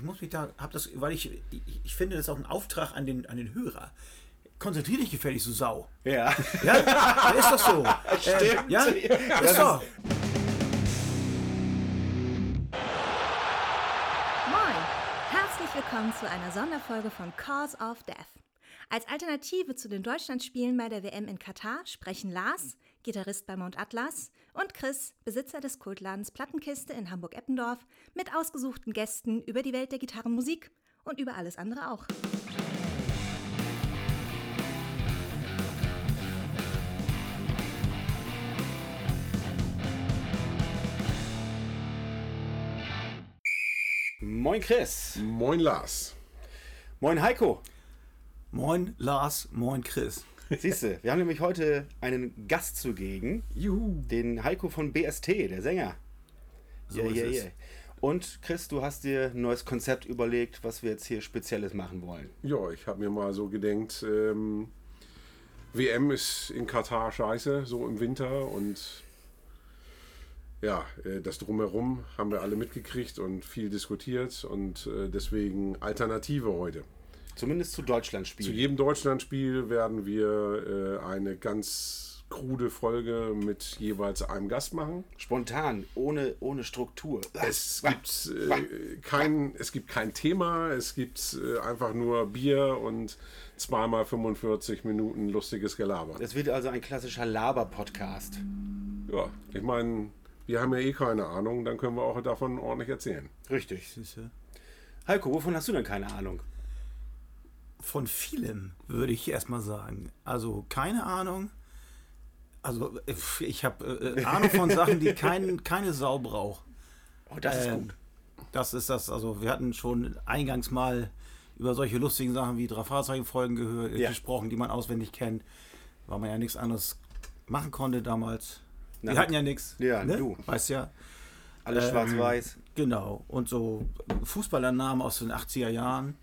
ich muss mich da, hab das, weil ich, ich, ich finde, das ist auch ein Auftrag an den, an den Hörer. Konzentrier dich gefällig, so Sau. Ja. Ja, ja ist doch so. Stimmt. Ähm, ja, ist doch. Moin! Herzlich willkommen zu einer Sonderfolge von Cause of Death. Als Alternative zu den Deutschlandspielen bei der WM in Katar sprechen Lars, Gitarrist bei Mount Atlas, und Chris, Besitzer des Kultladens Plattenkiste in Hamburg-Eppendorf, mit ausgesuchten Gästen über die Welt der Gitarrenmusik und über alles andere auch. Moin Chris. Moin Lars. Moin Heiko. Moin Lars, moin Chris. Siehst du, wir haben nämlich heute einen Gast zugegen. Juhu. Den Heiko von BST, der Sänger. So ist es. Und Chris, du hast dir ein neues Konzept überlegt, was wir jetzt hier Spezielles machen wollen. Ja, ich habe mir mal so gedenkt, ähm, WM ist in Katar scheiße, so im Winter und ja, äh, das drumherum haben wir alle mitgekriegt und viel diskutiert und äh, deswegen Alternative heute. Zumindest zu Deutschland Zu jedem Deutschlandspiel werden wir äh, eine ganz krude Folge mit jeweils einem Gast machen. Spontan, ohne, ohne Struktur. Es gibt, äh, kein, es gibt kein Thema, es gibt äh, einfach nur Bier und zweimal 45 Minuten lustiges Gelaber. Es wird also ein klassischer Laber-Podcast. Ja, ich meine, wir haben ja eh keine Ahnung, dann können wir auch davon ordentlich erzählen. Richtig. Heiko, wovon hast du denn keine Ahnung? Von vielem, würde ich erstmal sagen. Also keine Ahnung. Also ich habe äh, Ahnung von Sachen, die kein, keine Sau braucht. Oh, das ist Ähm, gut. Das ist das, also wir hatten schon eingangs mal über solche lustigen Sachen wie drei Fahrzeugfolgen gehört, Ja. gesprochen, die man auswendig kennt, weil man ja nichts anderes machen konnte damals. Na, wir hatten ja nichts. Ja, ne? du. Weißt ja. Alles ähm, schwarz-weiß. Genau. Und so Fußballernamen aus den 80er Jahren,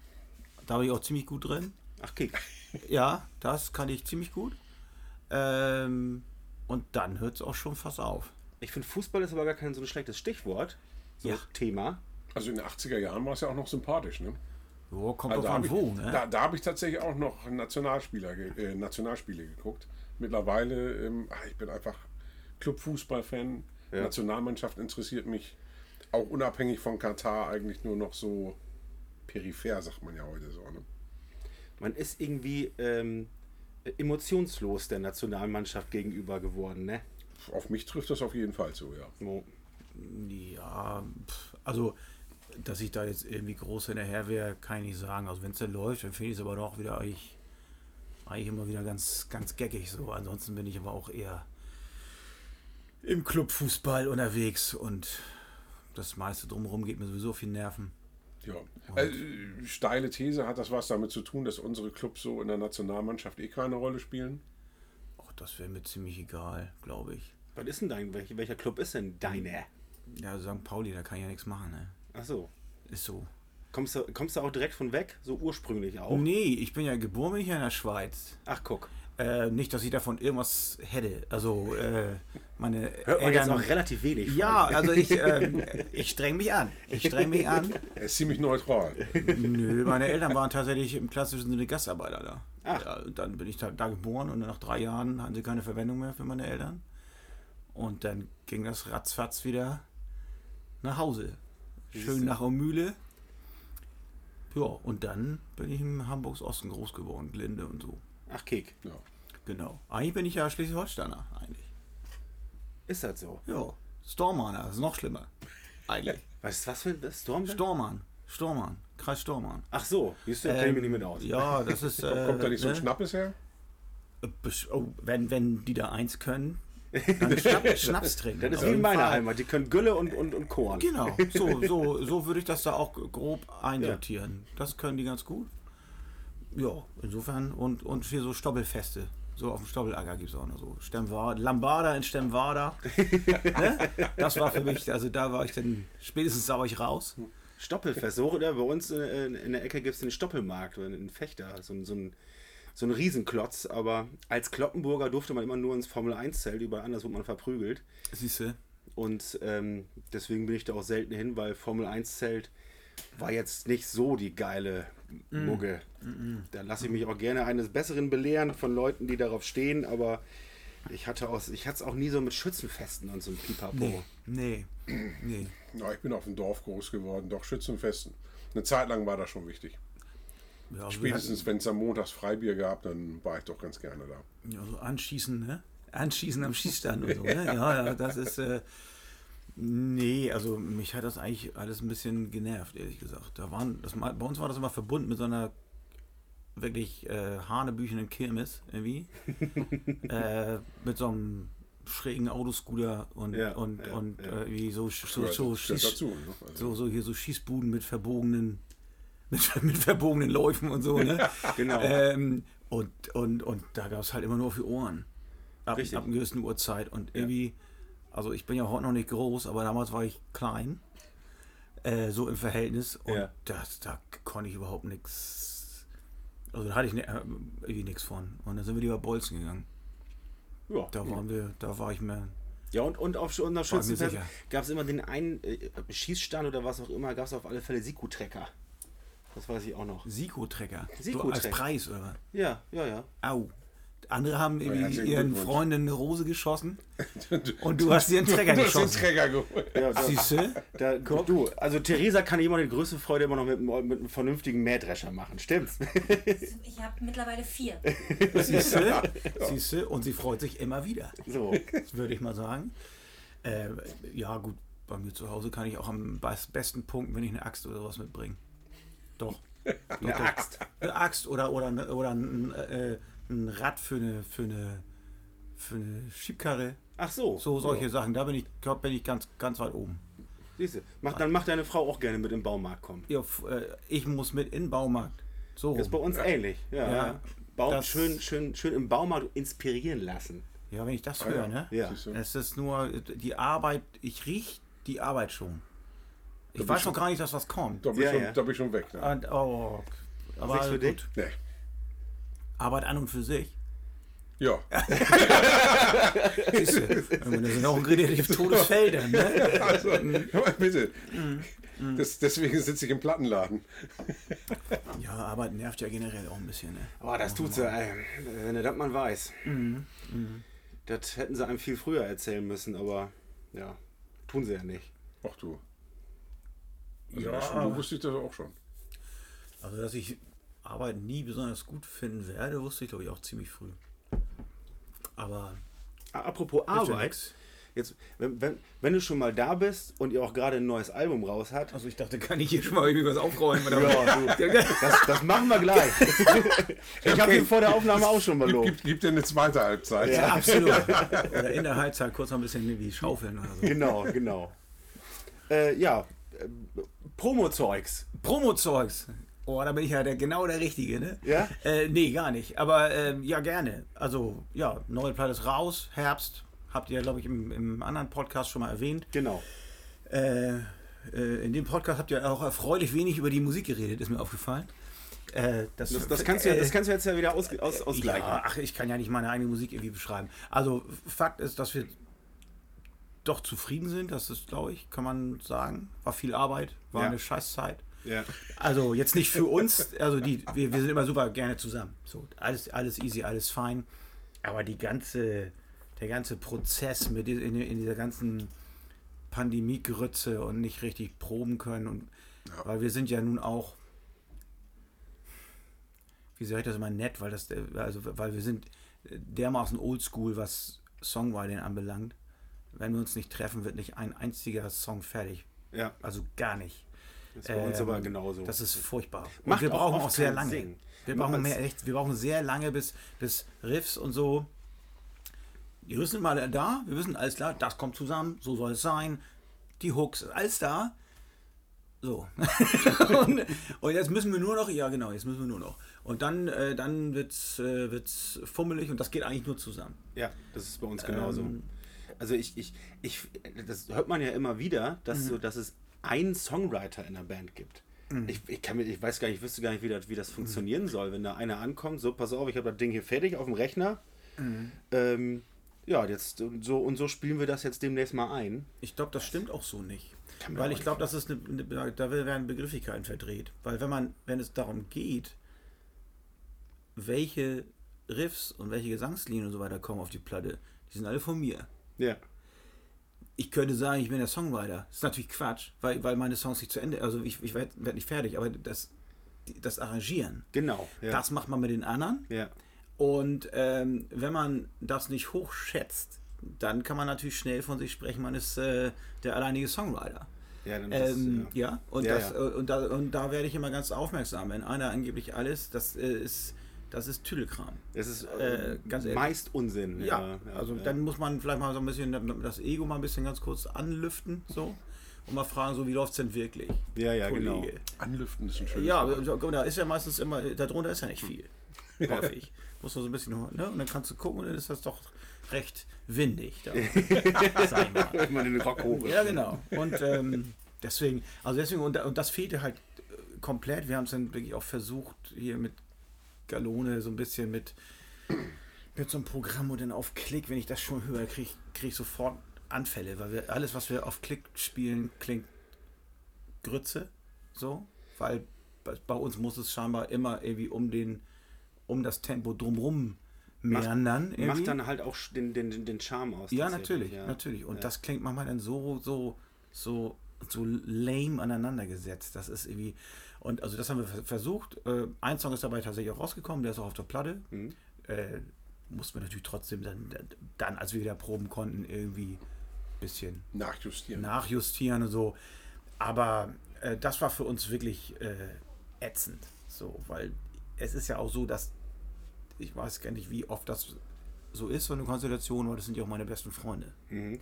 da war ich auch ziemlich gut drin. Ach, Kick. Ja, das kann ich ziemlich gut. Ähm, und dann hört es auch schon fast auf. Ich finde, Fußball ist aber gar kein so ein schlechtes Stichwort. So Ja. Thema. Also in den 80er Jahren war es ja auch noch sympathisch, ne? Jo, kommt Also an habe wo, ich, ne? da, da hab ich tatsächlich auch noch Nationalspieler, ge- äh, Nationalspiele geguckt. Mittlerweile, ähm, ach, ich bin einfach Clubfußball-Fan. Ja. Nationalmannschaft interessiert mich auch unabhängig von Katar eigentlich nur noch so peripher, sagt man ja heute so. Ne? Man ist irgendwie ähm, emotionslos der Nationalmannschaft gegenüber geworden, ne? Auf mich trifft das auf jeden Fall so, ja. So. Ja, also, dass ich da jetzt irgendwie groß hinterher wäre, kann ich nicht sagen. Also, wenn es dann läuft, dann finde ich es aber doch wieder eigentlich, eigentlich immer wieder ganz, ganz geckig so. Ansonsten bin ich aber auch eher im Clubfußball unterwegs und das meiste drumherum geht mir sowieso viel Nerven. Ja. Äh, steile These, hat das was damit zu tun, dass unsere Clubs so in der Nationalmannschaft eh keine Rolle spielen? Auch das wäre mir ziemlich egal, glaube ich. Was ist denn dein, welch, welcher Club ist denn deiner? Ja, St. Pauli, da kann ich ja nichts machen, ne? Ach so. Ist so. Kommst du, kommst du auch direkt von weg? So ursprünglich auch? Nee, ich bin ja geboren, bin ich ja in der Schweiz. Ach, guck. Äh, nicht, dass ich davon irgendwas hätte. Also, äh, meine Hört man jetzt Eltern. auch relativ wenig von. ja, also ich, ähm, ich streng mich an. Ich streng mich an. Er ist ziemlich neutral. Nö, meine Eltern waren tatsächlich im klassischen Sinne Gastarbeiter da. Ach. Ja, und dann bin ich da, da geboren und nach drei Jahren hatten sie keine Verwendung mehr für meine Eltern. Und dann ging das ratzfatz wieder nach Hause. Schön nach Mühle. Ja, und dann bin ich im Hamburgs Osten groß geworden, Glinde und so. Ach, Kick. Ja. Genau. Eigentlich bin ich ja Schleswig-Holsteiner, eigentlich. Ist das so? Ja, Stormaner, das ist noch schlimmer. Eigentlich. Was, was für ein Storm? Stormann, Stormann, Kreis Stormann. Ach so, siehst du, da kenne ich mich nicht mit aus. Ja, das ist. Äh, Kommt da nicht so ein ne? Schnappes her? Oh, wenn, wenn die da eins können, dann Schnapp, Schnaps trinken. Das ist wie in meiner Fall. Heimat. Die können Gülle und, und, und Korn. Genau, so, so, so würde ich das da auch grob einsortieren. Das können die ganz gut. Ja, insofern und, und hier so Stoppelfeste. So auf dem Stoppelacker gibt es auch noch so. Stemmwada, Lambada in Stemmwada. ne? Das war für mich, also da war ich dann, spätestens war ich raus. Stoppelfest. So, oder? Bei uns äh, in der Ecke gibt es den Stoppelmarkt, oder einen Fechter. So, ein- so, ein, so ein Riesenklotz. Aber als Kloppenburger durfte man immer nur ins Formel-1-Zelt. Überall anders wurde man verprügelt. Siehst du? Und ähm, deswegen bin ich da auch selten hin, weil Formel-1-Zelt war jetzt nicht so die geile Mm. Mugge. Da lasse ich mich auch gerne eines Besseren belehren von Leuten, die darauf stehen, aber ich hatte auch, ich hatte es auch nie so mit Schützenfesten und so ein Pipapo. Nee, nee, nee. Ja, ich bin auf dem Dorf groß geworden, doch Schützenfesten. Eine Zeit lang war das schon wichtig. Ja, Spätestens, wenn es am Montags Freibier gab, dann war ich doch ganz gerne da. Ja, so anschießen, ne? Anschießen am Schießstand und so, ne? Ja, ja, das ist. Äh, nee, also mich hat das eigentlich alles ein bisschen genervt, ehrlich gesagt. Da waren, das, bei uns war das immer verbunden mit so einer wirklich äh, hanebüchenden Kirmes irgendwie. äh, mit so einem schrägen Autoscooter und, Ja, und, ja, und ja. Äh, wie so, so, Gehört- so, Schieß, dazu. Ne? Also, so, so hier so Schießbuden mit verbogenen, mit, mit verbogenen Läufen und so, ne? Genau. ähm, und, und, und da gab es halt immer nur für Ohren. Ab, Richtig. ab einer gewissen Uhrzeit. Und irgendwie, also ich bin ja heute noch nicht groß, aber damals war ich klein. Äh, so im Verhältnis. Und Ja. das, da konnte ich überhaupt nichts. Also da hatte ich ne, äh, irgendwie nichts von. Und dann sind wir lieber Bolzen gegangen. Ja, Da waren wir, da war ich mir. ja und, und auf mir Schützenfest gab es immer den einen äh, Schießstand oder was auch immer, gab es auf alle Fälle Siku-Trecker. Das weiß ich auch noch. Siko-Trecker. So Siko-Trecker. als Preis, oder? Ja, ja, ja. Au. Andere haben irgendwie ihren. Freundinden eine Rose geschossen. Und du hast dir einen Trecker du hast den geschossen. Träger geholt. ja Siehst du? da, du, also Theresa kann immer die größte Freude immer noch mit, einem- mit einem vernünftigen Mähdrescher machen, stimmt's? Ich habe mittlerweile vier. Siehst du? Siehst du? Und sie freut sich immer wieder, So. würde ich mal sagen. Äh, ja, gut, bei mir zu Hause kann ich auch am bes- besten punkten, wenn ich eine Axt oder sowas mitbringe. Doch. Eine Axt. Eine Axt oder, oder, eine- oder ein, äh, ein Rad für eine, für eine, für eine Schiebkarre. Ach so. So solche Sachen. Da bin ich, glaub, bin ich ganz, ganz weit oben. Siehste, mach, dann macht deine Frau auch gerne mit im Baumarkt kommen. Ja, äh, ich muss mit in den Baumarkt. So. Ist bei uns ähnlich. Ja. Ja, ja. Baum, das- schön, schön, schön im Baumarkt inspirieren lassen. Ja, wenn ich das Ah, ja. höre, ne? Ja. Siehst du? Es ist nur die Arbeit, ich riech die Arbeit schon. Ich weiß schon- noch gar nicht, dass was kommt. Da bin, Ja, ich schon, ja. da bin ich schon weg. Ne? Und, oh, aber Nichts für dich? gut. Nee. Arbeit an und für sich. Ja, Siehst du, das sind auch relativ totes Felder, ne? also, aber bitte. Mm, Das, deswegen sitze ich im Plattenladen. Ja, Arbeit nervt ja generell auch ein bisschen, ne? Aber das tut sie, ey. wenn du das mal weiß. Mhm, Das hätten sie einem viel früher erzählen müssen, aber ja, tun sie ja nicht. Ach du. Also Ja, in der Schule wusste ich das auch schon. Also, dass ich Arbeit nie besonders gut finden werde, wusste ich, glaube ich, auch ziemlich früh. Aber Apropos Arbeit, jetzt, wenn, wenn, wenn du schon mal da bist und ihr auch gerade ein neues Album raus hat, Also ich dachte, kann ich hier schon mal irgendwie was aufräumen? Oder Ja, das, das machen wir gleich. Ich habe ihn vor der Aufnahme auch schon mal Gibt, lob. gibt, gibt dir eine zweite Halbzeit. Ja, absolut. Oder in der Halbzeit kurz noch ein bisschen wie schaufeln oder so. Genau, genau. Äh, ja, äh, Promo-Zeugs. Promo-Zeugs. Oh, da bin ich ja der, genau der Richtige, ne? Ja? Äh, nee, gar nicht. Aber ähm, ja, gerne. Also, ja, neue Platte ist raus, Herbst. Habt ihr, glaube ich, im, im anderen Podcast schon mal erwähnt. Genau. Äh, äh, in dem Podcast habt ihr auch erfreulich wenig über die Musik geredet, ist mir aufgefallen. Äh, Das, das, kannst du, ja- das kannst du jetzt ja wieder aus, aus, ausgleichen. Ja, ach, ich kann ja nicht meine eigene Musik irgendwie beschreiben. Also, Fakt ist, dass wir doch zufrieden sind. Das ist, glaube ich, kann man sagen. War viel Arbeit, war Ja. eine Scheißzeit. Ja. Also jetzt nicht für uns, also die, wir, wir sind immer super gerne zusammen. So, alles, alles easy, alles fein. Aber die ganze, der ganze Prozess mit in, in dieser ganzen Pandemie-Grütze und nicht richtig proben können und weil wir sind ja nun auch, wie sage ich das immer nett, weil das, also weil wir sind dermaßen oldschool, was Songwriting anbelangt. Wenn wir uns nicht treffen, wird nicht ein einziger Song fertig. ja, Also gar nicht. Das ist bei uns Ähm, aber genauso. Das ist furchtbar. Macht wir auch brauchen auch sehr lange. Sinn. Wir Macht brauchen, mehr, echt, wir brauchen sehr lange, bis, bis Riffs und so. Wir wissen mal da, wir wissen alles klar, das kommt zusammen, so soll es sein. Die Hooks, alles da. So. und, und jetzt müssen wir nur noch, ja genau, jetzt müssen wir nur noch. Und dann, äh, dann wird es äh, wird's fummelig und das geht eigentlich nur zusammen. Ja, das ist bei uns genauso. Ähm, also ich, ich, ich, das hört man ja immer wieder, dass, Mhm. so, dass es einen Songwriter in der Band gibt. Mhm. Ich, ich, kann mir, ich weiß gar nicht, ich wüsste gar nicht, wie das, wie das funktionieren soll, wenn da einer ankommt, so pass auf, ich habe das Ding hier fertig auf dem Rechner. Mhm. Ähm, ja, jetzt und so und so spielen wir das jetzt demnächst mal ein. Ich glaube, das stimmt auch so nicht. Weil ich glaube, das ist eine, eine, da werden Begrifflichkeiten verdreht. Weil wenn man, wenn es darum geht, welche Riffs und welche Gesangslinien und so weiter kommen auf die Platte, die sind alle von mir. Ja. Ich könnte sagen, ich bin der Songwriter. Das ist natürlich Quatsch, weil, weil meine Songs nicht zu Ende, also ich, ich werde werd nicht fertig, aber das, das Arrangieren, Genau. Ja. das macht man mit den anderen. ja. Und ähm, wenn man das nicht hochschätzt, dann kann man natürlich schnell von sich sprechen, man ist äh, der alleinige Songwriter. Ja, dann das, Ähm, ja. ja, und, das, äh, Und, da, und da werde ich immer ganz aufmerksam. Wenn einer angeblich alles, das äh, ist, das ist Tüdelkram. Es ist äh, äh, ganz ehrlich. meist Unsinn. Ja, also ja. dann muss man vielleicht mal so ein bisschen das Ego mal ein bisschen ganz kurz anlüften, so. Und mal fragen, so wie läuft es denn wirklich? Ja, ja, genau. Anlüften ist ein schönes Ja, Wort. so, da ist ja meistens immer, darunter ist ja nicht viel. Häufig. Muss man so ein bisschen, ne? Und dann kannst du gucken und dann ist das doch recht windig. Da. Sag mal. Wenn man den Rock hoch ist. Ja, genau. Und ähm, deswegen, also deswegen, und, und das fehlte halt äh, komplett. Wir haben es dann wirklich auch versucht, hier mit Galone so ein bisschen mit, mit so einem Programm und dann auf Klick, wenn ich das schon höre, kriege krieg ich sofort Anfälle, weil wir alles, was wir auf Klick spielen, klingt Grütze. So, weil bei, uns muss es scheinbar immer irgendwie um den, um das Tempo drumrum meandern. irgendwie. Macht dann halt auch den, den, den- Charme aus. Ja, natürlich, ja. natürlich. Und Ja. das klingt manchmal dann so, so, so, so lame aneinandergesetzt. Das ist irgendwie. Und also das haben wir vers- versucht. Äh, ein Song ist dabei tatsächlich auch rausgekommen, der ist auch auf der Platte. Mhm. Äh, mussten wir natürlich trotzdem dann, dann, als wir wieder proben konnten, irgendwie ein bisschen Nachjustieren. nachjustieren und so. Aber äh, das war für uns wirklich äh, ätzend. So, weil es ist ja auch so, dass ich weiß gar nicht, wie oft das so ist, so eine Konstellation, weil das sind ja auch meine besten Freunde. Mhm.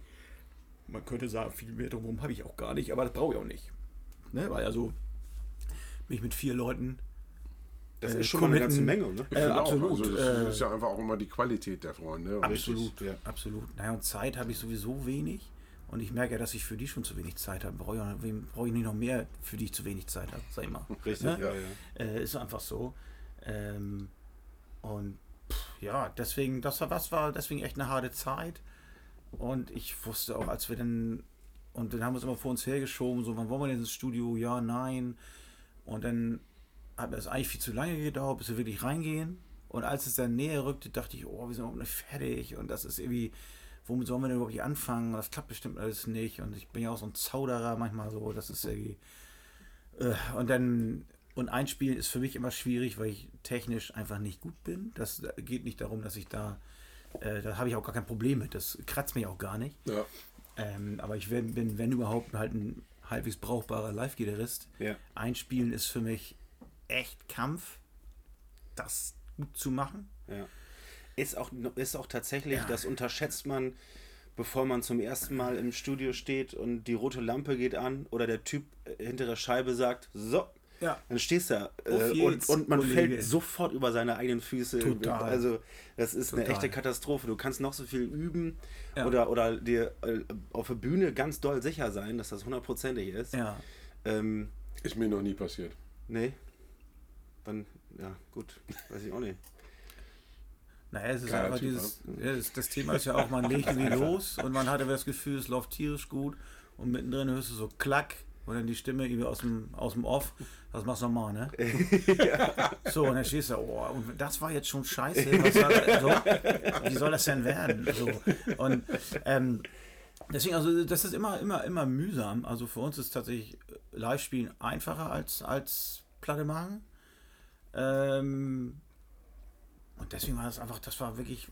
Man könnte sagen, viel mehr drumherum habe ich auch gar nicht, aber das brauche ich auch nicht. Ne? Weil also mich mit vier Leuten. Das äh, ist schon mal eine ganze committen. Menge, ne? Ich Äh, finde auch, absolut, Also das äh, ist ja einfach auch immer die Qualität der Freunde. Und Absolut, ja. Absolut. Naja, und Zeit habe ich sowieso wenig. Und ich merke ja, dass ich für die schon zu wenig Zeit habe. Brauche ich, auch- wem brauche ich nicht noch mehr, für die ich zu wenig Zeit habe, sag ich mal. Richtig, Ne? ja, ja. Äh, ist einfach so. Ähm, und pff, ja, deswegen, das war, das war deswegen echt eine harte Zeit. Und ich wusste auch, als wir dann, und dann haben wir es immer vor uns hergeschoben, so, wann wollen wir denn ins Studio? Ja, nein. Und dann hat es eigentlich viel zu lange gedauert, bis wir wirklich reingehen. Und als es dann näher rückte, dachte ich, oh, wir sind überhaupt nicht fertig. Und das ist irgendwie, womit sollen wir denn überhaupt hier anfangen? Das klappt bestimmt alles nicht. Und ich bin ja auch so ein Zauderer manchmal so, das ist irgendwie. Äh, und dann, und einspielen ist für mich immer schwierig, weil ich technisch einfach nicht gut bin. Das geht nicht darum, dass ich da, äh, da habe ich auch gar kein Problem mit. Das kratzt mich auch gar nicht. Ja. Ähm, aber ich bin, bin, wenn überhaupt, halt ein halbwegs brauchbarer Live-Gitarrist. Ja. Einspielen ist für mich echt Kampf, das gut zu machen. Ja. Ist auch, ist auch tatsächlich, Ja. das unterschätzt man, bevor man zum ersten Mal im Studio steht und die rote Lampe geht an oder der Typ hinter der Scheibe sagt, so, Ja. dann stehst du da äh, und, und man Kollege. fällt sofort über seine eigenen Füße. Total. Also das ist eine Total. echte Katastrophe. Du kannst noch so viel üben Ja. oder, oder dir äh, auf der Bühne ganz doll sicher sein, dass das hundertprozentig ist. Ja. Ähm, Ist mir noch nie passiert. nee. Dann, ja, gut, weiß ich auch nicht. Naja, es ist Geiler einfach Typ, dieses, ja, das, das Thema ist ja auch, man legt irgendwie los und man hat aber das Gefühl, es läuft tierisch gut und mittendrin hörst du so Klack und dann die Stimme irgendwie aus dem, aus dem Off, das machst du nochmal, ne? So, und dann stehst du, oh, und das war jetzt schon scheiße, soll, so, wie soll das denn werden? So, und ähm, deswegen, also das ist immer, immer, immer mühsam, also für uns ist tatsächlich Live-Spielen einfacher als, als Platte machen. Ähm, und deswegen war das einfach, das war wirklich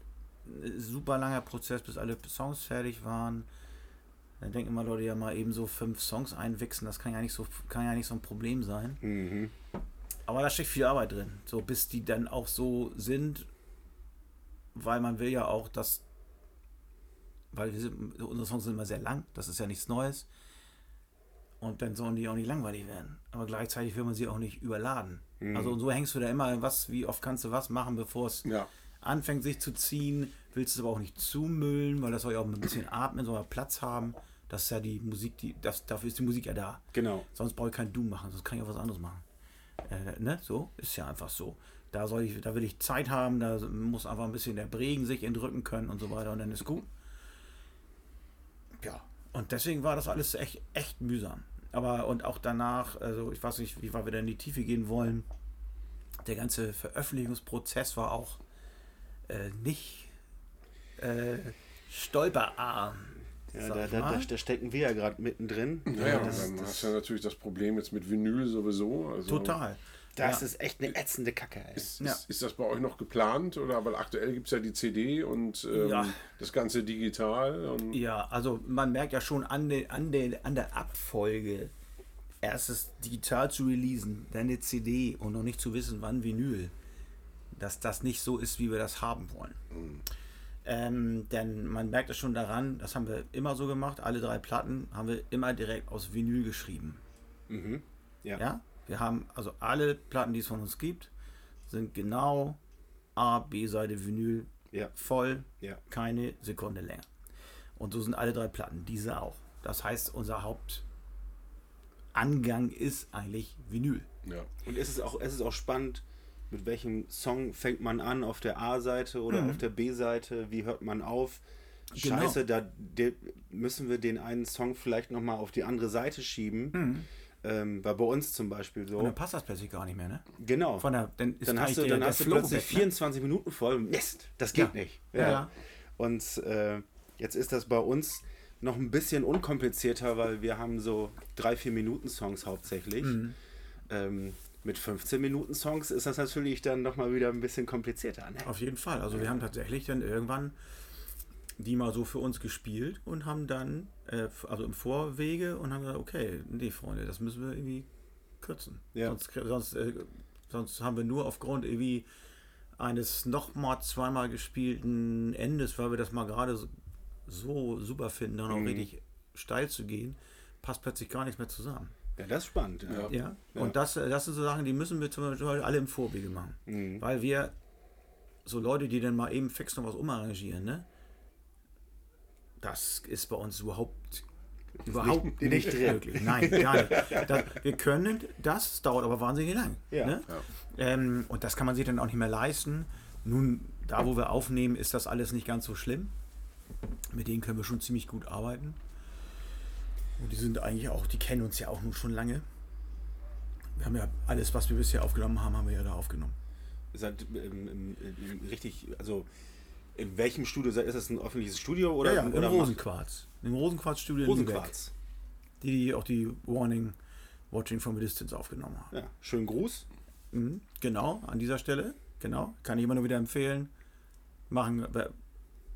ein super langer Prozess, bis alle Songs fertig waren. Dann denken immer Leute ja mal eben so fünf Songs einwichsen, das kann ja nicht so, kann ja nicht so ein Problem sein. Mhm. Aber da steckt viel Arbeit drin, so bis die dann auch so sind, weil man will ja auch, dass, weil wir sind, unsere Songs sind immer sehr lang, das ist ja nichts Neues. Und dann sollen die auch nicht langweilig werden. Aber gleichzeitig will man sie auch nicht überladen. Also und so hängst du da immer, was, wie oft kannst du was machen, bevor es Ja. anfängt sich zu ziehen, willst es aber auch nicht zumüllen, weil das soll ja auch ein bisschen atmen, soll ja Platz haben. Das ist ja die Musik, die, das, dafür ist die Musik ja da. Genau. Sonst brauche ich kein Doom machen, sonst kann ich auch was anderes machen. Äh, ne? So, ist ja einfach so. Da, soll ich, da will ich Zeit haben, da muss einfach ein bisschen der Bregen sich entrücken können und so weiter und dann ist gut. Ja, und deswegen war das alles echt, echt mühsam. Aber und auch danach, also ich weiß nicht, wie weit wir da in die Tiefe gehen wollen. Der ganze Veröffentlichungsprozess war auch äh, nicht äh, stolperarm. Ja, da, da, da, da stecken wir ja gerade mittendrin. Naja, das, dann das, hast du ja natürlich das Problem jetzt mit Vinyl sowieso. Also Total. das ja. ist echt eine ätzende Kacke, ey. Ist, Ja. ist, ist das bei euch noch geplant? Oder weil aktuell gibt es ja die CD und ähm, Ja. das Ganze digital. Und Ja, also man merkt ja schon an, den, an, den, an der Abfolge, erstes digital zu releasen, dann eine CD und noch nicht zu wissen, wann Vinyl, dass das nicht so ist, wie wir das haben wollen. Ähm, denn man merkt es schon daran, das haben wir immer so gemacht, alle drei Platten haben wir immer direkt aus Vinyl geschrieben. Mhm. Ja. Ja, wir haben also alle Platten, die es von uns gibt, sind genau A, B-Seite Vinyl Ja. voll, Ja. keine Sekunde länger. Und so sind alle drei Platten, diese auch. Das heißt, unser Hauptangang ist eigentlich Vinyl. ja. Und es ist auch, es ist auch spannend, mit welchem Song fängt man an auf der A-Seite oder auf der B-Seite, wie hört man auf? Genau. Scheiße, da de, müssen wir den einen Song vielleicht nochmal auf die andere Seite schieben. Ähm, war bei uns zum Beispiel so. Und dann passt das plötzlich gar nicht mehr, ne? Genau. Von der, dann dann hast du, der- dann der hast du Flow plötzlich weg, ne? 24 Minuten voll. Mist, das geht Ja. nicht. Ja, ja. Und äh, jetzt ist das bei uns noch ein bisschen unkomplizierter, weil wir haben so drei, vier Minuten Songs hauptsächlich. Mhm. Ähm, mit 15 Minuten Songs ist das natürlich dann nochmal wieder ein bisschen komplizierter. Ne? Auf jeden Fall. Also wir haben tatsächlich dann irgendwann die mal so für uns gespielt und haben dann, äh, also im Vorwege und haben gesagt, okay, nee, Freunde, das müssen wir irgendwie kürzen. Ja. Sonst, sonst, äh, sonst haben wir nur aufgrund irgendwie eines nochmal zweimal gespielten Endes, weil wir das mal gerade so, so super finden, dann auch Mhm. richtig steil zu gehen, passt plötzlich gar nichts mehr zusammen. Ja, das ist spannend. Ja. Ja, Ja. und das, das sind so Sachen, die müssen wir zum Beispiel alle im Vorwege machen. Mhm. Weil wir, so Leute, die dann mal eben fix noch was umarrangieren, ne? Das ist bei uns überhaupt, überhaupt nicht- nicht, möglich. Nein, gar nicht. Das, wir können das, dauert aber wahnsinnig lang. Ja. Ne? Ähm, und das kann man sich dann auch nicht mehr leisten. Nun, da wo wir aufnehmen, ist das alles nicht ganz so schlimm. Mit denen können wir schon ziemlich gut arbeiten. Und die sind eigentlich auch, die kennen uns ja auch nun schon lange. Wir haben ja alles, was wir bisher aufgenommen haben, haben wir ja da aufgenommen. Seid, ähm, richtig, also in welchem Studio ist das ein öffentliches Studio oder, ja, ja, im oder Rosenquarz. Im Rosenquarz-Studio in Lübeck. Rosenquarz. Die, die auch die Warning Watching from a Distance aufgenommen haben. Ja, schönen Gruß. Mhm, genau, an dieser Stelle. Genau, kann ich immer nur wieder empfehlen. Machen, wer,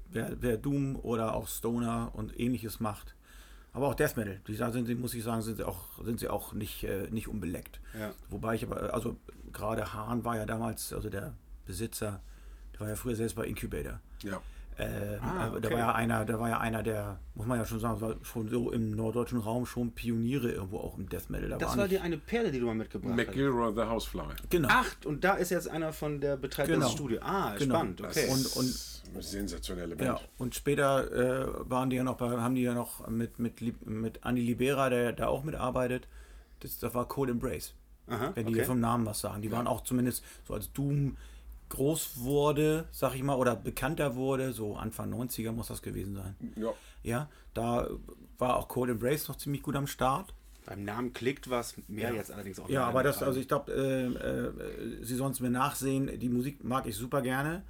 wer, wer Doom oder auch Stoner und ähnliches macht. Aber auch Death Metal, die, da sind sie, muss ich sagen, sind sie auch, sind sie auch nicht, äh, nicht unbeleckt. Ja. Wobei ich aber, also gerade Hahn war ja damals, also der Besitzer, der war ja früher selbst bei Incubator. Ja. Äh, Ah, äh, Da okay. war ja einer, da war ja einer der, muss man ja schon sagen, war schon so im norddeutschen Raum schon Pioniere irgendwo auch im Death Metal. Da Das war war die eine Perle, die du mal mitgebracht hast. McGilroy the Housefly. Genau. Ach, und da ist jetzt einer von der Betreiber Genau. des Studios. Ah, Genau. spannend, okay. Und- und- sensationelle Ja, Band. und später äh, waren die ja noch bei, haben die ja noch mit, mit, mit Andy Libera, der da auch mitarbeitet. Das, das war Cold Embrace. Aha, Wenn die okay. vom Namen was sagen. Die waren auch zumindest so als Doom groß wurde, sag ich mal, oder bekannter wurde, so Anfang 90er muss das gewesen sein. Ja. Ja, da war auch Cold Embrace noch ziemlich gut am Start. Beim Namen klickt was, mehr jetzt allerdings auch Ja, aber das, also ich glaube, äh, äh, Sie sollen es mir nachsehen. Die Musik mag ich super gerne.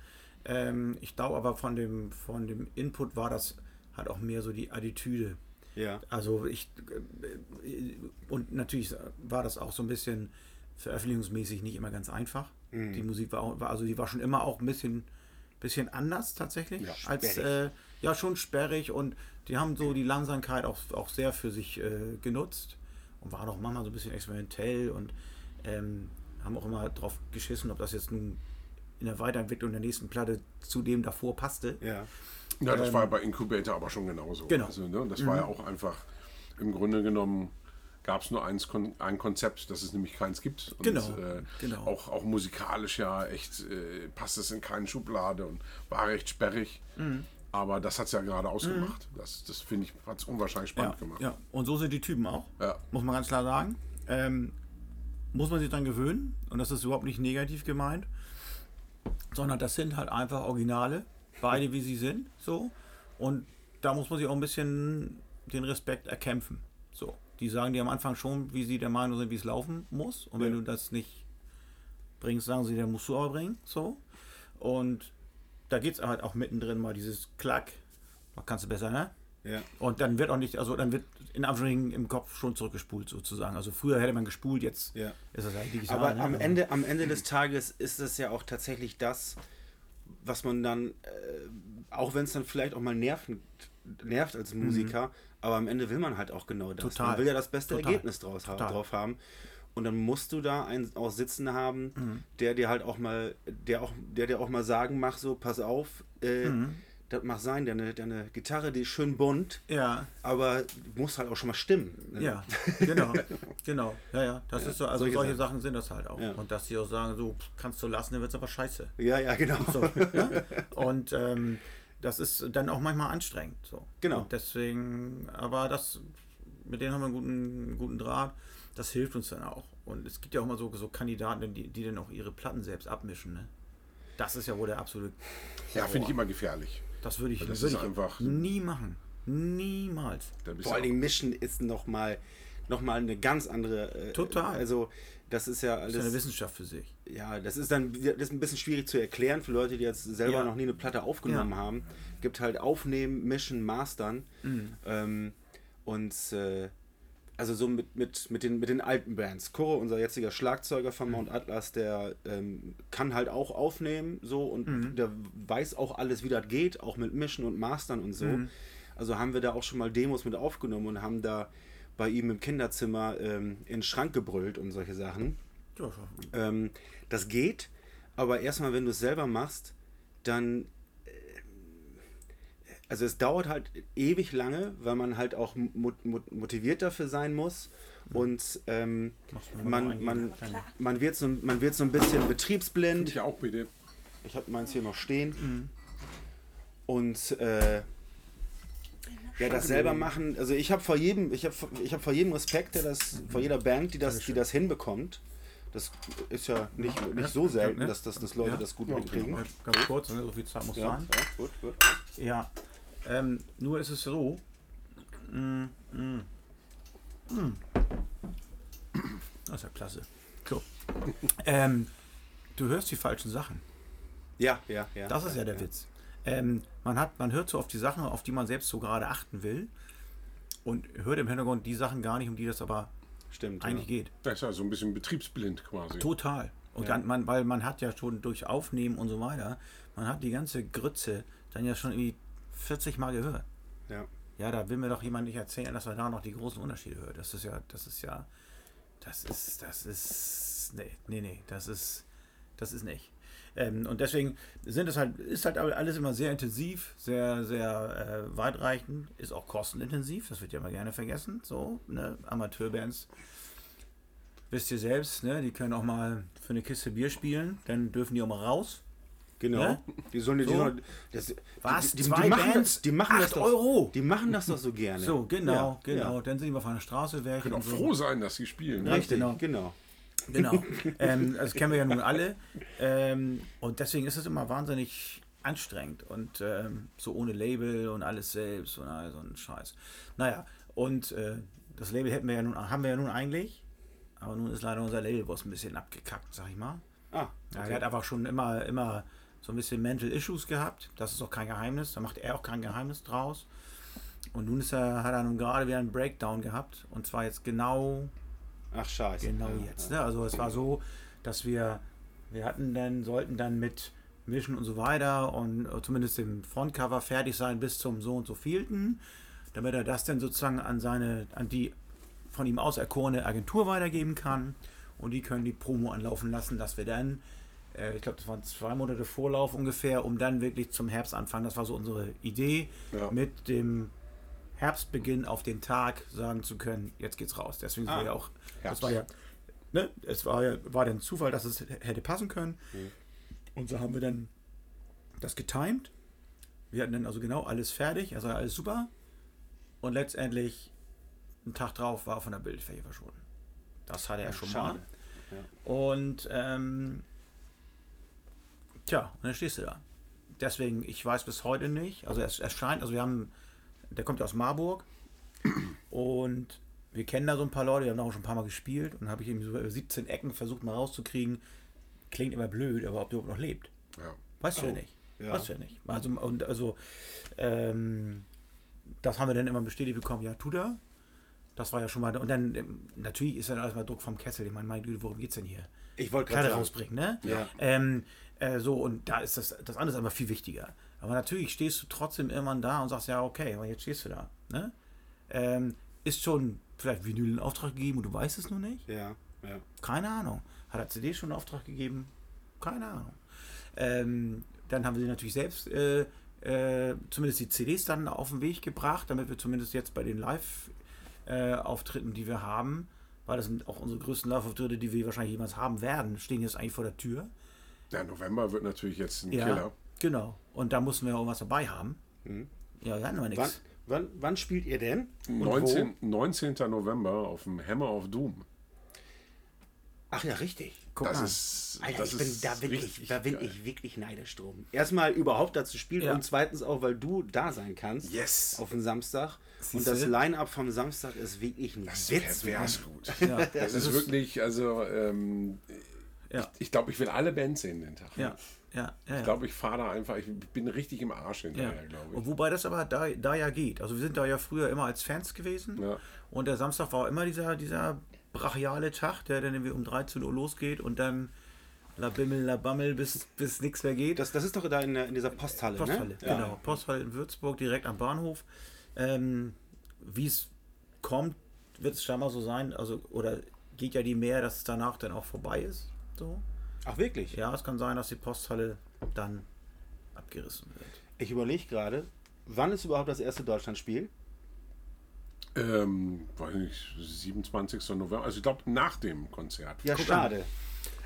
Ähm, ich glaube aber von dem, von dem Input war das halt auch mehr so die Attitüde. Ja. Also ich äh, und natürlich war das auch so ein bisschen veröffentlichungsmäßig nicht immer ganz einfach. Mhm. Die Musik war, auch, war also die war schon immer auch ein bisschen bisschen anders tatsächlich Ja, als äh, ja schon sperrig und die haben so die Langsamkeit auch, auch sehr für sich äh, genutzt und waren auch manchmal so ein bisschen experimentell und ähm, haben auch immer drauf geschissen, ob das jetzt nun in der Weiterentwicklung der nächsten Platte zu dem davor passte. Ja. Ja, das war bei Incubator aber schon genauso. Genau. Also, ne, das war ja auch einfach, im Grunde genommen gab es nur eins, ein Konzept, dass es nämlich keins gibt. Und, Genau, Äh, genau. Auch, auch musikalisch ja echt äh, passt es in keine Schublade und war recht sperrig. Mhm. Aber das hat es ja gerade ausgemacht. Das, das finde ich, hat es unwahrscheinlich spannend ja, gemacht. Ja, und so sind die Typen auch. Ja. Muss man ganz klar sagen. Ähm, muss man sich dann gewöhnen und das ist überhaupt nicht negativ gemeint, sondern das sind halt einfach Originale, beide wie sie sind, so. Und da muss man sich auch ein bisschen den Respekt erkämpfen. So. Die sagen dir am Anfang schon, wie sie der Meinung sind, wie es laufen muss. Und wenn Ja. du das nicht bringst, sagen sie, der musst du aber bringen. So. Und da geht es halt auch mittendrin mal dieses Klack. Was kannst du besser, ne? Ja. Und dann wird auch nicht, also dann wird in Anführungszeichen im Kopf schon zurückgespult sozusagen. Also früher hätte man gespult, jetzt Ja. ist das halt digital. Aber ne? am Ende, am Ende des Tages ist es ja auch tatsächlich das, was man dann, äh, auch wenn es dann vielleicht auch mal nerven, nervt als Musiker, aber am Ende will man halt auch genau das. Mhm. Total. Man will ja das beste Total. Ergebnis draus, ha- Total. drauf haben. Und dann musst du da einen auch sitzen haben, Mhm. der dir halt auch mal, der auch, der dir auch mal sagen, mach so, pass auf, äh, Mhm. Das mag sein, deine, deine Gitarre, die ist schön bunt, Ja, aber muss halt auch schon mal stimmen. ne? ja, genau, genau. Ja, ja, das ist so, also solche solche, Sachen. Sachen sind das halt auch. Ja. Und dass die auch sagen, so kannst du lassen, dann wird es aber scheiße. Ja, ja, genau. So, ne? Und ähm, das ist dann auch manchmal anstrengend. So. Genau. Und deswegen, aber das, mit denen haben wir einen guten, guten Draht. Das hilft uns dann auch. Und es gibt ja auch immer so, so Kandidaten, die, die dann auch ihre Platten selbst abmischen. Ne? Das ist ja wohl der absolute. Ja, finde ich immer gefährlich. Das würde ich, Das würde ich einfach- nie machen. Niemals. Da bist Vor allen Dingen Mischen ist nochmal noch mal eine ganz andere. Äh, Total. Also, das ist ja Das ist eine alles. Wissenschaft für sich. Ja, das ist dann das ist ein bisschen schwierig zu erklären für Leute, die jetzt selber Ja. noch nie eine Platte aufgenommen Ja. haben. Gibt halt Aufnehmen, Mischen, Mastern. Mhm. Ähm, und äh, also so mit, mit, mit, den, mit den alten Bands. Kuro, unser jetziger Schlagzeuger von Mount Atlas, der ähm, kann halt auch aufnehmen so und Mhm. der weiß auch alles, wie das geht, auch mit Mischen und Mastern und so. Mhm. Also haben wir da auch schon mal Demos mit aufgenommen und haben da bei ihm im Kinderzimmer ähm, in den Schrank gebrüllt und solche Sachen. Ja, Ähm, das geht, aber erstmal, wenn du es selber machst, dann. Also, es dauert halt ewig lange, weil man halt auch mo mo motiviert dafür sein muss. Und ähm, man, man, man, wird so, man wird so ein bisschen betriebsblind. ich auch bitte. Ich habe meins hier noch stehen. Mhm. Und äh, ja, das selber machen. Also ich habe vor jedem, ich habe ich hab vor jedem Respekt, der das, vor jeder Band, die das, die das hinbekommt. Das ist ja nicht, nicht so selten, Ja. dass, das, dass Leute Ja. das gut Ja, mitkriegen. Ja, Ganz kurz, ne? so viel Zeit muss Ja, sein. ja, gut, gut. Ja, ähm, nur ist es so. Mm, mm, mm. Das ist ja klasse. So. ähm, du hörst die falschen Sachen. Ja, ja, ja. Das ist ja der Witz. Ähm, man, hat, man hört so auf die Sachen, auf die man selbst so gerade achten will und hört im Hintergrund die Sachen gar nicht, um die das aber Stimmt. eigentlich ja. geht. Das ist ja so ein bisschen betriebsblind quasi. Total. Und Ja. dann, man, weil man hat ja schon durch Aufnehmen und so weiter, man hat die ganze Grütze dann ja schon irgendwie 40 Mal gehört. Ja. Ja, da will mir doch jemand nicht erzählen, dass man da noch die großen Unterschiede hört. Das ist ja, das ist ja, das ist, das ist, nee, nee, nee, das ist, das ist nicht. Ähm, und deswegen sind es halt, ist halt alles immer sehr intensiv, sehr, sehr äh, weitreichend, ist auch kostenintensiv, das wird ja immer gerne vergessen. So, ne, Amateurbands, wisst ihr selbst, ne, die können auch mal für eine Kiste Bier spielen, dann dürfen die auch mal raus. Genau. Ne? Die sollen, die So. sollen das, Was? Die, die, Zwei die machen Bands? das, die machen das doch, Euro? Die machen das doch so gerne. So, genau, Ja, genau. Ja. Dann sind wir von der Straße weg. Können auch und so. froh sein, dass sie spielen. ne? Richtig, genau. genau. Genau. ähm, das kennen wir ja nun alle. Ähm, und deswegen ist es immer wahnsinnig anstrengend und ähm, so ohne Label und alles selbst und all so ein Scheiß. Naja, und äh, das Label hätten wir ja nun, haben wir ja nun eigentlich, aber nun ist leider unser Labelboss ein bisschen abgekackt, sag ich mal. Ah, Ja, der hat einfach schon immer, immer so ein bisschen Mental Issues gehabt. Das ist auch kein Geheimnis. Da macht er auch kein Geheimnis draus. Und nun ist er, hat er nun gerade wieder einen Breakdown gehabt. Und zwar jetzt genau ach scheiße. Genau Ja, jetzt. Ne? Also es war so, dass wir, wir hatten dann, sollten dann mit Mischen und so weiter und äh, zumindest dem Frontcover fertig sein bis zum so und so vielten, damit er das dann sozusagen an seine, an die von ihm auserkorene Agentur weitergeben kann und die können die Promo anlaufen lassen, dass wir dann, äh, ich glaube, das waren zwei Monate Vorlauf ungefähr, um dann wirklich zum Herbst anfangen. Das war so unsere Idee, Ja. mit dem Herbstbeginn auf den Tag sagen zu können, jetzt geht's raus. Deswegen Ah, war ja auch, das Herbst. war ja, ne, es war ja, war dann Zufall, dass es hätte passen können. Mhm. Und so haben wir dann das getimed. Wir hatten dann also genau alles fertig, also alles super. Und letztendlich, einen Tag drauf, war er von der Bildfläche verschwunden. Das hatte er schon Schade. mal. ja. Und ähm, tja, und dann stehst du da. Deswegen, ich weiß bis heute nicht. Also es, es scheint, also wir haben, der kommt ja aus Marburg und wir kennen da so ein paar Leute, die haben da auch schon ein paar Mal gespielt und habe ich ihm so über 17 Ecken versucht mal rauszukriegen. Klingt immer blöd, aber ob der überhaupt noch lebt. Ja. Weißt du ja nicht. Ja. Weißt du ja nicht. Also, und also, ähm, das haben wir dann immer bestätigt bekommen, ja, tut er. Das war ja schon mal, und dann, ähm, natürlich ist dann erstmal Druck vom Kessel. Ich meine, meine Güte, worum geht's denn hier? Ich wollte gerade rausbringen, ne? Ja. Ähm, äh, so, und da ist das, das andere ist aber viel wichtiger. Aber natürlich stehst du trotzdem irgendwann da und sagst, ja, okay, aber jetzt stehst du da. Ne? Ähm, ist schon vielleicht Vinyl in Auftrag gegeben und du weißt es nur nicht? Ja, ja. Keine Ahnung. Hat er CD schon in Auftrag gegeben? Keine Ahnung. Ähm, dann haben wir sie natürlich selbst, äh, äh, zumindest die CDs dann auf den Weg gebracht, damit wir zumindest jetzt bei den Live-Auftritten, die wir haben, weil das sind auch unsere größten Live-Auftritte, die wir wahrscheinlich jemals haben werden, stehen jetzt eigentlich vor der Tür. Ja, November wird natürlich jetzt ein Ja, Killer. genau. Und da mussten wir auch was dabei haben. Ja, wir hatten aber Wann, nichts. wann, wann spielt ihr denn? Und 19, 19. November auf dem Hammer of Doom. Ach ja, richtig. Guck das mal. ist. Alter, das ich bin ist da wirklich, richtig da bin geil. ich wirklich neidisch drum. Erstmal überhaupt dazu spielen Ja. und zweitens auch, weil du da sein kannst. Yes. Auf den Samstag. Und das Line-Up vom Samstag ist wirklich ein Das ist Witz. pervers gut. Ja, Das ist wirklich, also, ähm, Ja. ich, ich glaube, ich will alle Bands sehen den Tag. Ja, ja, ja. ja. Ich glaube, ich fahre da einfach, ich bin richtig im Arsch Ja. hinterher, glaube Und ich. wobei das aber da, da ja geht. Also wir sind da ja früher immer als Fans gewesen. Ja. Und der Samstag war immer dieser, dieser brachiale Tag, der dann irgendwie um 13 Uhr losgeht und dann la Bimmel, la Bammel, bis, bis nichts mehr geht. Das, das ist doch da in, in dieser Posthalle, Posthalle, ne? genau. Posthalle in Würzburg, direkt am Bahnhof. Ähm, Wie es kommt, wird es scheinbar so sein, also, oder geht ja die mehr, dass es danach dann auch vorbei ist. So. Ach, wirklich? Ja, es kann sein, dass die Posthalle dann abgerissen wird. Ich überlege gerade, wann ist überhaupt das erste Deutschlandspiel? Ähm, weiß nicht, 27. November, also ich glaube nach dem Konzert. Ja, Guck schade.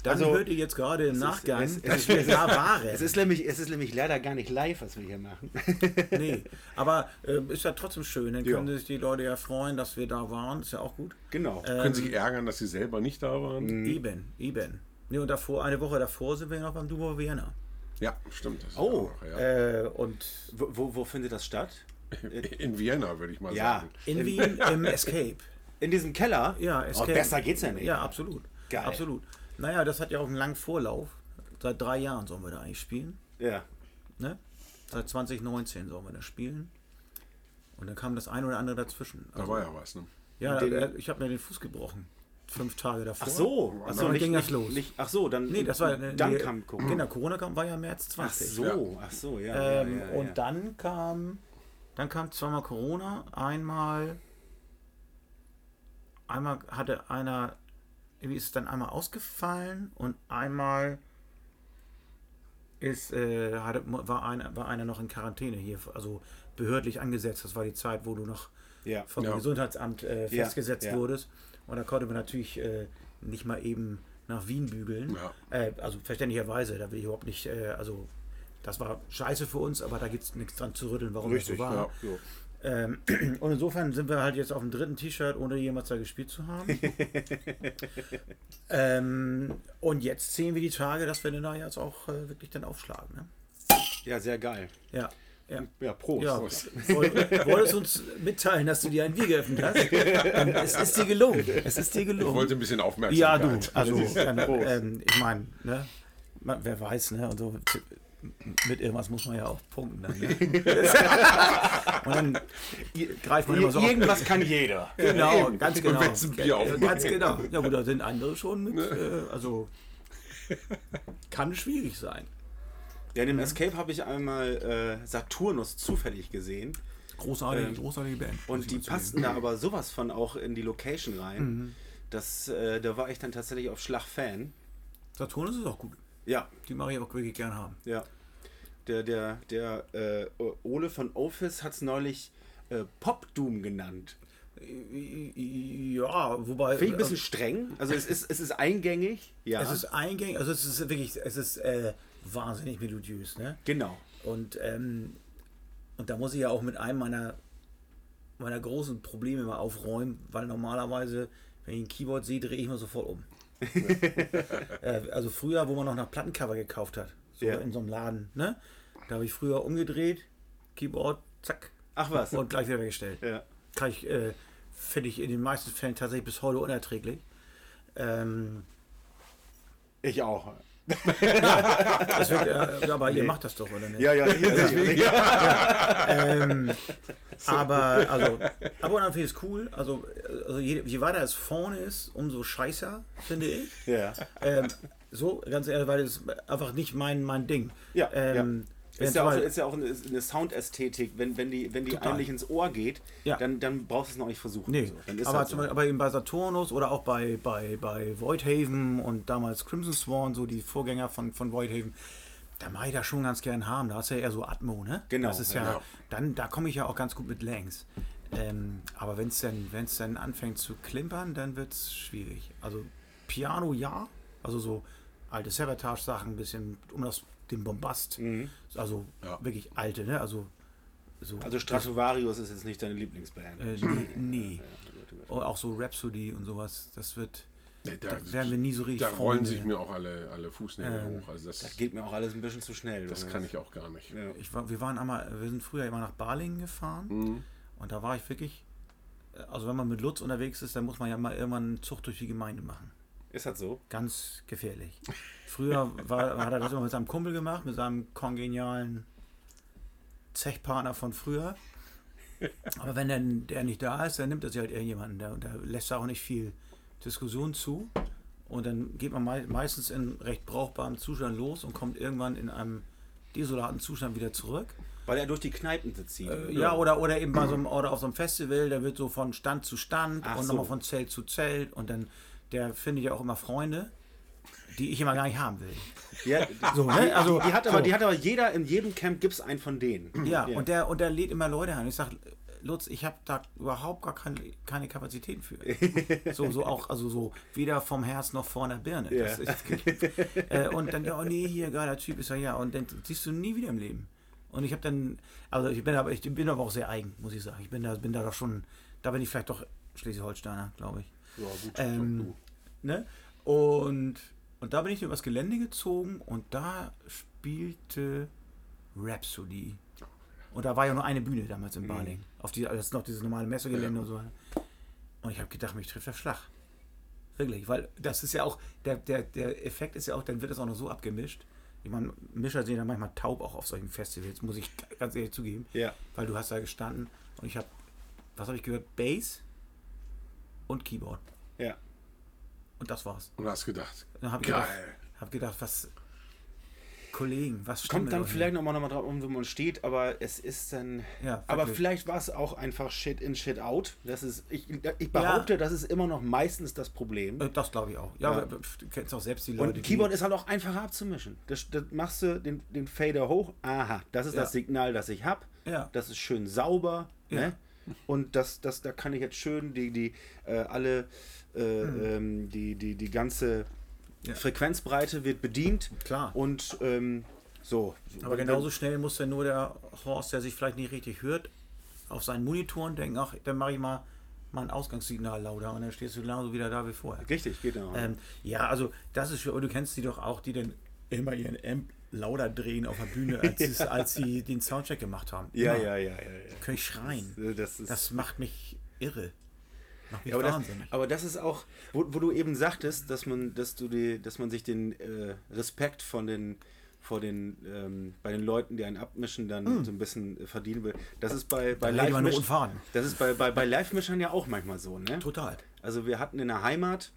Dann Also, hört ihr jetzt gerade im ist- Nachgang, es- es dass ist- wir da waren. Es ist, nämlich, es ist nämlich leider gar nicht live, was wir hier machen. nee, aber äh, ist ja trotzdem schön. Dann Ja. können sich die Leute ja freuen, dass wir da waren. Ist ja auch gut. genau. Ähm, Können sich ärgern, dass sie selber nicht da waren. Eben, eben. Nee, und davor, eine Woche davor sind wir noch beim Duo Vienna. Ja, stimmt. Das ist Oh, auch, ja. Äh, und Wo, wo, findet das statt? In Vienna, würde ich mal Ja. sagen. in Wien im Escape. In diesem Keller? Ja, Oh, Escape. besser geht's ja nicht. Ja, absolut. Geil. Absolut. Naja, das hat ja auch einen langen Vorlauf. Seit drei Jahren sollen wir da eigentlich spielen. Ja. Ne? Seit 2019 sollen wir da spielen. Und dann kam das ein oder andere dazwischen. Da war ja was, ne? ja, Den- ich habe mir den Fuß gebrochen. Fünf Tage davor. Ach so, ach so dann nicht, ging das nicht, los. Nicht, ach so, dann, Nee, das war. dann nee, kam Corona. Genau, Corona kam, war ja März Ach 20. so, ach so, ja. Ähm, ja, ja, und ja. dann kam, dann kam zweimal Corona, einmal, einmal hatte einer, irgendwie ist es dann einmal ausgefallen und einmal ist, äh, hatte, war, einer, war einer noch in Quarantäne hier, also behördlich angesetzt. Das war die Zeit, wo du noch Ja. vom Ja. Gesundheitsamt äh, festgesetzt ja. wurdest. Und da konnte man natürlich äh, nicht mal eben nach Wien bügeln. Ja. Äh, also verständlicherweise, da will ich überhaupt nicht, äh, also das war scheiße für uns, aber da gibt es nichts dran zu rütteln, warum Richtig, das so war. Ja. Ähm, und insofern sind wir halt jetzt auf dem dritten T-Shirt, ohne jemals da gespielt zu haben. ähm, und jetzt sehen wir die Tage, dass wir dann da jetzt auch äh, wirklich dann aufschlagen. Ne? ja, sehr geil. Ja. Ja. Ja, Prost. Ja, woll- wolltest uns mitteilen, dass du dir ein Bier geöffnet hast? Es ist dir gelungen. Es ist dir Ich gelungen. wollte ein bisschen ja, Aufmerksamkeit. du. Also, Prost. dann, Prost. ähm, ich meine, ne, wer weiß, ne? Und so, mit irgendwas muss man ja auch punkten. Dann, ne? Und dann greift man immer so auf. Irgendwas kann jeder. Genau, ganz Und genau. aufmacht. Ganz genau. Ja gut, da sind andere schon mit. Äh, also kann schwierig sein. Ja, in dem Escape habe ich einmal äh, Saturnus zufällig gesehen. Großartige, Ähm, großartige Band. Und die passten da aber sowas von auch in die Location rein. Mhm. Das, äh, da war ich dann tatsächlich auf Schlag Fan. Saturnus ist auch gut. Ja, Die mache ich auch wirklich gern haben. ja. Der, der, der äh, Ole von Office hat es neulich äh, Pop Doom genannt. Ja, wobei. Finde ich ein bisschen streng. Also es ist, es ist eingängig. Ja, Es ist eingängig, also es ist wirklich, es ist äh, wahnsinnig melodiös, ne? genau. Und, ähm, und da muss ich ja auch mit einem meiner, meiner großen Probleme mal aufräumen, weil normalerweise, wenn ich ein Keyboard sehe, drehe ich mich sofort um. Äh, also früher, wo man noch nach Plattencover gekauft hat. So Ja. in so einem Laden, ne? Da habe ich früher umgedreht, Keyboard, zack. Ach was. Und gleich wieder weggestellt. Ja. Kann ich, äh, finde ich in den meisten Fällen tatsächlich bis heute unerträglich. Ähm, Ich auch. Wird, äh, ja, aber ihr macht das doch, oder nicht? Ja, ja, deswegen. Ja. Ähm, aber, also, aber und an für ist cool. Also, also je, je weiter es vorne ist, umso scheißer, finde ich. ja. Ähm, so, ganz ehrlich, weil es einfach nicht mein, mein Ding. Ja, ähm, Ist ja, auch, ist ja auch eine, eine Soundästhetik, wenn, wenn die, wenn die Total. eigentlich ins Ohr geht, Ja. dann, dann brauchst du es noch nicht versuchen. Nee, So, dann ist aber, halt so. Beispiel, aber eben bei Saturnus oder auch bei, bei, bei Voidhaven und damals Crimson Sworn, so die Vorgänger von, von Voidhaven, da mache ich da schon ganz gern haben. Da hast du ja eher so Atmo, ne? Genau, Das ist ja, genau. dann, da komme ich ja auch ganz gut mit Längs. Ähm, aber wenn es dann, wenn's dann anfängt zu klimpern, dann wird es schwierig. Also Piano ja, also so alte Savatage-Sachen, ein bisschen um das, den Bombast. Also Ja. wirklich alte, ne? Also so. also Stratovarius ist jetzt nicht deine Lieblingsband. äh, nee, nee. Auch so Rhapsody und sowas, das wird. Nee, Da werden wir nie so richtig Da rollen sich mir auch alle, alle Fußnägel Ähm, hoch. Also das, Das geht mir auch alles ein bisschen zu schnell. das kann ich auch gar nicht. Ja. Ich war, wir waren einmal, wir sind früher immer nach Balingen gefahren Mhm. und da war ich wirklich, äh, also wenn man mit Lutz unterwegs ist, dann muss man ja mal irgendwann einen Zug durch die Gemeinde machen. Ist das so? Ganz gefährlich. Früher war, hat er das immer mit seinem Kumpel gemacht, mit seinem kongenialen Zechpartner von früher. Aber wenn dann der nicht da ist, dann nimmt er sich halt irgendjemanden. Da, da lässt er auch nicht viel Diskussion zu. Und dann geht man mei meistens in recht brauchbarem Zustand los und kommt irgendwann in einem desolaten Zustand wieder zurück. Weil er durch die Kneipen zieht. Äh, ja, oder, oder eben bei so einem, oder auf so einem Festival, da wird so von Stand zu Stand Ach und so. nochmal von Zelt zu Zelt und dann, der findet ja auch immer Freunde, die ich immer gar nicht haben will. Ja, So, ne? Also, die, hat aber, so. die hat aber jeder, in jedem Camp gibt es einen von denen. Ja, Und, der, und der lädt immer Leute ein. Ich sag, Lutz, ich habe da überhaupt gar keine, keine Kapazitäten für. so, so auch, also so weder vom Herz noch vor der Birne. Ja. ist, äh, und dann, ja, oh nee, hier, geiler Typ ist er, ja. Und dann siehst du nie wieder im Leben. Und ich habe dann, also ich bin aber, ich bin aber auch sehr eigen, muss ich sagen. Ich bin da, bin da doch schon, da bin ich vielleicht doch Schleswig-Holsteiner, glaube ich. Ja, gut, Ähm. Ne? Und, und da bin ich übers Gelände gezogen und da spielte Rhapsody. Und da war ja nur eine Bühne damals Mhm. in Baling. Auf die, das ist noch dieses normale Messegelände und so. Und ich habe gedacht, mich trifft der Schlag. Wirklich, weil das ist ja auch, der, der, der Effekt ist ja auch, dann wird es auch noch so abgemischt. Ich meine, Mischer sind ja manchmal taub auch auf solchen Festivals, muss ich ganz ehrlich zugeben. Ja. Weil du hast da gestanden und ich habe, was habe ich gehört? Bass und Keyboard. Ja. Und das war's. Und hast gedacht, ich geil. gedacht, hab gedacht, was. Kollegen, was stimmt Kommt dann vielleicht nochmal noch mal drauf um, wo man steht, aber es ist dann. Ja, aber vielleicht war es auch einfach Shit in, Shit out. Das ist, ich, ich behaupte, das ist immer noch meistens das Problem. Äh, Das glaube ich auch. Ja, Ja. du kennst auch selbst die Leute. Und Keyboard ist halt auch einfacher abzumischen. Das, das machst du den, den Fader hoch. Aha, das ist Ja. das Signal, das ich habe. Ja. Das ist schön sauber. Ja. Ne? Und das, das, da kann ich jetzt schön die, die äh, alle äh, ähm, die, die, die ganze Hm. Ja. Frequenzbreite wird bedient. Klar. Und ähm, so. Aber genauso schnell muss dann nur der Horst, der sich vielleicht nicht richtig hört, auf seinen Monitoren denken, ach, dann mache ich mal, mal ein Ausgangssignal lauter und dann stehst du genauso wieder da wie vorher. Richtig, genau. Ähm, ja, also das ist, du kennst die doch auch, die dann immer ihren Amp lauter drehen auf der Bühne, als, es, als sie den Soundcheck gemacht haben. ja, Immer. ja, ja, ja, ja. Können ich schreien. Das, das ist, Das macht mich irre. Macht mich Ja, aber, das, wahnsinnig. aber das ist auch, wo, wo du eben sagtest, dass man, dass du die, dass man sich den äh, Respekt von den, vor den, ähm, bei den Leuten, die einen abmischen, dann so ein bisschen äh, verdienen will. Das ist bei, bei. Da und fahren. Das ist bei, bei, bei Live-Mischern ja auch manchmal so, ne? Total. Also wir hatten in der Heimat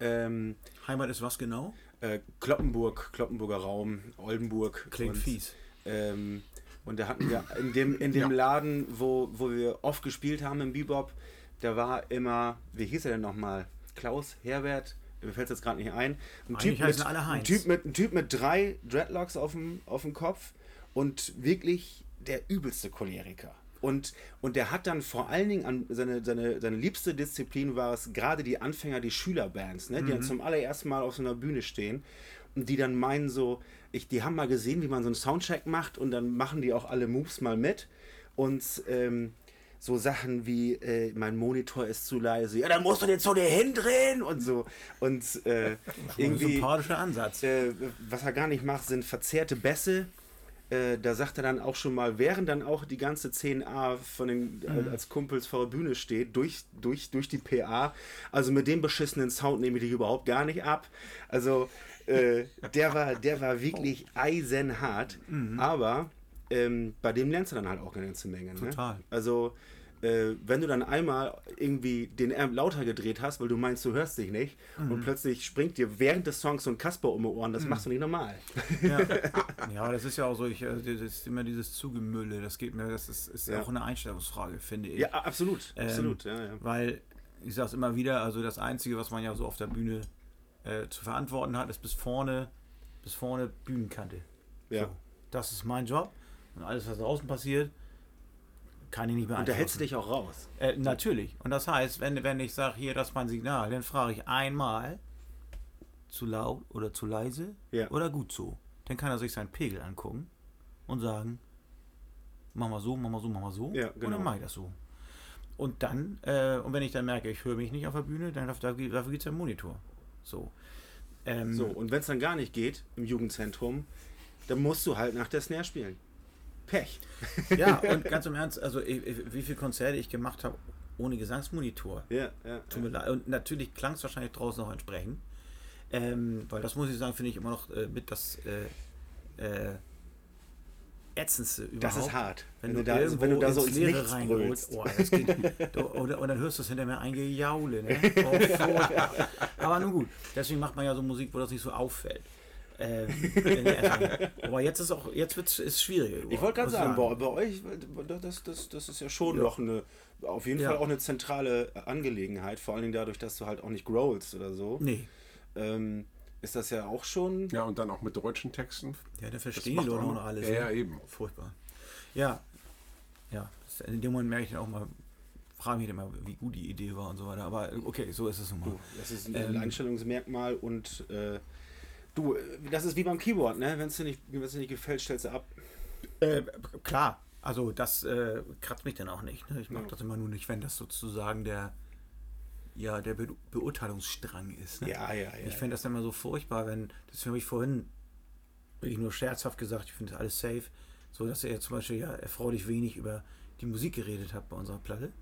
ähm, Heimat ist was genau? äh, Kloppenburg, Kloppenburger Raum, Oldenburg. Klingt und, fies. Ähm, und da hatten wir in dem, in dem Laden, wo, wo wir oft gespielt haben im Bebop, da war immer, wie hieß er denn nochmal? Klaus Herbert, mir fällt es jetzt gerade nicht ein. Ein typ, mit, ein, typ mit, ein Typ mit drei Dreadlocks auf dem, auf dem Kopf und wirklich der übelste Choleriker. Und, und der hat dann vor allen Dingen an seine, seine, seine liebste Disziplin war es gerade die Anfänger, die Schülerbands, ne, die Mhm. dann zum allerersten Mal auf so einer Bühne stehen und die dann meinen so, ich, die haben mal gesehen, wie man so einen Soundcheck macht und dann machen die auch alle Moves mal mit und ähm, so Sachen wie, äh, mein Monitor ist zu leise, ja, dann musst du den zu dir hindrehen und so. Und äh, Ein irgendwie, sympathischer Ansatz. äh, was er gar nicht macht, sind verzerrte Bässe. Äh, da sagt er dann auch schon mal, während dann auch die ganze 10a von den äh, als Kumpels vor der Bühne steht, durch, durch, durch die PA. Also mit dem beschissenen Sound nehme ich dich überhaupt gar nicht ab. Also äh, der, war, der war wirklich eisenhart. Aber ähm, bei dem lernst du dann halt auch eine ganze Menge. Ne? Total. Also äh, wenn du dann einmal irgendwie den Amp lauter gedreht hast, weil du meinst, du hörst dich nicht, und plötzlich springt dir während des Songs so ein Kasper um die Ohren, das machst du nicht normal. Ja. ja, das ist ja auch so, ich, äh, das ist immer dieses Zugemülle, das geht mir, das ist, ist Ja. auch eine Einstellungsfrage, finde ich. Ja, absolut. Ähm, absolut. Ja, ja. Weil, ich sage es immer wieder, also das Einzige, was man ja so auf der Bühne äh, zu verantworten hat, ist bis vorne, bis vorne Bühnenkante. Ja. So, das ist mein Job. Und alles, was draußen passiert, kann ich nicht Und da hältst du dich auch raus. Äh, natürlich. Und das heißt, wenn, wenn ich sage, hier, das ist mein Signal, dann frage ich einmal, zu laut oder zu leise Ja. oder gut so. Dann kann er sich seinen Pegel angucken und sagen, mach mal so, mach mal so, mach mal so. Ja, Und genau. dann mache ich das so. Und dann, äh, und wenn ich dann merke, ich höre mich nicht auf der Bühne, dann dafür, dafür geht es ja im Monitor. So. Ähm, So, und wenn es dann gar nicht geht im Jugendzentrum, dann musst du halt nach der Snare spielen. Pech. Ja, und ganz im Ernst, also ich- ich- wie viele Konzerte ich gemacht habe ohne Gesangsmonitor. Ja, ja. Tut mir leid. Und natürlich klang es wahrscheinlich draußen auch entsprechend. Ähm, weil das muss ich sagen, finde ich immer noch äh, mit das äh, äh, ätzendste überhaupt. Das ist hart. Wenn, Wenn du, da- irgendwo wenn du da so ins Leere reinholst. Oh, das geht, du, oder, und dann hörst du es hinter mir eingejaule. Ne? Oh. Aber nun gut, deswegen macht man ja so Musik, wo das nicht so auffällt. Ähm, aber jetzt ist auch, jetzt wird es schwieriger. Ich wollte gerade muss sagen, bei, bei euch, das, das, das ist ja schon noch eine, auf jeden Ja. Fall auch eine zentrale Angelegenheit, vor allen Dingen dadurch, dass du halt auch nicht growlst oder so. Nee. Ähm, ist das ja auch schon. Ja, und dann auch mit deutschen Texten. Ja, Das verstehen die Leute noch- alles. Ja, ne? ja, eben. Furchtbar. Ja. Ja. In dem Moment merke ich dann auch mal, frage mich dann mal, wie gut die Idee war und so weiter. Aber okay, so ist es nun mal. Das ist ein Ähm, Einstellungsmerkmal und äh, du, das ist wie beim Keyboard, ne? Wenn es dir nicht, wenn's dir nicht gefällt, stellst du ab. Äh, klar, also das äh, kratzt mich dann auch nicht. Ne? Ich mag Ja. das immer nur nicht, wenn das sozusagen der, ja, der Be Beurteilungsstrang ist. Ne? Ja, ja, ja. Ich finde das dann immer so furchtbar, wenn, das habe ich vorhin wirklich nur scherzhaft gesagt, ich finde das alles safe, so dass er zum Beispiel ja erfreulich wenig über die Musik geredet hat bei unserer Platte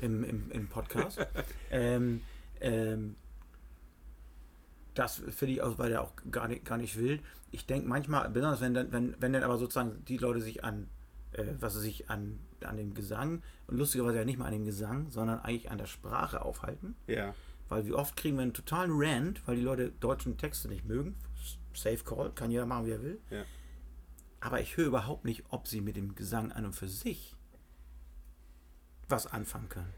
im, im, im Podcast. ähm, ähm, das finde ich auch, weil er auch gar nicht, gar nicht will. Ich denke manchmal, besonders wenn dann, wenn, wenn dann aber sozusagen die Leute sich an, äh, was sie sich an, an dem Gesang und lustigerweise ja nicht mal an dem Gesang, sondern eigentlich an der Sprache aufhalten. Ja. Weil wie oft kriegen wir einen totalen Rant, weil die Leute deutschen Texte nicht mögen. Safe Call, kann jeder machen, wie er will. Ja. Aber ich höre überhaupt nicht, ob sie mit dem Gesang an und für sich was anfangen können.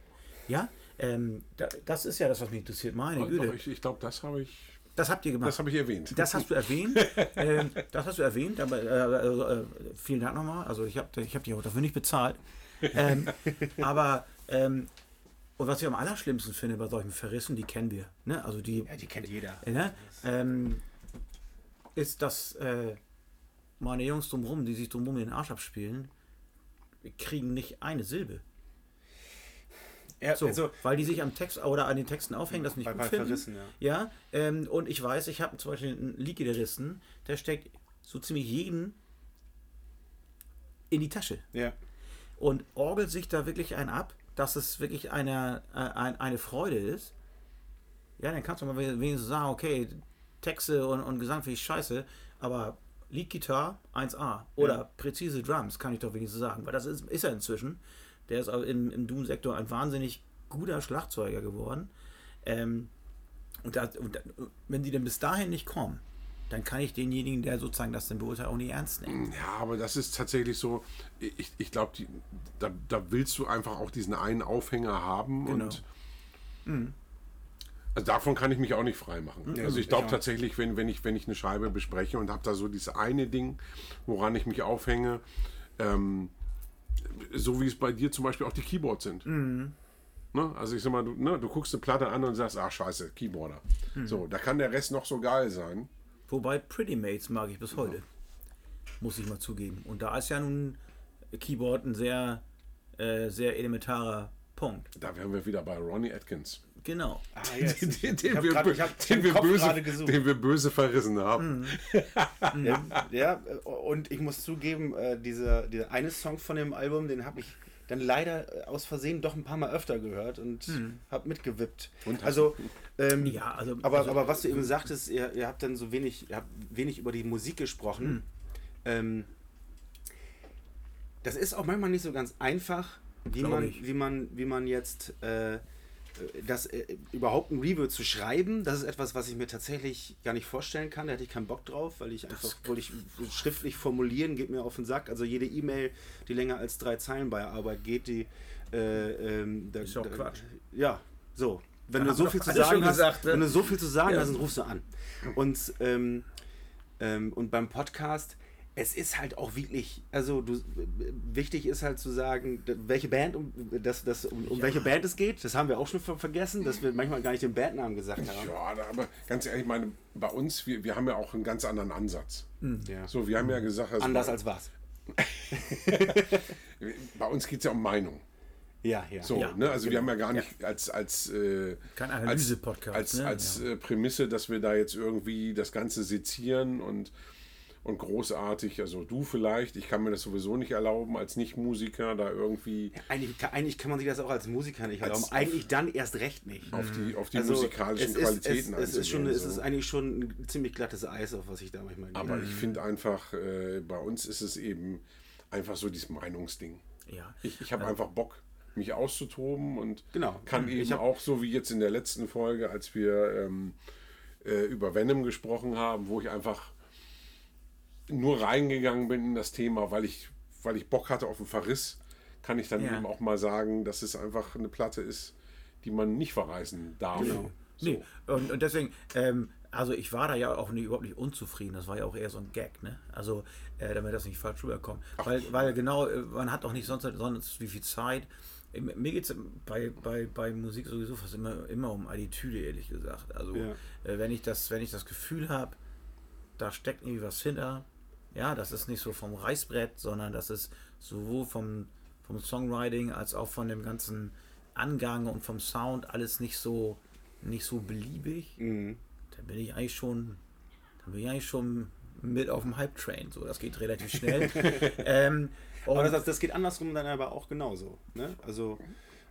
Ja, ähm, da, das ist ja das, was mich interessiert. Meine Güte, ich ich glaube, das habe ich, das habt ihr gemacht. das habe ich erwähnt. Das hast du erwähnt. ähm, das hast du erwähnt, aber äh, also, äh, vielen Dank nochmal. Also ich habe ich hab dich auch dafür nicht bezahlt. Ähm, aber ähm, und was ich am allerschlimmsten finde bei solchen Verrissen, die kennen wir. Ne? Also die, Ja, die kennt jeder. äh, ne? ähm, ist, dass äh, meine Jungs drumherum, die sich drumherum den Arsch abspielen, kriegen nicht eine Silbe. Ja, So, also, weil die sich am Text oder an den Texten aufhängen, das nicht bei, gut bei finden. Verrissen, ja. Ja, ähm, und ich weiß, ich habe zum Beispiel einen Leak-Gitarristen, der steckt so ziemlich jeden in die Tasche Ja. und orgelt sich da wirklich einen ab, dass es wirklich eine, äh, ein, eine Freude ist. Ja, dann kannst du mal wenigstens sagen, okay, Texte und, und Gesang finde ich scheiße, aber Lead-Gitarre 1A oder Ja. präzise Drums kann ich doch wenigstens sagen, weil das ist, ist er inzwischen. Der ist auch im, im Doom-Sektor ein wahnsinnig guter Schlagzeuger geworden. Ähm, und, da, und da, wenn die denn bis dahin nicht kommen, dann kann ich denjenigen, der sozusagen das dann beurteilt, auch nicht ernst nehmen. Ja, aber das ist tatsächlich so, ich, ich glaube, da, da willst du einfach auch diesen einen Aufhänger haben Genau. und also davon kann ich mich auch nicht frei machen. Ja, also ich glaube tatsächlich, wenn, wenn, ich, wenn ich eine Scheibe bespreche und habe da so dieses eine Ding, woran ich mich aufhänge, ähm, so wie es bei dir zum Beispiel auch die Keyboards sind. Ne? Also ich sag mal, du, ne, du guckst eine Platte an und sagst, ach scheiße, Keyboarder. So, da kann der Rest noch so geil sein. Wobei Pretty Mates mag ich bis heute. Muss ich mal zugeben. Und da ist ja nun Keyboard ein sehr äh, sehr elementarer Punkt. Da wären wir wieder bei Ronnie Atkins. Genau. Ah. Den, wir, grad- den, böse, gerade gesucht. den wir böse verrissen haben. Ja, ja, und ich muss zugeben, äh, dieser, dieser eine Song von dem Album, den habe ich dann leider äh, aus Versehen doch ein paar Mal öfter gehört und habe mitgewippt. Und also, ähm, Ja, also- aber, also- aber was du eben sagtest, ihr, ihr habt dann so wenig, ihr habt wenig über die Musik gesprochen. Ähm, das ist auch manchmal nicht so ganz einfach, wie man, ich. wie man, wie man jetzt äh, das äh, überhaupt ein Review zu schreiben. Das ist etwas, was ich mir tatsächlich gar nicht vorstellen kann. Da hätte ich keinen Bock drauf, weil ich einfach, wollte ich schriftlich formulieren, geht mir auf den Sack. Also jede E-Mail, die länger als drei Zeilen bei Arbeit geht, die äh, ähm, da, Ist doch da, Quatsch. Ja, so. Wenn Da du so viel zu sagen hast, gesagt, ne? wenn du so viel zu sagen Ja. hast, dann rufst du an. Und ähm, ähm, und beim Podcast, es ist halt auch wirklich, also du, wichtig ist halt zu sagen, welche Band, um, das, das, um, um welche Band es geht. Das haben wir auch schon ver- vergessen, dass wir manchmal gar nicht den Bandnamen gesagt haben. Ja, aber ganz ehrlich, ich meine, bei uns, wir, wir haben ja auch einen ganz anderen Ansatz. Ja. So, wir haben ja gesagt, also Anders bei, als was. bei uns geht es ja um Meinung. Ja, ja. So, Ja, ne? Also wir haben ja gar nicht als als äh, Kein als, Analyse-Podcast, als, ne? als Ja. äh, Prämisse, dass wir da jetzt irgendwie das Ganze sezieren und und großartig, also du vielleicht, ich kann mir das sowieso nicht erlauben, als Nicht-Musiker da irgendwie Eigentlich, kann- eigentlich kann man sich das auch als Musiker nicht Als erlauben. auf- Eigentlich dann erst recht nicht. auf die, auf die Also, musikalischen es ist, Qualitäten es, es ist schon, einzugehen, Es ist so. eigentlich schon ein ziemlich glattes Eis, auf was ich da manchmal gehe. Aber ich finde einfach, äh, bei uns ist es eben einfach so dieses Meinungsding. Ja. Ich, ich habe einfach Bock, mich auszutoben und Genau. kann Ich eben auch so wie jetzt in der letzten Folge, als wir ähm, äh, über Venom gesprochen haben, wo ich einfach nur reingegangen bin in das Thema, weil ich, weil ich Bock hatte auf einen Verriss, kann ich dann Ja. eben auch mal sagen, dass es einfach eine Platte ist, die man nicht verreißen darf. Genau. So. Nee, und, und deswegen, ähm, also ich war da ja auch nicht, überhaupt nicht unzufrieden. Das war ja auch eher so ein Gag, ne? Also, äh, damit das nicht falsch rüberkommt. Weil, weil genau, äh, man hat auch nicht sonst, sonst wie viel Zeit. Äh, Mir geht es bei, bei, bei Musik sowieso fast immer, immer um Attitüde, ehrlich gesagt. Also, Ja. äh, wenn, ich das, wenn ich das Gefühl habe, da steckt irgendwie was hinter, ja, das ist nicht so vom Reißbrett, sondern das ist sowohl vom, vom Songwriting als auch von dem ganzen Angang und vom Sound alles nicht so nicht so beliebig, Mhm. dann bin ich eigentlich schon, dann bin ich eigentlich schon mit auf dem Hype-Train. So, das geht relativ schnell. ähm, Aber das, das geht andersrum dann aber auch genauso. Ne? Also,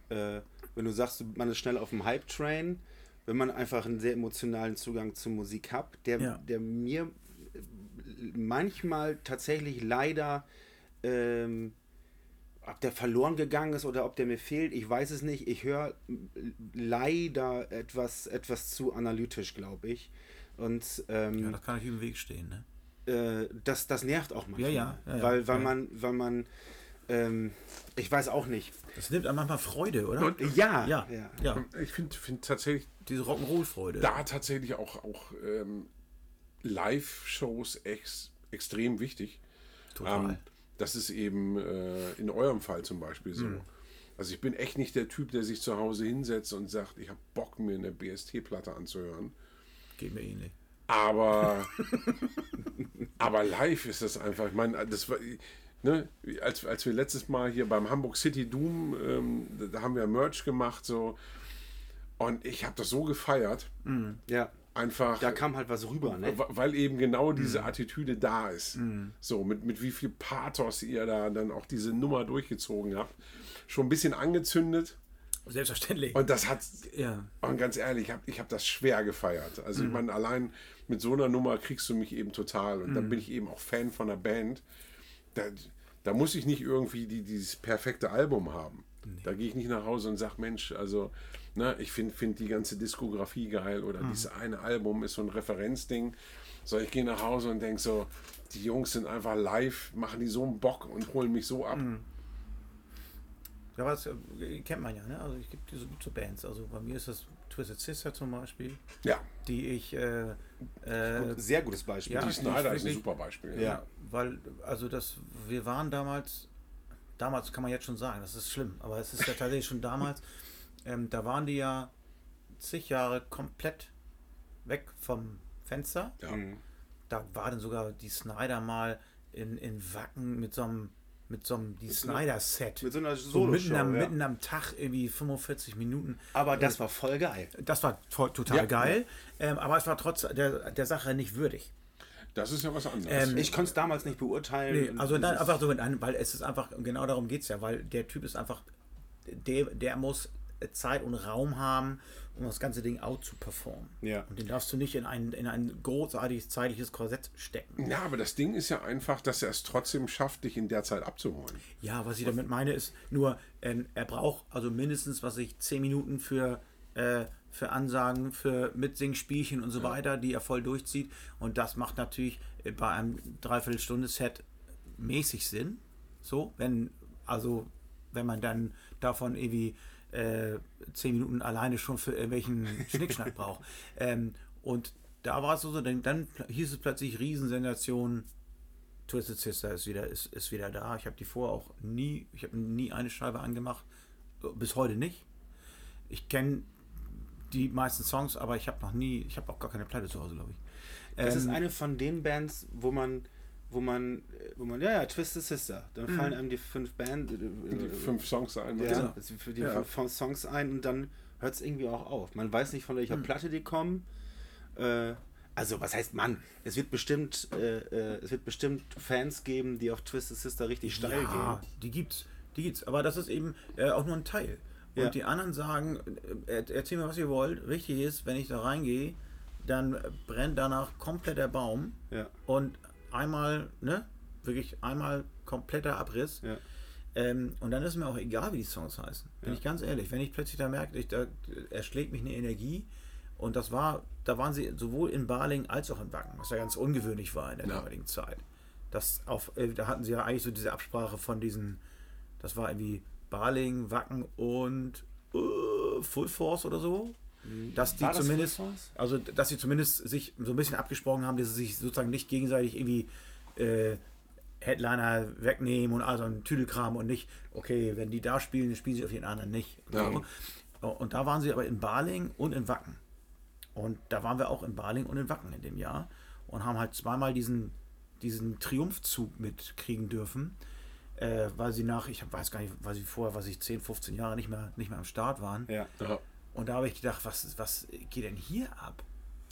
äh, wenn du sagst, man ist schnell auf dem Hype-Train, wenn man einfach einen sehr emotionalen Zugang zur Musik hat, der, Ja. der mir manchmal tatsächlich leider, ähm, ob der verloren gegangen ist oder ob der mir fehlt, ich weiß es nicht. Ich höre leider etwas, etwas zu analytisch, glaube ich. Und ähm, ja, das kann natürlich im Weg stehen. Ne? äh, das, das nervt auch manchmal. Ja, ja, ja, ja, weil, weil ja. man, weil man, ähm, ich weiß auch nicht. Das nimmt einem manchmal Freude, oder? Ja, ja, ja. ja. Ich finde find tatsächlich Diese Rock'n'Roll-Freude. da tatsächlich auch, auch ähm, Live-Shows ex, extrem wichtig. Total. Ähm, das ist eben äh, in eurem Fall zum Beispiel so. Hm. Also ich bin echt nicht der Typ, der sich zu Hause hinsetzt und sagt, ich habe Bock, mir eine BST-Platte anzuhören. Geht mir ähnlich. Aber, aber live ist das einfach. Ich meine, das war, ne, als, als wir letztes Mal hier beim Hamburg City Doom, ähm, da- haben wir Merch gemacht, so. Und ich habe das so gefeiert. ja. Einfach. Da kam halt was rüber, ne? Weil eben genau diese Attitüde da ist. So, mit, mit wie viel Pathos ihr da dann auch diese Nummer durchgezogen habt. Schon ein bisschen angezündet. Selbstverständlich. Und das hat, ja. und ganz ehrlich, ich habe ich hab das schwer gefeiert. Also ich meine, allein mit so einer Nummer kriegst du mich eben total. Und dann bin ich eben auch Fan von der Band. Da, da muss ich nicht irgendwie die, dieses perfekte Album haben. Da gehe ich nicht nach Hause und sage, Mensch, also ne, ich finde find die ganze Diskografie geil oder dieses eine Album ist so ein Referenzding. So, ich gehe nach Hause und denke so, die Jungs sind einfach live, machen die so einen Bock und holen mich so ab. Ja, aber das äh, kennt man ja, ne? Also ich gibt diese so Bands. Also bei mir ist das Twisted Sister zum Beispiel, Ja, die ich äh, äh, Sehr gutes Beispiel. Ja, die Snyder ist ein super Beispiel. Ja. Ja, weil, also das, wir waren damals, damals kann man jetzt schon sagen, das ist schlimm, aber es ist ja tatsächlich schon damals, ähm, da waren die ja zig Jahre komplett weg vom Fenster. Ja. Mhm. Da war dann sogar die Snyder mal in, in Wacken mit so einem mit so einem die Snyder-Set. mit so einer so mitten, am, ja. mitten am Tag, irgendwie 45 Minuten. Aber das war voll geil. Das war to total Ja. geil, ähm, aber es war trotz der, der Sache nicht würdig. Das ist ja was anderes. Ähm, Ich konnte es damals nicht beurteilen. Nee, also dann einfach so mit einem, weil es ist einfach, genau darum geht es ja, weil der Typ ist einfach, der, der muss Zeit und Raum haben, um das ganze Ding out zu performen. Ja. Und den darfst du nicht in ein, in ein großartiges zeitliches Korsett stecken. ja, aber das Ding ist ja einfach, dass er es trotzdem schafft, dich in der Zeit abzuholen. Ja, was ich damit meine, ist nur, ähm, er braucht also mindestens, was ich, 10 Minuten für, äh, für Ansagen, für Mitsingspielchen und so weiter, die er voll durchzieht. Und das macht natürlich äh, bei einem Dreiviertelstunde-Set mäßig Sinn. So, wenn, also, wenn man dann davon irgendwie äh, 10 Minuten alleine schon für irgendwelchen Schnickschnack braucht. Ähm, und da war es so, dann, dann hieß es plötzlich Riesensensation, Twisted Sister ist wieder, ist, ist wieder da. Ich habe die vorher auch nie, ich habe nie eine Scheibe angemacht. Bis heute nicht. Ich kenne die meisten Songs, aber ich habe noch nie, ich habe auch gar keine Platte zu Hause, glaube ich. Das ist Ähm, eine von den Bands, wo man, wo man, wo man, ja, ja, Twisted Sister. Dann fallen einem die fünf Band, äh, Die äh, fünf Songs ein. ja, Genau. die Ja. fünf Songs ein und dann hört es irgendwie auch auf. Man weiß nicht, von welcher Hm. Platte die kommen. Äh, also, was heißt Mann? Es wird bestimmt, äh, äh, es wird bestimmt Fans geben, die auf Twisted Sister richtig steil ja, gehen. die gibt's, die gibt's. Aber das ist eben äh, auch nur ein Teil. Und Ja. die anderen sagen, äh, er- erzähl mir, was ihr wollt. Wichtig ist, wenn ich da reingehe, dann brennt danach komplett der Baum. Ja. Und einmal, ne, wirklich einmal kompletter Abriss. Ja. Ähm, und dann ist mir auch egal, wie die Songs heißen. Bin ich ganz ehrlich. Wenn ich plötzlich da merke, ich, da erschlägt mich eine Energie. Und das war, da waren sie sowohl in Baling als auch in Wacken, was ja ganz ungewöhnlich war in der Ja. damaligen Zeit. Das auf, äh, da hatten sie ja eigentlich so diese Absprache von diesen, das war irgendwie Baling, Wacken und äh, Full Force oder so. Dass die das zumindest, also dass sie zumindest sich so ein bisschen abgesprochen haben, dass sie sich sozusagen nicht gegenseitig irgendwie äh, Headliner wegnehmen und also ein Tüdelkram und nicht, okay, wenn die da spielen, dann spielen sie auf den anderen nicht. Ja. So. Und da waren sie aber in Baling und in Wacken. Und da waren wir auch in Baling und in Wacken in dem Jahr und haben halt zweimal diesen, diesen Triumphzug mitkriegen dürfen, äh, weil sie nach, ich weiß gar nicht, weil sie vorher, was ich 10, 15 Jahre nicht mehr, nicht mehr am Start waren. Ja. Ja. Und da habe ich gedacht, was, was geht denn hier ab?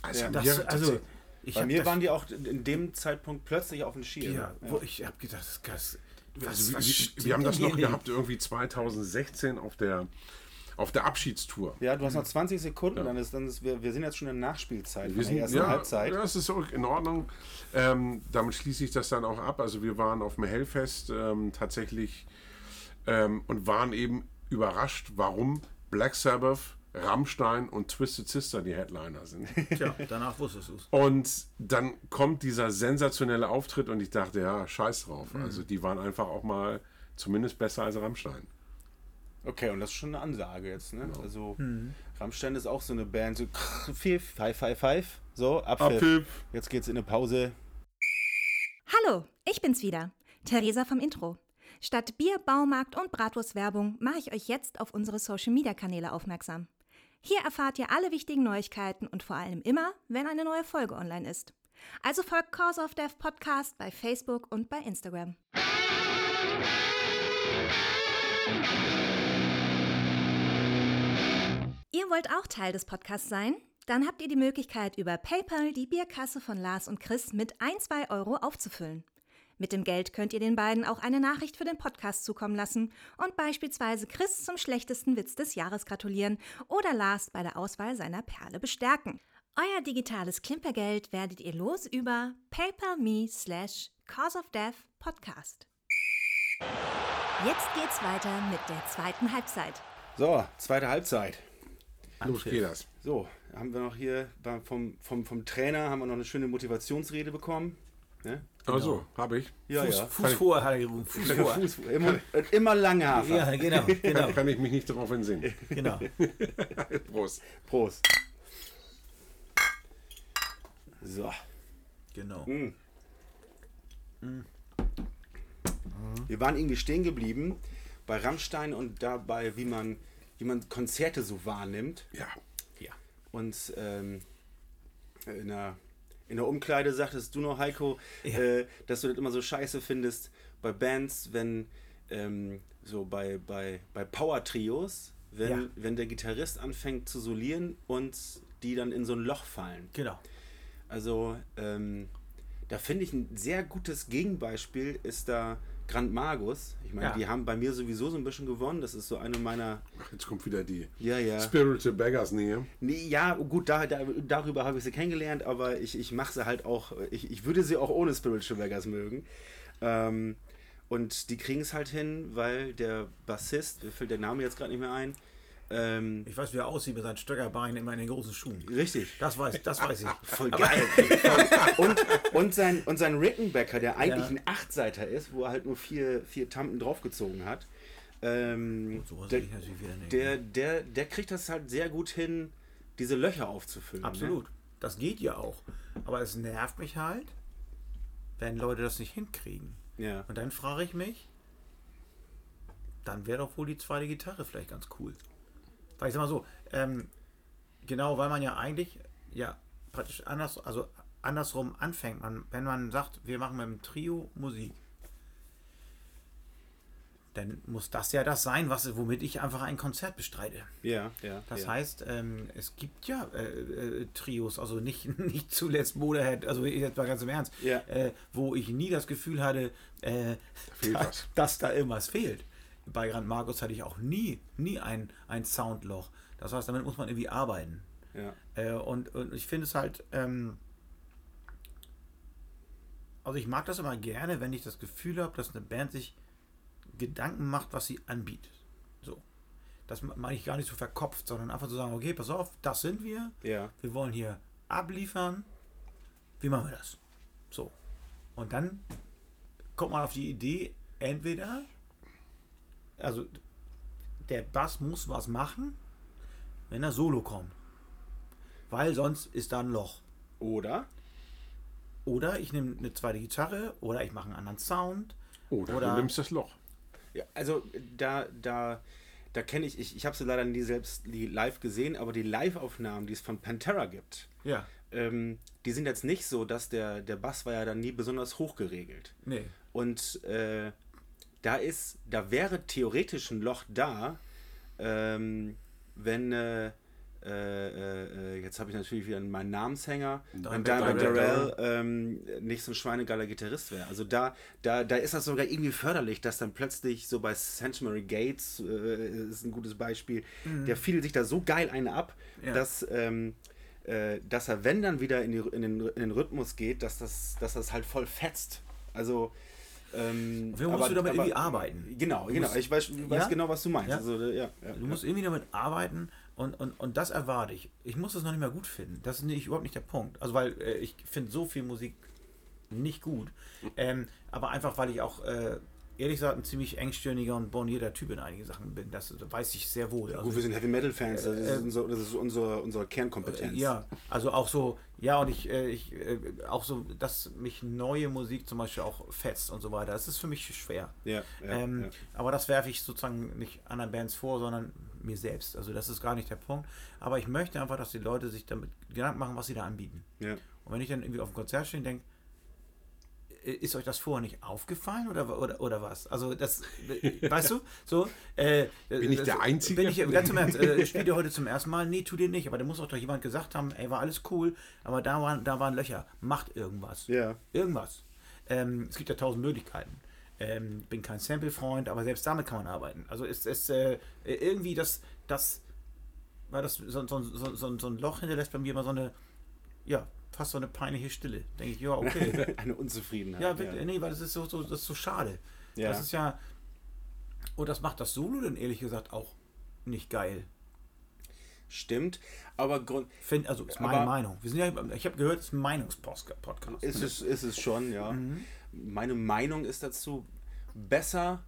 Also, Ja, mir Das, also, ich Bei mir das, waren die auch in dem Zeitpunkt plötzlich auf dem Schirm. ja, wo ich habe gedacht, das, das, was, Also wir, was wir, haben das noch gehabt, irgendwie 2016 auf der, auf der Abschiedstour. Ja, du hast noch 20 Sekunden, dann ist, dann ist wir, wir sind jetzt schon in der Nachspielzeit Wir sind, ersten ja, Halbzeit. das ist auch in Ordnung. Ähm, damit schließe ich das dann auch ab. Also wir waren auf dem Hellfest ähm, tatsächlich ähm, und waren eben überrascht, warum Black Sabbath, Rammstein und Twisted Sister die Headliner sind. Tja, danach wusstest du es. Und dann kommt dieser sensationelle Auftritt und ich dachte, ja, scheiß drauf. Mhm. Also die waren einfach auch mal zumindest besser als Rammstein. Okay, und das ist schon eine Ansage jetzt, ne? Genau. Also Mhm. Rammstein ist auch so eine Band, so five, five, five, five. So, Abpfiff. Abpfiff. Jetzt geht's in eine Pause. Hallo, ich bin's wieder, Theresa vom Intro. Statt Bier, Baumarkt und Bratwurstwerbung mache ich euch jetzt auf unsere Social-Media-Kanäle aufmerksam. Hier erfahrt ihr alle wichtigen Neuigkeiten und vor allem immer, wenn eine neue Folge online ist. Also folgt Cause of Death Podcast bei Facebook und bei Instagram. Ihr wollt auch Teil des Podcasts sein? Dann habt ihr die Möglichkeit, über PayPal die Bierkasse von Lars und Chris mit 1, 2 Euro aufzufüllen. Mit dem Geld könnt ihr den beiden auch eine Nachricht für den Podcast zukommen lassen und beispielsweise Chris zum schlechtesten Witz des Jahres gratulieren oder Lars bei der Auswahl seiner Perle bestärken. Euer digitales Klimpergeld werdet ihr los über paypal.me slash cause of death podcast. Jetzt geht's weiter mit der zweiten Halbzeit. So, zweite Halbzeit. Los geht das. So, haben wir noch hier beim, vom, vom, vom Trainer haben wir noch eine schöne Motivationsrede bekommen. Ne? Also, habe ich. Ja, Fuß, ja. Fuß vor, hat er gerufen. Fuß vor. Fuß, immer, immer lange Hafer. Ja, genau, genau, Da kann ich mich nicht darauf entsinnen. genau. Prost. Prost. So. genau. Wir waren irgendwie stehen geblieben bei Rammstein und dabei, wie man, wie man Konzerte so wahrnimmt. Ja. Ja. Und ähm, in, der, In der Umkleide sagtest du noch, Heiko, Ja. äh, dass du das immer so scheiße findest bei Bands, wenn ähm, so bei, bei, bei Power-Trios, wenn, Ja. wenn der Gitarrist anfängt zu solieren und die dann in so ein Loch fallen. Genau. Also, ähm, da finde ich ein sehr gutes Gegenbeispiel ist da Grand Magus. Ich meine, Ja. die haben bei mir sowieso so ein bisschen gewonnen. Das ist so eine meiner. Ach, jetzt kommt wieder die Ja, ja. Spiritual Beggars Nähe. Nee, ja, gut, da, da, darüber habe ich sie kennengelernt, aber ich, ich mache sie halt auch. Ich, ich würde sie auch ohne Spiritual Beggars mögen. Ähm, und die kriegen es halt hin, weil der Bassist, mir fällt der Name jetzt gerade nicht mehr ein. Ähm, Ich weiß, wie er aussieht mit seinen Stöckerbeinen immer in den großen Schuhen. richtig. Das weiß, das weiß ich. Voll geil. und, und, sein, und sein Rickenbacker, der eigentlich Ja. ein Achtseiter ist, wo er halt nur vier, vier Tampen draufgezogen hat. Ähm, Sowas der, will ich natürlich wieder nicht. der, der, der kriegt das halt sehr gut hin, diese Löcher aufzufüllen. Ne? Absolut. Das geht ja auch. Aber es nervt mich halt, wenn Leute das nicht hinkriegen. Ne? Ja. Und dann frage ich mich, dann wäre doch wohl die zweite Gitarre vielleicht ganz cool. Weil ich sag mal so, ähm, genau, weil man ja eigentlich ja praktisch anders, also andersrum anfängt. Man, wenn man sagt, wir machen mit dem Trio Musik, dann muss das ja das sein, was, womit ich einfach ein Konzert bestreite. Ja, ja. Das ja. heißt, ähm, es gibt ja äh, äh, Trios, also nicht, nicht zuletzt Motorhead, also jetzt mal ganz im Ernst, Ja. äh, wo ich nie das Gefühl hatte, äh, da, was. dass da irgendwas fehlt. Bei Grand Markus hatte ich auch nie, nie ein, ein Soundloch. Das heißt, damit muss man irgendwie arbeiten. ja. Äh, und, und ich finde es halt, ähm, also ich mag das immer gerne, wenn ich das Gefühl habe, dass eine Band sich Gedanken macht, was sie anbietet. So. Das meine ich gar nicht so verkopft, sondern einfach zu sagen, okay, pass auf, das sind wir. Ja. Wir wollen hier abliefern. Wie machen wir das? So. Und dann kommt man auf die Idee, entweder, also der Bass muss was machen, wenn er solo kommt. Weil sonst ist da ein Loch. Oder? Oder ich nehme eine zweite Gitarre oder ich mache einen anderen Sound. Oder, Oder- du nimmst das Loch. Ja, also da, da, da kenne ich, ich, ich habe sie leider nie selbst live gesehen, aber die Live-Aufnahmen, die es von Pantera gibt, Ja. ähm, die sind jetzt nicht so, dass der, der Bass war ja dann nie besonders hoch geregelt. Nee. Und äh, da ist, da wäre theoretisch ein Loch da, ähm, wenn, äh, äh, äh, jetzt habe ich natürlich wieder meinen Namenshänger, wenn Dimebag Darrell. Ähm, nicht so ein schweinegeiler Gitarrist wäre. Also da, da, da ist das sogar irgendwie förderlich, dass dann plötzlich so bei Sanctuary Gates äh, ist ein gutes Beispiel, der fiel sich da so geil eine ab, Mhm. Ja. dass ähm, äh, dass er, wenn dann wieder in, die, in, den, in den Rhythmus geht, dass das, dass das halt voll fetzt. Also. Ähm, Wie musst du damit irgendwie arbeiten? Genau, genau. musst- Ich weiß, weiß Ja? genau, was du meinst. Ja? Also, äh, ja, ja, Du musst irgendwie damit arbeiten und, und, und das erwarte ich. Ich muss das noch nicht mal gut finden. Das ist nicht, überhaupt nicht der Punkt. Also, weil äh, ich finde so viel Musik nicht gut. Ähm, aber einfach, weil ich auch, äh, ehrlich gesagt, ein ziemlich engstirniger und bornierter Typ in einigen Sachen bin. Das weiß ich sehr wohl. Also, Gut, wir sind Heavy Metal Fans, das ist, äh, unser, das ist unsere, unsere Kernkompetenz. Ja, also auch so, ja, und ich, äh, ich äh, auch so, dass mich neue Musik zum Beispiel auch fetzt und so weiter. Das ist für mich schwer. Ja, ja, ähm, ja. Aber das werfe ich sozusagen nicht anderen Bands vor, sondern mir selbst. Also das ist gar nicht der Punkt. Aber ich möchte einfach, dass die Leute sich damit Gedanken machen, was sie da anbieten. ja. Und wenn ich dann irgendwie auf dem Konzert stehe und denke, ist euch das vorher nicht aufgefallen oder, oder, oder was? Also das, weißt du, so. Äh, Bin ich das- der Einzige? Bin ich, ganz im Ernst, äh, spielt ihr heute zum ersten Mal? Nee, tu dir nicht. Aber da muss auch doch jemand gesagt haben, ey, war alles cool, aber da waren, da waren Löcher. Macht irgendwas. Ja. Irgendwas. Ähm, es gibt ja tausend Möglichkeiten. Ähm, bin kein Sample-Freund, aber selbst damit kann man arbeiten. Also ist es äh, irgendwie das, das, weil das so, so, so, so ein Loch hinterlässt bei mir immer so eine, ja, fast so eine peinliche Stille. Denke ich, ja, okay. Eine Unzufriedenheit. ja, wirklich, nee, weil das ist so, so, das ist so schade. Ja. Das ist ja, und das macht das Solo dann ehrlich gesagt auch nicht geil. Stimmt, aber Grund, Find, also ist meine Meinung. Wir sind ja, ich habe gehört, es ist ein Meinungspodcast. ist es, ist es schon, ja. Meine Meinung ist dazu, besser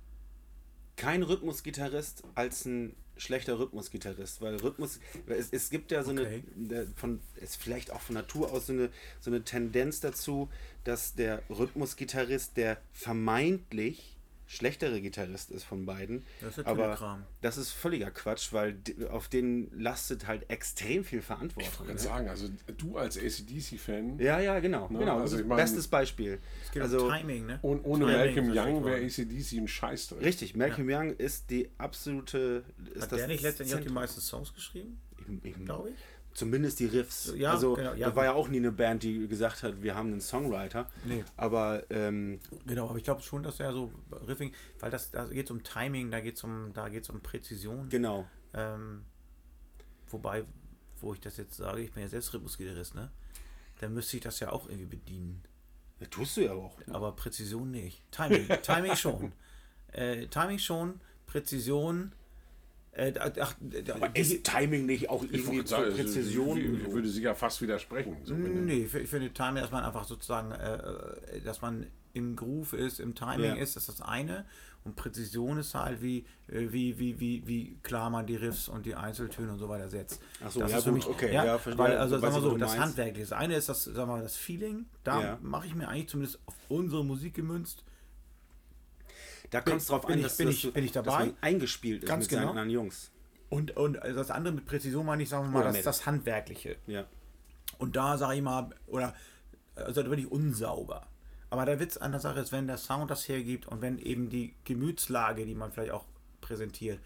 kein Rhythmusgitarrist als ein schlechter Rhythmusgitarrist, weil Rhythmus, es, es gibt ja so Okay. eine, von, ist vielleicht auch von Natur aus so eine, so eine Tendenz dazu, dass der Rhythmusgitarrist, der vermeintlich schlechtere Gitarrist ist von beiden. Das ist ja aber Kram. das ist völliger Quatsch, weil auf den lastet halt extrem viel Verantwortung. Ich wollte ne? sagen, also du als ACDC-Fan Ja, ja, genau. Ne, genau. also das ich mein- bestes Beispiel. Es geht Also um Timing, ne? und ohne Timing Malcolm Young wäre. ACDC ein Scheißdreck. richtig, Malcolm Young ist die absolute. Ist Hat das der nicht letztendlich auch die meisten Songs geschrieben? Ich- ich- Glaube ich. Zumindest die Riffs. Ja, also, genau, ja. das war ja auch nie eine Band, die gesagt hat, wir haben einen Songwriter. Nee. Aber ähm, Genau, aber ich glaube schon, dass er so Riffing, weil das da geht es um Timing, da geht es um, da geht's um Präzision. genau. Ähm, wobei, wo ich das jetzt sage, ich bin ja selbst Rhythmusgitarrist, ne? Dann müsste ich das ja auch irgendwie bedienen. Ja, tust du ja auch. Aber Präzision nicht. Timing, Timing schon. Äh, Timing schon, Präzision. Äh, ach, Aber ist Timing nicht auch Ich irgendwie zur sagen, also, Präzision? Ich würde sie ja fast widersprechen. So, Nee, ich ich finde Timing, dass man einfach sozusagen, äh, dass man im Groove ist, im Timing Ja. ist, das ist das eine. Und Präzision ist halt, wie, äh, wie, wie, wie, wie klar man die Riffs und die Einzeltöne und so weiter setzt. Ach so, das ja, ist für gut, mich, okay, Ja, ja, verstehe. weil, also sagen wir ich, so, das. Handwerkliche. Das eine ist das, sagen wir mal, das Feeling. Da Ja. mache ich mir eigentlich zumindest auf unsere Musik gemünzt. Da kommt es drauf bin an, ich- dass, bin dass ich- bin ich dass dabei? man eingespielt ist Ganz mit seinen genau. anderen Jungs. Und, und das andere mit Präzision meine ich, sagen wir mal, Oder das, mit. das Handwerkliche. Ja. Und da sage ich mal, oder also da bin ich unsauber. Aber der Witz an der Sache ist, wenn der Sound das hergibt und wenn eben die Gemütslage, die man vielleicht auch präsentiert,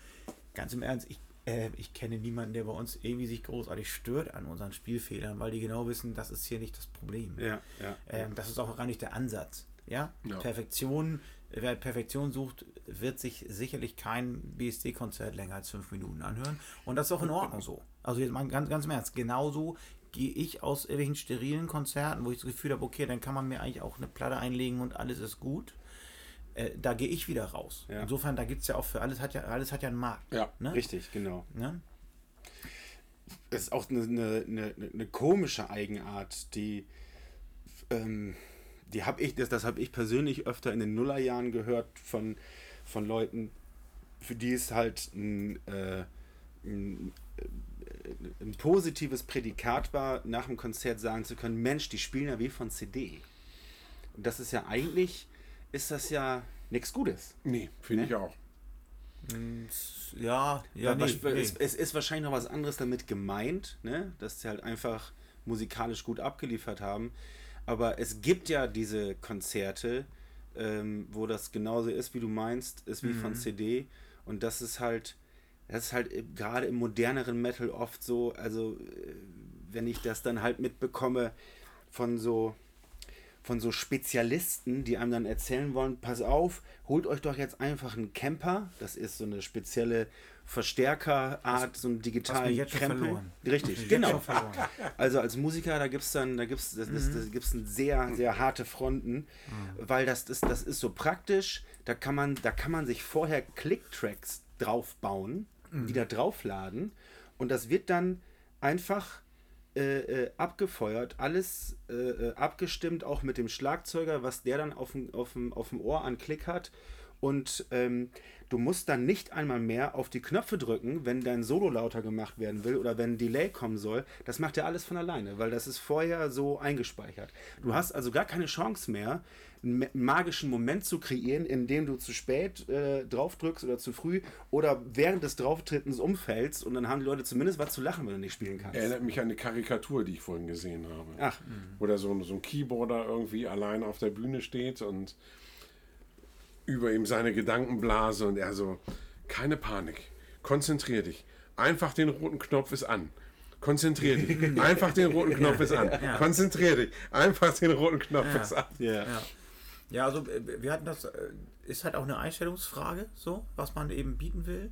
ganz im Ernst, ich, äh, ich kenne niemanden, der bei uns irgendwie sich großartig stört an unseren Spielfehlern, weil die genau wissen, das ist hier nicht das Problem. Ja, ja. Ähm, das ist auch gar nicht der Ansatz. Ja? Ja. Perfektion, wer Perfektion sucht, wird sich sicherlich kein BSD-Konzert länger als fünf Minuten anhören. Und das ist auch in Ordnung so. Also jetzt mal ganz, ganz im Ernst, genauso gehe ich aus irgendwelchen sterilen Konzerten, wo ich das Gefühl habe, okay, dann kann man mir eigentlich auch eine Platte einlegen und alles ist gut. Äh, da gehe ich wieder raus. Ja. Insofern, da gibt es ja auch für alles hat ja, alles hat ja einen Markt. Ja. Ne? Richtig, genau. Ne? Es ist auch eine, eine, eine, eine komische Eigenart, die, ähm, die habe ich, das, das habe ich persönlich öfter in den Nullerjahren gehört von, von Leuten, für die es halt ein, äh, ein, äh, ein positives Prädikat war, nach dem Konzert sagen zu können, Mensch, die spielen ja wie von CD. Und das ist ja eigentlich, ist das ja nichts Gutes. Nee, finde Ne? ich auch. Ja, ja, Ja, nee, es, nee. es, es ist wahrscheinlich noch was anderes damit gemeint, ne? dass sie halt einfach musikalisch gut abgeliefert haben. Aber es gibt ja diese Konzerte, ähm, wo das genauso ist, wie du meinst, ist wie Mhm. von CD. Und das ist halt, das ist halt äh, gerade im moderneren Metal oft so, also äh, wenn ich das dann halt mitbekomme von so von so Spezialisten, die einem dann erzählen wollen, pass auf, holt euch doch jetzt einfach einen Camper, das ist so eine spezielle Verstärkerart, so einen digitalen jetzt Krempel. Richtig, Jetzt genau. Also als Musiker, da gibt es dann, da gibt's, das, ist, das gibt's ein sehr, sehr harte Fronten, weil das ist, das ist so praktisch, da kann man, da kann man sich vorher Click-Tracks draufbauen, die da draufladen und das wird dann einfach äh, äh, abgefeuert, alles äh, äh, abgestimmt, auch mit dem Schlagzeuger, was der dann auf dem, auf dem, auf dem Ohr an Klick hat. Und ähm, du musst dann nicht einmal mehr auf die Knöpfe drücken, wenn dein Solo lauter gemacht werden will oder wenn ein Delay kommen soll. Das macht er alles von alleine, weil das ist vorher so eingespeichert. Du hast also gar keine Chance mehr, einen ma- magischen Moment zu kreieren, in dem du zu spät äh, draufdrückst oder zu früh oder während des Drauftrittens umfällst und dann haben die Leute zumindest was zu lachen, wenn du nicht spielen kannst. Erinnert mich an eine Karikatur, die ich vorhin gesehen habe. Ach. Wo da so, so ein Keyboarder irgendwie allein auf der Bühne steht und über ihm seine Gedankenblase und er so, keine Panik, konzentrier dich. Einfach den roten Knopf ist an. Konzentrier dich. Einfach den roten Knopf ist an. Konzentrier dich. Einfach den roten Knopf ist an. Ja. Ja. Ja, also äh, wir hatten das, äh, ist halt auch eine Einstellungsfrage, so, was man eben bieten will.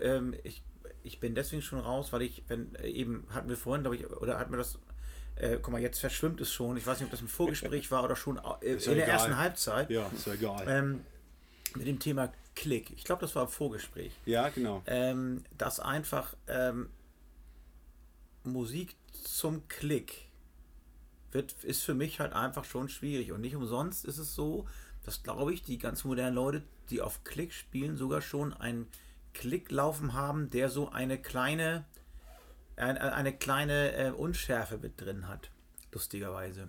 Ähm, ich, ich bin deswegen schon raus, weil ich, wenn äh, eben, hatten wir vorhin, glaube ich, oder hatten wir das, äh, guck mal, jetzt verschwimmt es schon. Ich weiß nicht, ob das im Vorgespräch war oder schon äh, in der egal. ersten Halbzeit. Ja, ist ja egal. Ähm, mit dem Thema Klick. Ich glaube, das war im Vorgespräch. ja, genau. Ähm, dass einfach ähm, Musik zum Klick wird, ist für mich halt einfach schon schwierig. Und nicht umsonst ist es so, dass, glaube ich, die ganz modernen Leute, die auf Klick spielen, sogar schon einen Klick laufen haben, der so eine kleine, ein, eine kleine äh, Unschärfe mit drin hat. Lustigerweise.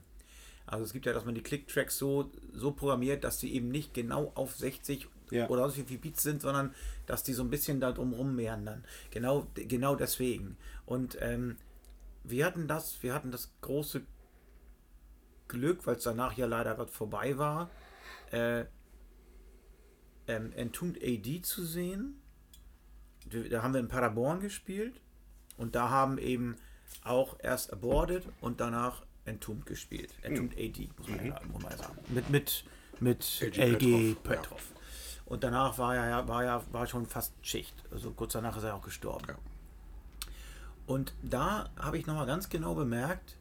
Also es gibt ja, dass man die Click-Tracks so, so programmiert, dass sie eben nicht genau auf 60 Ja. oder sonst wie viele Beats sind, sondern dass die so ein bisschen da drumrum meandern. Genau, genau deswegen. Und ähm, wir hatten das, wir hatten das große Glück, weil es danach ja leider Gott vorbei war, äh, ähm, Entombed AD zu sehen. Da da haben wir in Paderborn gespielt und da haben eben auch erst Aborted und danach Entombed gespielt. Entombed AD, muss man, ja, muss man ja sagen. Mit, mit, mit LG LG Petrov, Petrov. Und danach war ja, war ja war schon fast Schicht. Also kurz danach ist er auch gestorben. Ja. Und da habe ich nochmal ganz genau bemerkt,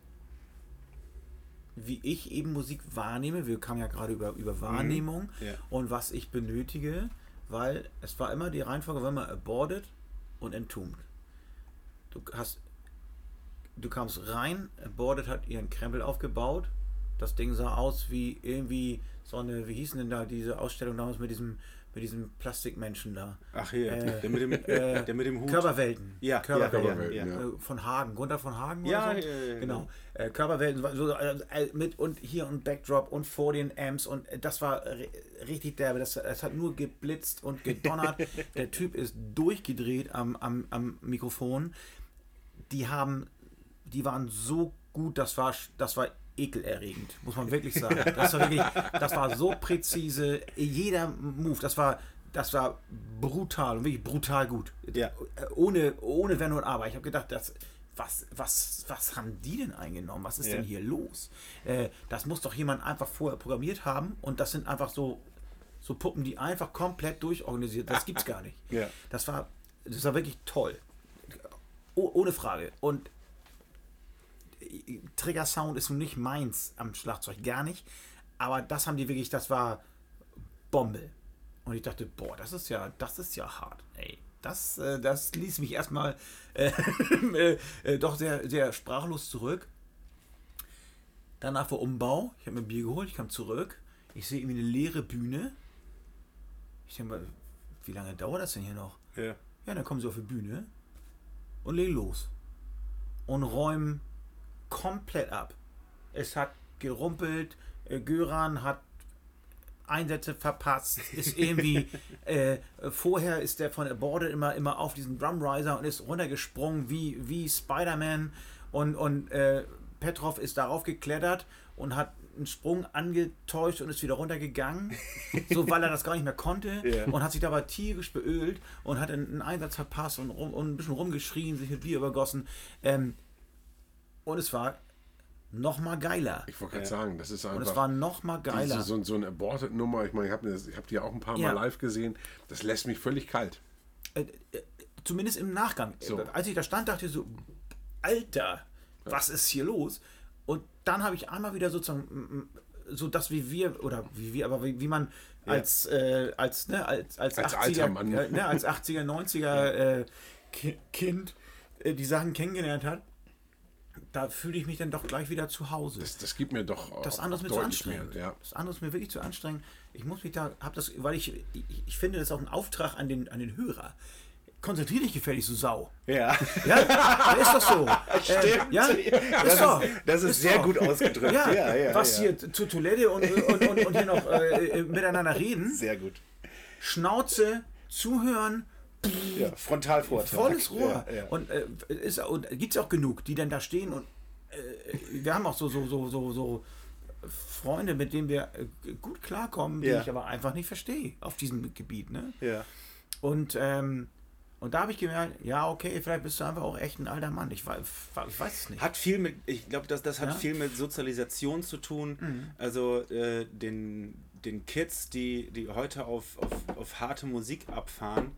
wie ich eben Musik wahrnehme. Wir kamen ja gerade über, über Wahrnehmung Ja. und was ich benötige, weil es war immer die Reihenfolge, wenn man aborted und entombed. Du hast, du kamst rein, aborted hat ihren Krempel aufgebaut. Das Ding sah aus wie irgendwie so eine, wie hießen denn da diese Ausstellung damals mit diesem, mit diesem Plastikmenschen da? Ach hier, Äh, der, mit dem, äh, der mit dem Hut. Körperwelten. Ja, Körperwelten. ja, ja, ja. Äh, Von Hagen, Gunther von Hagen Ja, oder so? ja, genau. Äh, Körperwelten so, äh, mit und hier und Backdrop und vor den Amps und äh, das war ri- richtig derbe. Das, das hat nur geblitzt und gedonnert. Der Typ ist durchgedreht am, am, am Mikrofon. Die haben, die waren so gut, das war, das war ekelerregend, muss man wirklich sagen. Das war wirklich, das war so präzise, jeder Move, das war, das war brutal und wirklich brutal gut. Ja. Äh, Ohne, ohne Wenn und Aber. Ich habe gedacht, das, was, was, was haben die denn eingenommen? Was ist Ja. denn hier los? Äh, das muss doch jemand einfach vorher programmiert haben und das sind einfach so, so Puppen, die einfach komplett durchorganisiert. Das gibt's gar nicht. Ja. Das war, das war wirklich toll. Oh, ohne Frage. Und Trigger Sound ist nun nicht meins am Schlagzeug, gar nicht. Aber das haben die wirklich, das war Bombe. Und ich dachte, boah, das ist ja, das ist ja hart, ey. Das, äh, das ließ mich erstmal äh, äh, äh, doch sehr, sehr sprachlos zurück. Danach war Umbau. Ich habe mir ein Bier geholt, ich kam zurück. Ich sehe irgendwie eine leere Bühne. Ich denke mal, wie lange dauert das denn hier noch? Ja. Ja, dann kommen sie auf die Bühne und legen los. Und räumen komplett ab. Es hat gerumpelt, äh, Göran hat Einsätze verpasst, ist irgendwie, äh, vorher ist der von Aborted immer, immer auf diesen Drumriser und ist runtergesprungen wie, wie Spider-Man und, und äh, Petrov ist darauf geklettert und hat einen Sprung angetäuscht und ist wieder runtergegangen, so weil er das gar nicht mehr konnte Ja. und hat sich dabei tierisch beölt und hat einen, einen Einsatz verpasst und, rum, und ein bisschen rumgeschrien, sich mit Bier übergossen. Ähm, und es war noch mal geiler. Ich wollte gerade Ja. sagen, das ist einfach. Und es war noch mal diese- geiler. so, so eine Aborted-Nummer. Ich meine, ich habe hab die auch ein paar Mal Ja. live gesehen. Das lässt mich völlig kalt. Äh, äh, zumindest im Nachgang. So. Äh, Als ich da stand, dachte ich so, Alter, was ist hier los? Und dann habe ich einmal wieder sozusagen so das wie wir oder wie wir, aber wie, wie man als äh, als ne als als, Als 80er alter Mann. Äh, ne, als 80er 90er äh, Ki- Kind äh, die Sachen kennengelernt hat, da fühle ich mich dann doch gleich wieder zu Hause. Das, das gibt mir doch Das auch- andere ist mir zu anstrengend. Mehr, ja. Das andere ist mir wirklich zu anstrengend. Ich muss mich da, hab das, weil ich, ich, ich finde, das ist auch ein Auftrag an den, an den Hörer. Konzentrier dich gefälligst, du Sau. Ja. Ja, ja ist doch so. Stimmt. Äh, ja, Das ist doch. ist, das ist, sehr doch. gut ausgedrückt. Ja, Ja, ja, was ja. hier zur Toilette und, und, und, und hier noch äh, äh, miteinander reden. Sehr gut. Schnauze, zuhören, Ja, Frontalvortrag. volles Rohr. Ja, ja. Und, äh, ist, und gibt es auch genug, die dann da stehen und äh, wir haben auch so, so, so, so, so Freunde, mit denen wir äh, gut klarkommen, die Ja. ich aber einfach nicht verstehe auf diesem Gebiet. Ne? ja. Und, ähm, und da habe ich gemerkt, ja, okay, vielleicht bist du einfach auch echt ein alter Mann. Ich, weiß- ich weiß es nicht. Hat viel mit, ich glaube, das, das hat Ja? Mhm. viel mit Sozialisation zu tun. Also äh, den, den Kids, die, die heute auf, auf, auf harte Musik abfahren,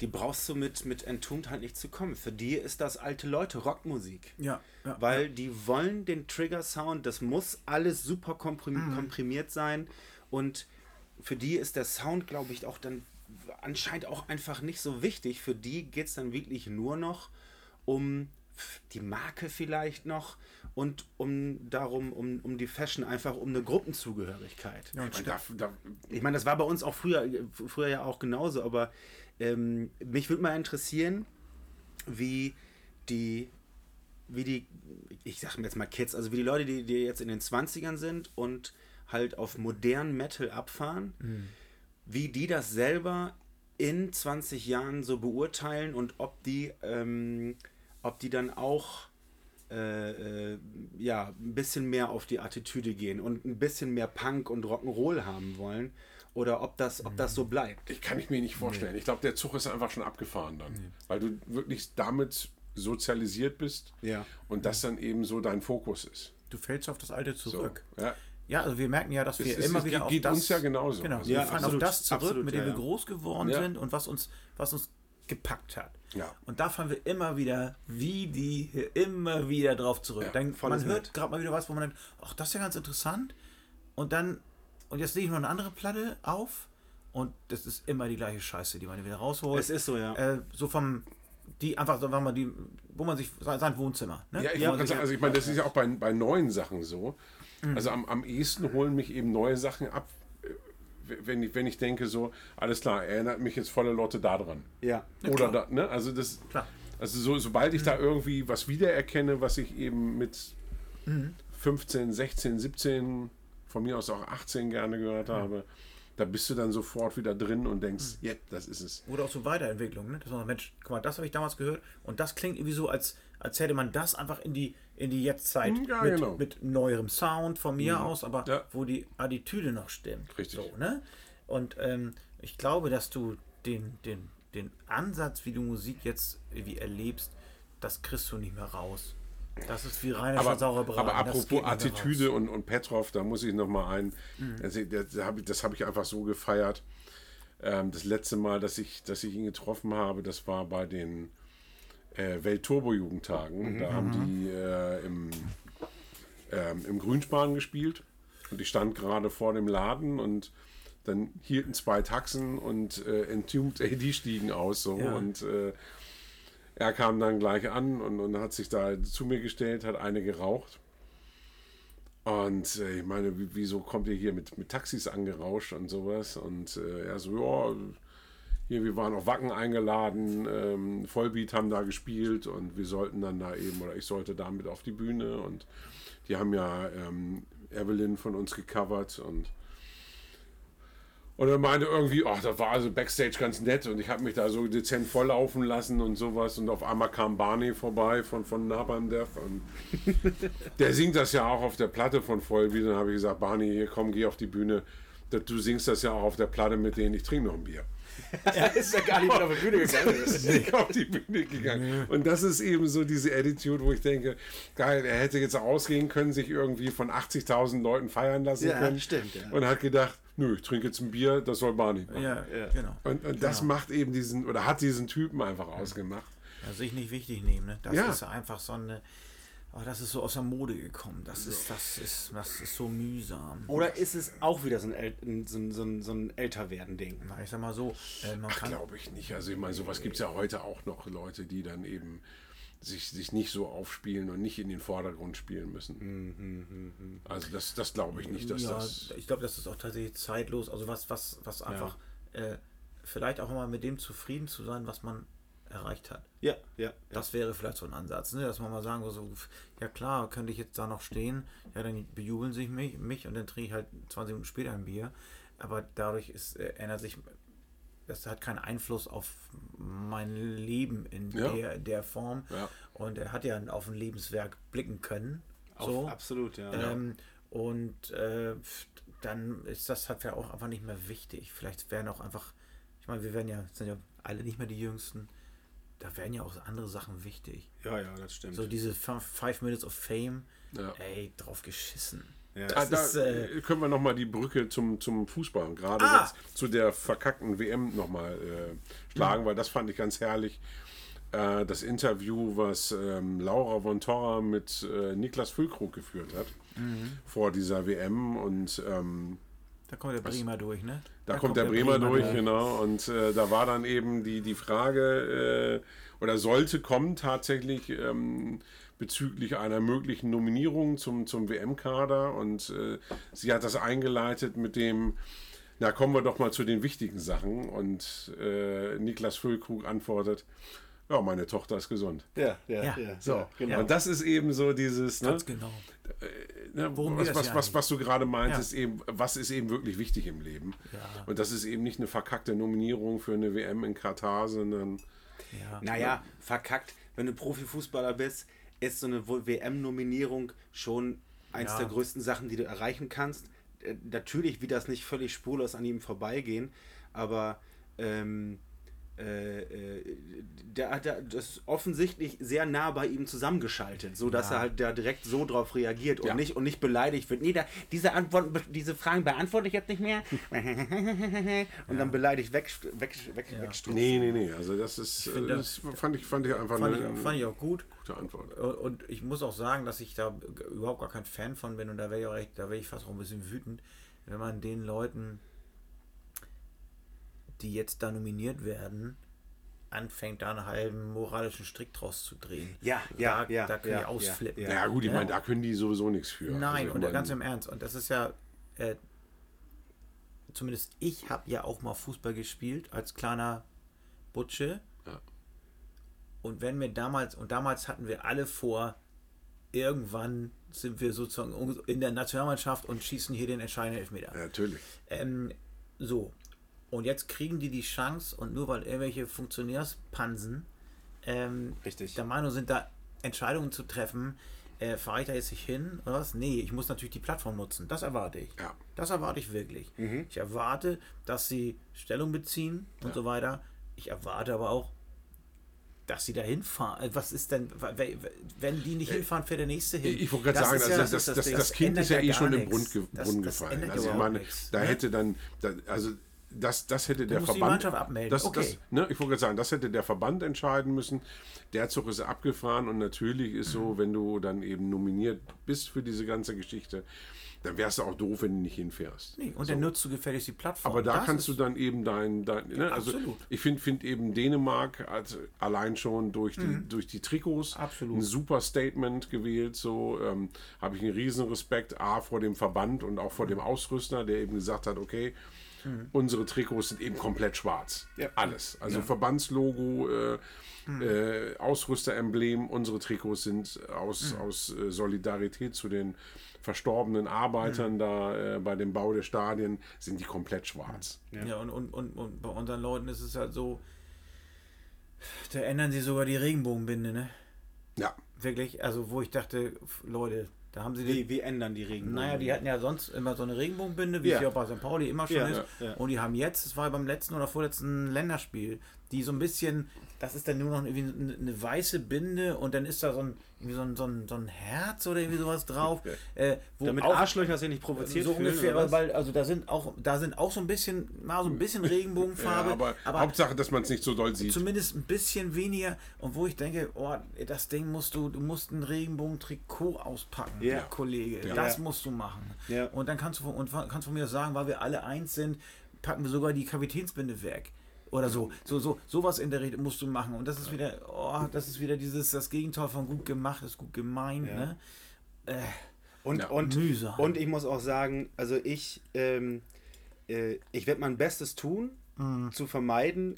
die brauchst du mit, mit Entombed halt nicht zu kommen. Für die ist das alte Leute, Rockmusik. ja, ja, Weil die wollen den Trigger-Sound, das muss alles super komprim komprimiert sein. Und für die ist der Sound, glaube ich, auch dann anscheinend auch einfach nicht so wichtig. Für die geht es dann wirklich nur noch um die Marke vielleicht noch und um darum, um, um die Fashion, einfach um eine Gruppenzugehörigkeit. ja, Ich meine, da, da, Ich meine, das war bei uns auch früher, früher ja auch genauso, aber ähm, mich würde mal interessieren, wie die, wie die, ich sag mir jetzt mal Kids, also wie die Leute, die, die jetzt in den 20ern sind und halt auf modernen Metal abfahren, wie die das selber in 20 Jahren so beurteilen und ob die, ähm, ob die dann auch äh, äh, ja, ein bisschen mehr auf die Attitüde gehen und ein bisschen mehr Punk und Rock'n'Roll haben wollen oder ob das, ob das so bleibt. Ich kann ich mir nicht vorstellen. Ich glaube, der Zug ist einfach schon abgefahren dann. Weil du wirklich damit sozialisiert bist Ja. und das dann eben so dein Fokus ist. Du fällst auf das Alte So, zurück. ja. Ja, also wir merken ja, dass wir Es ist- immer es wieder geht- auf geht das... uns ja genauso. Genau, Also wir Ja, fahren absolut, auf das zurück, absolut, mit dem ja, wir groß geworden Ja. sind und was uns, was uns gepackt hat. Ja. Und da fahren wir immer wieder, wie die, hier immer wieder drauf zurück. Ja, dann, man hört gerade mal wieder was, wo man denkt, ach, das ist ja ganz interessant. Und dann, und jetzt lege ich noch eine andere Platte auf und das ist immer die gleiche Scheiße, die man wieder rausholt. Es ist so, ja. Äh, so vom, die einfach, sagen wir mal, die, wo man sich, sein Wohnzimmer. Ne? Ja, ich sich- sagen, also ich meine, das ist ja auch bei, bei neuen Sachen so. Mhm. Also am, am ehesten holen mich eben neue Sachen ab, äh, wenn ich, wenn ich denke so, alles klar, erinnert mich jetzt volle Lotte daran. ja. Oder da, ne? Also das, Klar. also so, sobald ich da irgendwie was wiedererkenne, was ich eben mit 15, 16, 17, von mir aus auch 18 gerne gehört habe, da bist du dann sofort wieder drin und denkst, ja, das ist es. Oder auch so Weiterentwicklung, ne? Dass man sagt, Mensch, guck mal, das habe ich damals gehört und das klingt irgendwie so, als, als hätte man das einfach in die, in die Jetztzeit Ja, mit, genau. mit neuerem Sound von mir aus, aber Ja. wo die Attitüde noch stimmt. Richtig. So, ne? Und ähm, ich glaube, dass du den, den, den Ansatz, wie du Musik jetzt irgendwie erlebst, das kriegst du nicht mehr raus. Das ist wie reiner aber, saurer Braten. aber apropos Attitüde und, und Petrov, da muss ich noch mal ein. Mhm. Das das habe ich, hab ich einfach so gefeiert. Ähm, das letzte Mal, dass ich, dass ich ihn getroffen habe, das war bei den äh, Welt-Turbo-Jugendtagen. Mhm. Da haben die äh, im, ähm, im Grünspan gespielt. Und ich stand gerade vor dem Laden und dann hielten zwei Taxen und äh, Entombed AD stiegen aus. So, Ja. Und äh, er kam dann gleich an und, und hat sich da zu mir gestellt, hat eine geraucht. Und äh, ich meine, wie- wieso kommt ihr hier mit, mit Taxis angerauscht und sowas? Und äh, er so, ja, hier, wir waren auf Wacken eingeladen, ähm, Vollbeat haben da gespielt und wir sollten dann da eben, oder ich sollte damit auf die Bühne und die haben ja ähm, Evelyn von uns gecovert und und er meinte irgendwie, ach, das war also Backstage ganz nett und ich habe mich da so dezent volllaufen lassen und sowas und auf einmal kam Barney vorbei von, von Naban Death und der singt das ja auch auf der Platte von Vollbeat. Dann habe ich gesagt, Barney, hier komm, geh auf die Bühne. Du singst das ja auch auf der Platte mit denen, ich trinke noch ein Bier. Er ist ja gar nicht auf die Bühne gegangen. Nicht auf die Bühne gegangen. Und das ist eben so diese Attitude, wo ich denke, geil, er hätte jetzt ausgehen können, sich irgendwie von 80.000 Leuten feiern lassen Ja, können. stimmt, ja. Und hat gedacht, nö, ich trinke jetzt ein Bier, das soll Barney machen. Ja, Ja. genau. Und, und das macht eben diesen, oder hat diesen Typen einfach ausgemacht. Ja, sich nicht wichtig nehmen, ne? Das Ja. ist einfach so eine. Oh, das ist so aus der Mode gekommen. Das ist, das ist, das ist so mühsam. Oder ist es auch wieder so ein, El so ein, so ein, so ein Älterwerden-Ding? Ich sag mal so, äh, man kann. Glaube ich nicht. Also ich meine, sowas gibt es ja heute auch noch Leute, die dann eben sich, sich nicht so aufspielen und nicht in den Vordergrund spielen müssen. Also das, das glaube ich nicht, dass ja, das. ich glaube, das ist auch tatsächlich zeitlos. Also was, was, was einfach äh, vielleicht auch immer mit dem zufrieden zu sein, was man erreicht hat. Ja, ja. Das wäre vielleicht so ein Ansatz, ne? dass man mal sagen würde, so, ja klar, könnte ich jetzt da noch stehen, ja, dann bejubeln sich mich, mich und dann trinke ich halt 20 Minuten später ein Bier. Aber dadurch ist, äh, ändert sich, das hat keinen Einfluss auf mein Leben in Ja. der, der Form. Ja. Und er hat ja auf ein Lebenswerk blicken können. Auf, So. Absolut, ja. Ähm, und äh, dann ist das halt ja auch einfach nicht mehr wichtig. Vielleicht wären auch einfach, ich meine, wir werden ja, sind ja alle nicht mehr die Jüngsten. Da wären ja auch andere Sachen wichtig. ja, ja, das stimmt. So diese Five Minutes of Fame, Ja. ey, drauf geschissen. Ja. Ah, da ist, äh, können wir nochmal die Brücke zum, zum Fußball, gerade Ah! jetzt zu der verkackten WM nochmal äh, schlagen, weil das fand ich ganz herrlich. Äh, das Interview, was ähm, Laura von Torra mit äh, Niklas Füllkrug geführt hat Mhm. vor dieser WM und ähm, Da kommt der Bremer durch, ne? da, kommt der Bremer, durch, genau. Und äh, da war dann eben die, die Frage, äh, oder sollte kommen tatsächlich ähm, bezüglich einer möglichen Nominierung zum, zum WM-Kader. Und äh, sie hat das eingeleitet mit dem, na kommen wir doch mal zu den wichtigen Sachen. Und äh, Niklas Füllkrug antwortet, ja, meine Tochter ist gesund. Ja, ja, Ja. ja. So, ja, genau. und das ist eben so dieses, ne, Ganz genau. ne, Worum was, was, was, was du gerade meintest, Ja. eben, was ist eben wirklich wichtig im Leben. Ja. Und das ist eben nicht eine verkackte Nominierung für eine WM in Katar, sondern Ja. Naja, verkackt. Wenn du Profifußballer bist, ist so eine WM-Nominierung schon eins Ja. der größten Sachen, die du erreichen kannst. Äh, Natürlich wird das nicht völlig spurlos an ihm vorbeigehen, aber ähm, äh, äh, der hat da- das ist offensichtlich sehr nah bei ihm zusammengeschaltet, so dass Ja. er halt da direkt so drauf reagiert und Ja. nicht und nicht beleidigt wird. Nee, da, diese Antworten, diese Fragen beantworte ich jetzt nicht mehr. und dann beleidigt weg, weg, weg, Ja. wegstutzen. nee, nee, nee. Also das ist, find äh, das fand ich, fand ich einfach Fand eine, ich, fand ich auch gut. gute Antwort. Und ich muss auch sagen, dass ich da überhaupt gar kein Fan von bin und da wäre ich auch da wäre ich fast auch ein bisschen wütend, wenn man den Leuten, die jetzt da nominiert werden, anfängt, da einen halben moralischen Strick draus zu drehen. Ja, ja, da, ja, Da kann ja, ich ausflippen. ja, Ja, gut, ich Ja. meine, da können die sowieso nichts für. Nein, Also und meine, ganz im Ernst. Und das ist ja, äh, zumindest ich habe ja auch mal Fußball gespielt als kleiner Butsche. Ja. Und wenn wir damals, und damals hatten wir alle vor, irgendwann sind wir sozusagen in der Nationalmannschaft und schießen hier den entscheidenden Elfmeter. Ja, natürlich. Ähm, so. Und jetzt kriegen die die Chance und nur weil irgendwelche Funktionärspansen ähm, der Meinung sind, da Entscheidungen zu treffen, äh, fahre ich da jetzt nicht hin oder was? Nee, ich muss natürlich die Plattform nutzen. Das erwarte ich. Ja. Das erwarte ich wirklich. Mhm. Ich erwarte, dass sie Stellung beziehen und so weiter. Ich erwarte aber auch, dass sie da hinfahren. Äh, Was ist denn, wenn die nicht hinfahren, fährt der nächste hin. Ich wollte gerade sagen, also ja- das, das, das, das Kind ist ja eh schon im nichts. Das- Brunnen gefallen. Also ich meine, nichts, da ne? hätte dann, da, also das, das hätte der musst die Verband. Mannschaft abmelden. Das, Okay. das, ne, ich wollte gerade sagen, das hätte der Verband entscheiden müssen. Der Zug ist abgefahren und natürlich ist so, wenn du dann eben nominiert bist für diese ganze Geschichte, dann wärst du auch doof, wenn du nicht hinfährst. Nee, und dann nutzt du gefälligst die Plattform. Aber da Das kannst du dann eben dein, dein ne, also absolut. ich finde find eben Dänemark hat allein schon durch die, durch die Trikots Mhm. Absolut. ein super Statement gewählt. So ähm, habe ich einen riesen Respekt A vor dem Verband und auch vor dem Ausrüster, der eben gesagt hat, okay, Mhm. unsere Trikots sind eben komplett schwarz. Ja. Alles. Also Verbandslogo, äh, Mhm. äh, Ausrüsteremblem, unsere Trikots sind aus, aus äh, Solidarität zu den verstorbenen Arbeitern da äh, bei dem Bau der Stadien, sind die komplett schwarz. Ja, und, und, und, und bei unseren Leuten ist es halt so, da ändern sie sogar die Regenbogenbinde, ne? Ja. Wirklich, also wo ich dachte, Leute, da haben sie Wie, die. wie ändern die Regenbogen? Naja, die hatten ja sonst immer so eine Regenbogenbinde, wie Ja. es ja auch bei St. Pauli immer schon Ja, ist. ja. Und die haben jetzt, das war beim letzten oder vorletzten Länderspiel, die so ein bisschen, das ist dann nur noch irgendwie eine, weiße Binde und dann ist da so ein, so ein, so ein, so ein Herz oder irgendwie sowas drauf. äh, Damit auch- Arschlöcher sich nicht provoziert so ungefähr, weil also da sind auch da sind auch so ein bisschen mal so ein bisschen Regenbogenfarbe, Ja, aber, Hauptsache, dass man es nicht so doll sieht. zumindest ein bisschen weniger und wo ich denke, oh, das Ding musst du du musst ein Regenbogen-Trikot auspacken, Ja. Kollege, Ja. das musst du machen. Ja. Und dann kannst du von- und kannst von mir sagen, weil wir alle eins sind, packen wir sogar die Kapitänsbinde weg. Oder so, so, so, sowas in der Rede musst du machen. Und das ist wieder, oh, das ist wieder dieses, das Gegenteil von gut gemacht ist gut gemeint, Ja. ne? Äh, Und, Ja. und, Mühsam. und ich muss auch sagen, also ich, ähm, äh, ich werde mein Bestes tun, Mhm. zu vermeiden,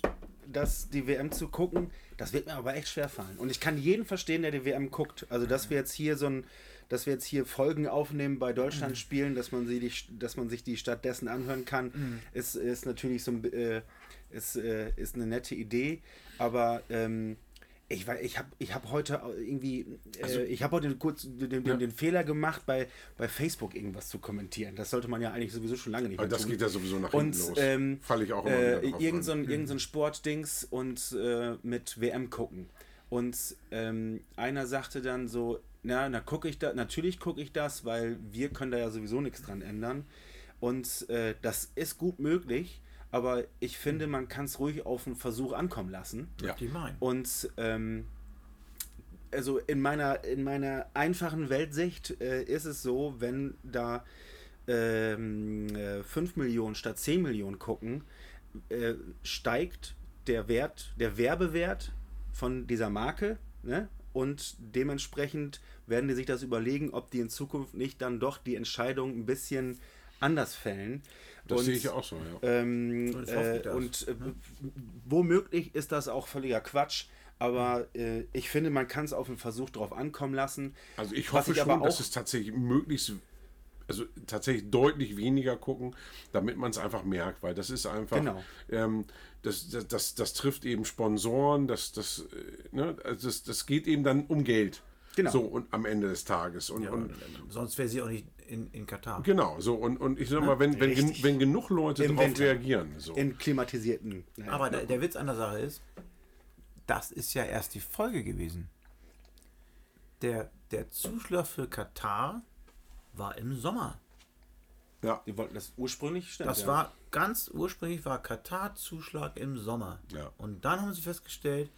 dass die WM zu gucken. Das wird mir aber echt schwer fallen. Und ich kann jeden verstehen, der die WM guckt. Also, dass wir jetzt hier so ein, dass wir jetzt hier Folgen aufnehmen bei Deutschland Mhm. spielen, dass man sie die, dass man sich die stattdessen anhören kann, Mhm. ist, ist natürlich so ein, äh, ist, äh, ist eine nette Idee. Aber ähm, ich, ich habe ich hab heute irgendwie, Also äh, ich habe heute kurz den, den, Ja. den Fehler gemacht, bei, bei Facebook irgendwas zu kommentieren. Das sollte man ja eigentlich sowieso schon lange nicht Aber mehr das tun. geht ja sowieso nach Und hinten los. ähm, Falle ich auch immer äh, wieder irgend, so ein, irgend so ein Sportdings und äh, mit WM gucken. Und ähm, einer sagte dann so, na, na gucke ich da, natürlich gucke ich das, weil wir können da ja sowieso nichts dran ändern. Und äh, das ist gut möglich, aber ich finde, man kann es ruhig auf einen Versuch ankommen lassen. Ja. die meinen. Und ähm, also in meiner, in meiner einfachen Weltsicht äh, ist es so, wenn da ähm, äh, 5 Millionen statt 10 Millionen gucken, äh, steigt der Wert, der Werbewert von dieser Marke, ne? Und dementsprechend werden die sich das überlegen, ob die in Zukunft nicht dann doch die Entscheidung ein bisschen anders fällen. Das Und- sehe ich auch so, ja. ähm, äh, und äh, womöglich ist das auch völliger Quatsch, Aber äh, ich finde, man kann es auf den Versuch drauf ankommen lassen. Also ich hoffe ich aber schon, dass es tatsächlich möglichst, also tatsächlich deutlich weniger gucken, damit man es einfach merkt, weil das ist einfach, Genau. ähm, das, das, das, das trifft eben Sponsoren, das, das, äh, ne, also das, das geht eben dann um Geld. Genau. So und am Ende des Tages. Und, Ja, und sonst wäre sie auch nicht in, in Katar. genau, so und, und ich sag mal, wenn, wenn, gen, wenn genug Leute Im darauf Winter. reagieren, so. In klimatisierten. äh, Aber der, der Witz an der Sache ist, das ist ja erst die Folge gewesen. Der, der Zuschlag für Katar war im Sommer. ja, die wollten das ursprünglich stimmt, Das ja. war ganz ursprünglich war Katar-Zuschlag im Sommer. Ja. Und dann haben sie festgestellt,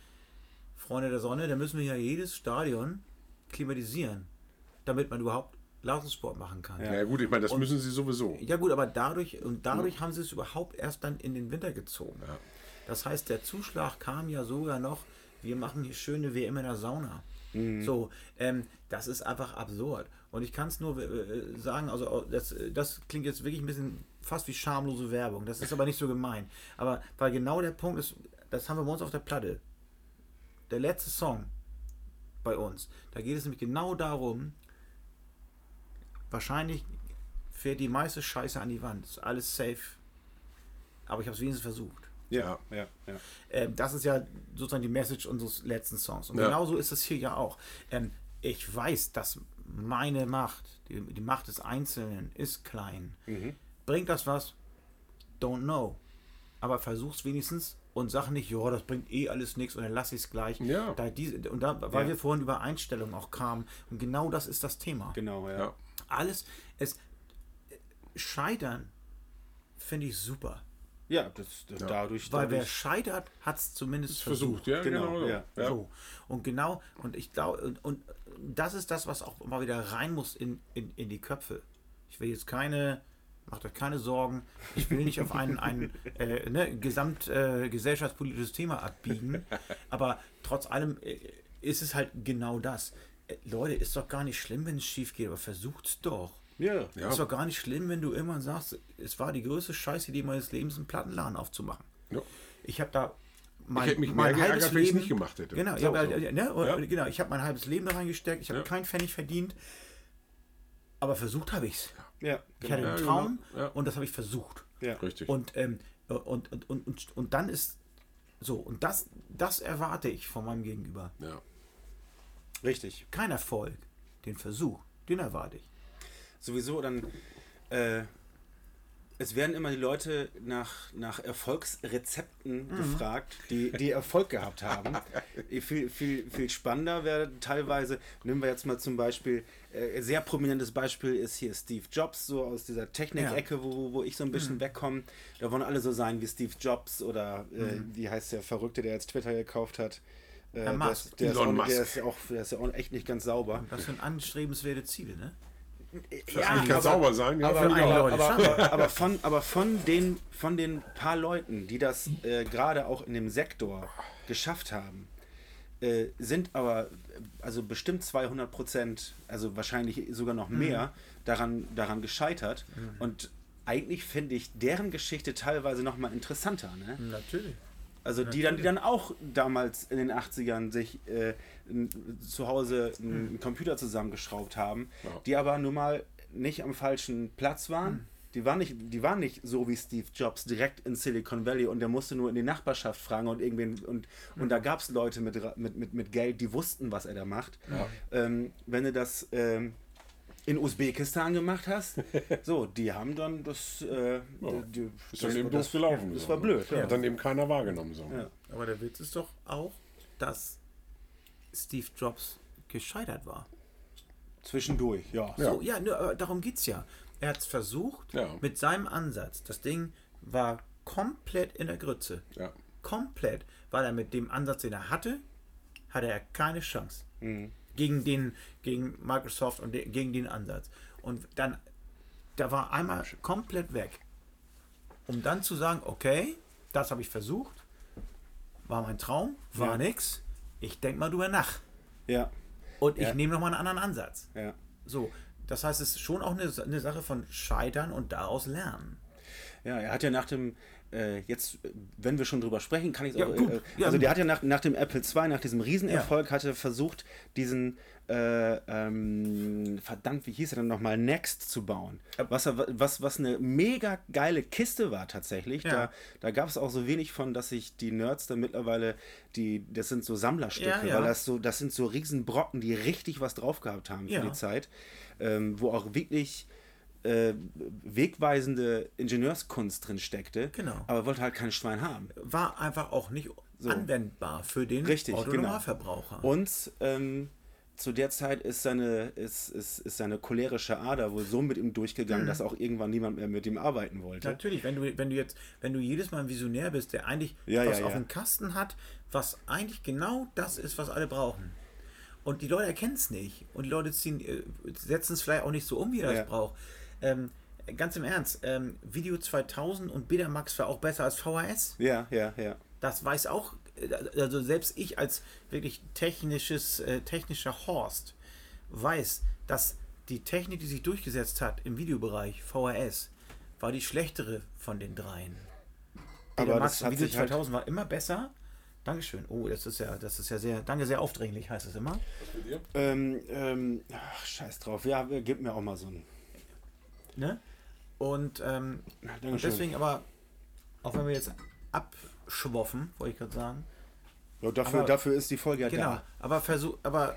Freunde der Sonne, da müssen wir ja jedes Stadion klimatisieren, damit man überhaupt Leistungssport machen kann. ja. gut, ich meine, das müssen sie sowieso. Ja gut, aber dadurch und dadurch haben sie es überhaupt erst dann in den Winter gezogen. Das heißt, der Zuschlag kam ja sogar noch, wir machen hier schöne WM in der Sauna. So, ähm, das ist einfach absurd. Und ich kann es nur äh, sagen, also das, das klingt jetzt wirklich ein bisschen fast wie schamlose Werbung. Das ist aber nicht so gemein. Aber weil genau der Punkt ist, das haben wir bei uns auf der Platte. Der letzte Song bei uns, da geht es nämlich genau darum, wahrscheinlich fährt die meiste Scheiße an die Wand. Ist alles safe. Aber ich habe es wenigstens versucht. Ja, ja, ja. Ähm, das ist ja sozusagen die Message unseres letzten Songs. Und Ja. genauso ist es hier ja auch. Ähm, ich weiß, dass meine Macht, die, die Macht des Einzelnen, ist klein. Bringt das was? Don't know. Aber versuch's wenigstens und sag nicht, ja, das bringt eh alles nichts und dann lass ich es gleich. Ja. Da diese, und da, weil Ja. wir vorhin über Einstellungen auch kamen. Und genau das ist das Thema. Genau, ja. Ja. Alles, es scheitern finde ich super. Ja, das, das dadurch. Weil wer dadurch scheitert, hat es zumindest versucht. Versucht, ja, Genau, genau. so. ja. Ja. So. Und genau, und ich glaube, und, und das ist das, was auch mal wieder rein muss in, in, in die Köpfe. Ich will jetzt keine, macht euch keine Sorgen, ich will nicht auf ein, ein äh, ne, gesamt äh, gesellschaftspolitisches Thema abbiegen, aber trotz allem äh, ist es halt genau das. Äh, Leute, ist doch gar nicht schlimm, wenn es schief geht, aber versucht's doch. Ja, Ja. Ist doch gar nicht schlimm, wenn du irgendwann sagst, es war die größte Scheißidee meines Lebens, einen Plattenladen aufzumachen. Ja. Ich habe da mein, hätte mich mein halbes geärgert, ich's Leben nicht gemacht hätte. Genau, ich habe so. ne, Ja. genau, ich habe mein halbes Leben da reingesteckt, ich habe Ja. keinen Pfennig verdient, aber versucht habe ich es. ja, Ich hatte genau. einen Ja, Traum genau. Ja. und das habe ich versucht. Ja. Richtig. Und, ähm, und, und, und, und, und dann ist so, und das, das erwarte ich von meinem Gegenüber. ja. Richtig. Kein Erfolg, den Versuch, den erwarte ich. Sowieso dann. Äh, es werden immer die Leute nach, nach Erfolgsrezepten gefragt, die, die Erfolg gehabt haben. viel, viel, viel spannender wäre teilweise, nehmen wir jetzt mal zum Beispiel, äh, sehr prominentes Beispiel ist hier Steve Jobs, so aus dieser Technik-Ecke, wo, wo ich so ein bisschen wegkomme. Da wollen alle so sein wie Steve Jobs oder äh, wie heißt der Verrückte, der jetzt Twitter gekauft hat. Äh, der, Musk. ist, der, ist Elon der, Musk. ist ja auch, der ist ja auch echt nicht ganz sauber. Das sind anstrebenswerte Ziele, ne? Das eigentlich kann sauber sein, ja, aber, aber, aber, aber, von, aber von, den, von den paar Leuten, die das äh, gerade auch in dem Sektor geschafft haben, äh, sind aber also bestimmt 200 Prozent, also wahrscheinlich sogar noch mehr, daran, daran gescheitert. Und eigentlich finde ich deren Geschichte teilweise noch mal interessanter. Ne? Natürlich. Also die dann, die dann auch damals in den 80ern sich äh, zu Hause einen Computer zusammengeschraubt haben, Ja. die aber nun mal nicht am falschen Platz waren. Die waren, nicht, die waren nicht so wie Steve Jobs direkt in Silicon Valley und der musste nur in die Nachbarschaft fragen und irgendwen und, und da gab es Leute mit, mit, mit, mit Geld, die wussten, was er da macht. Ähm, wenn du das ähm, in Usbekistan gemacht hast, so, die haben dann das, äh, die, Ist dann eben doof gelaufen. Das so, war ne? blöd. Ja. Hat dann eben keiner wahrgenommen. So. Ja. Aber der Witz ist doch auch, dass Steve Jobs gescheitert war. Zwischendurch, ja. Ja. So, ja, nur, aber darum geht's ja. Er hat es versucht Ja. mit seinem Ansatz. Das Ding war komplett in der Grütze. Ja. Komplett. Weil er mit dem Ansatz, den er hatte, hatte er keine Chance. Mhm. Gegen den, gegen Microsoft und de, gegen den Ansatz. Und dann, da war einmal komplett weg. Um dann zu sagen, okay, das habe ich versucht, war mein Traum, war Ja. nix. Ich denke mal drüber nach. Ja, Und ich Ja. nehme nochmal einen anderen Ansatz. ja. So, das heißt, es ist schon auch eine, eine Sache von Scheitern und daraus lernen. Ja, er hat ja nach dem, äh, jetzt, äh, wenn wir schon drüber sprechen, kann ich es Ja, auch. Äh, Ja, also der hat ja nach, nach dem Apple II, nach diesem Riesenerfolg, hat er versucht, diesen, äh, ähm, verdammt, wie hieß er denn nochmal, Next zu bauen. Was, was, was eine mega geile Kiste war tatsächlich. Ja. Da, da gab es auch so wenig von, dass sich die Nerds da mittlerweile, die, das sind so Sammlerstücke, Ja, ja. weil das so, das sind so Riesenbrocken, die richtig was drauf gehabt haben für Ja. die Zeit. Ähm, wo auch wirklich äh, wegweisende Ingenieurskunst drin steckte. Genau. Aber wollte halt kein Schwein haben. War einfach auch nicht anwendbar für den Richtig, genau. Autonormalverbraucher. Und ähm, zu der Zeit ist seine, ist, ist, ist seine cholerische Ader wohl so mit ihm durchgegangen, Mhm. dass auch irgendwann niemand mehr mit ihm arbeiten wollte. Natürlich, wenn du, wenn du jetzt, wenn du jedes Mal ein Visionär bist, der eigentlich Ja, was ja, auf ja. dem Kasten hat, was eigentlich genau das ist, was alle brauchen. Und die Leute erkennen es nicht. Und die Leute ziehen, äh, setzen es vielleicht auch nicht so um, wie er das braucht. Ähm, ganz im Ernst, ähm, Video 2000 und Betamax war auch besser als VHS. Ja, ja, ja. Das weiß auch, äh, also selbst ich als wirklich technisches, äh, technischer Horst weiß, dass die Technik, die sich durchgesetzt hat im Videobereich, VHS, war die schlechtere von den dreien. Aber Aber Max das Video sich halt- 2000 war immer besser. Dankeschön. Oh, das ist ja, das ist ja sehr, danke, sehr aufdringlich heißt es immer. Ähm, ähm, ach, scheiß drauf. Ja, gib mir auch mal so ein. Ne? Und, ähm, deswegen aber, auch wenn wir jetzt abschwoffen, wollte ich gerade sagen, Ja, dafür, aber- dafür ist die Folge ja Genau, da. aber, versuch, aber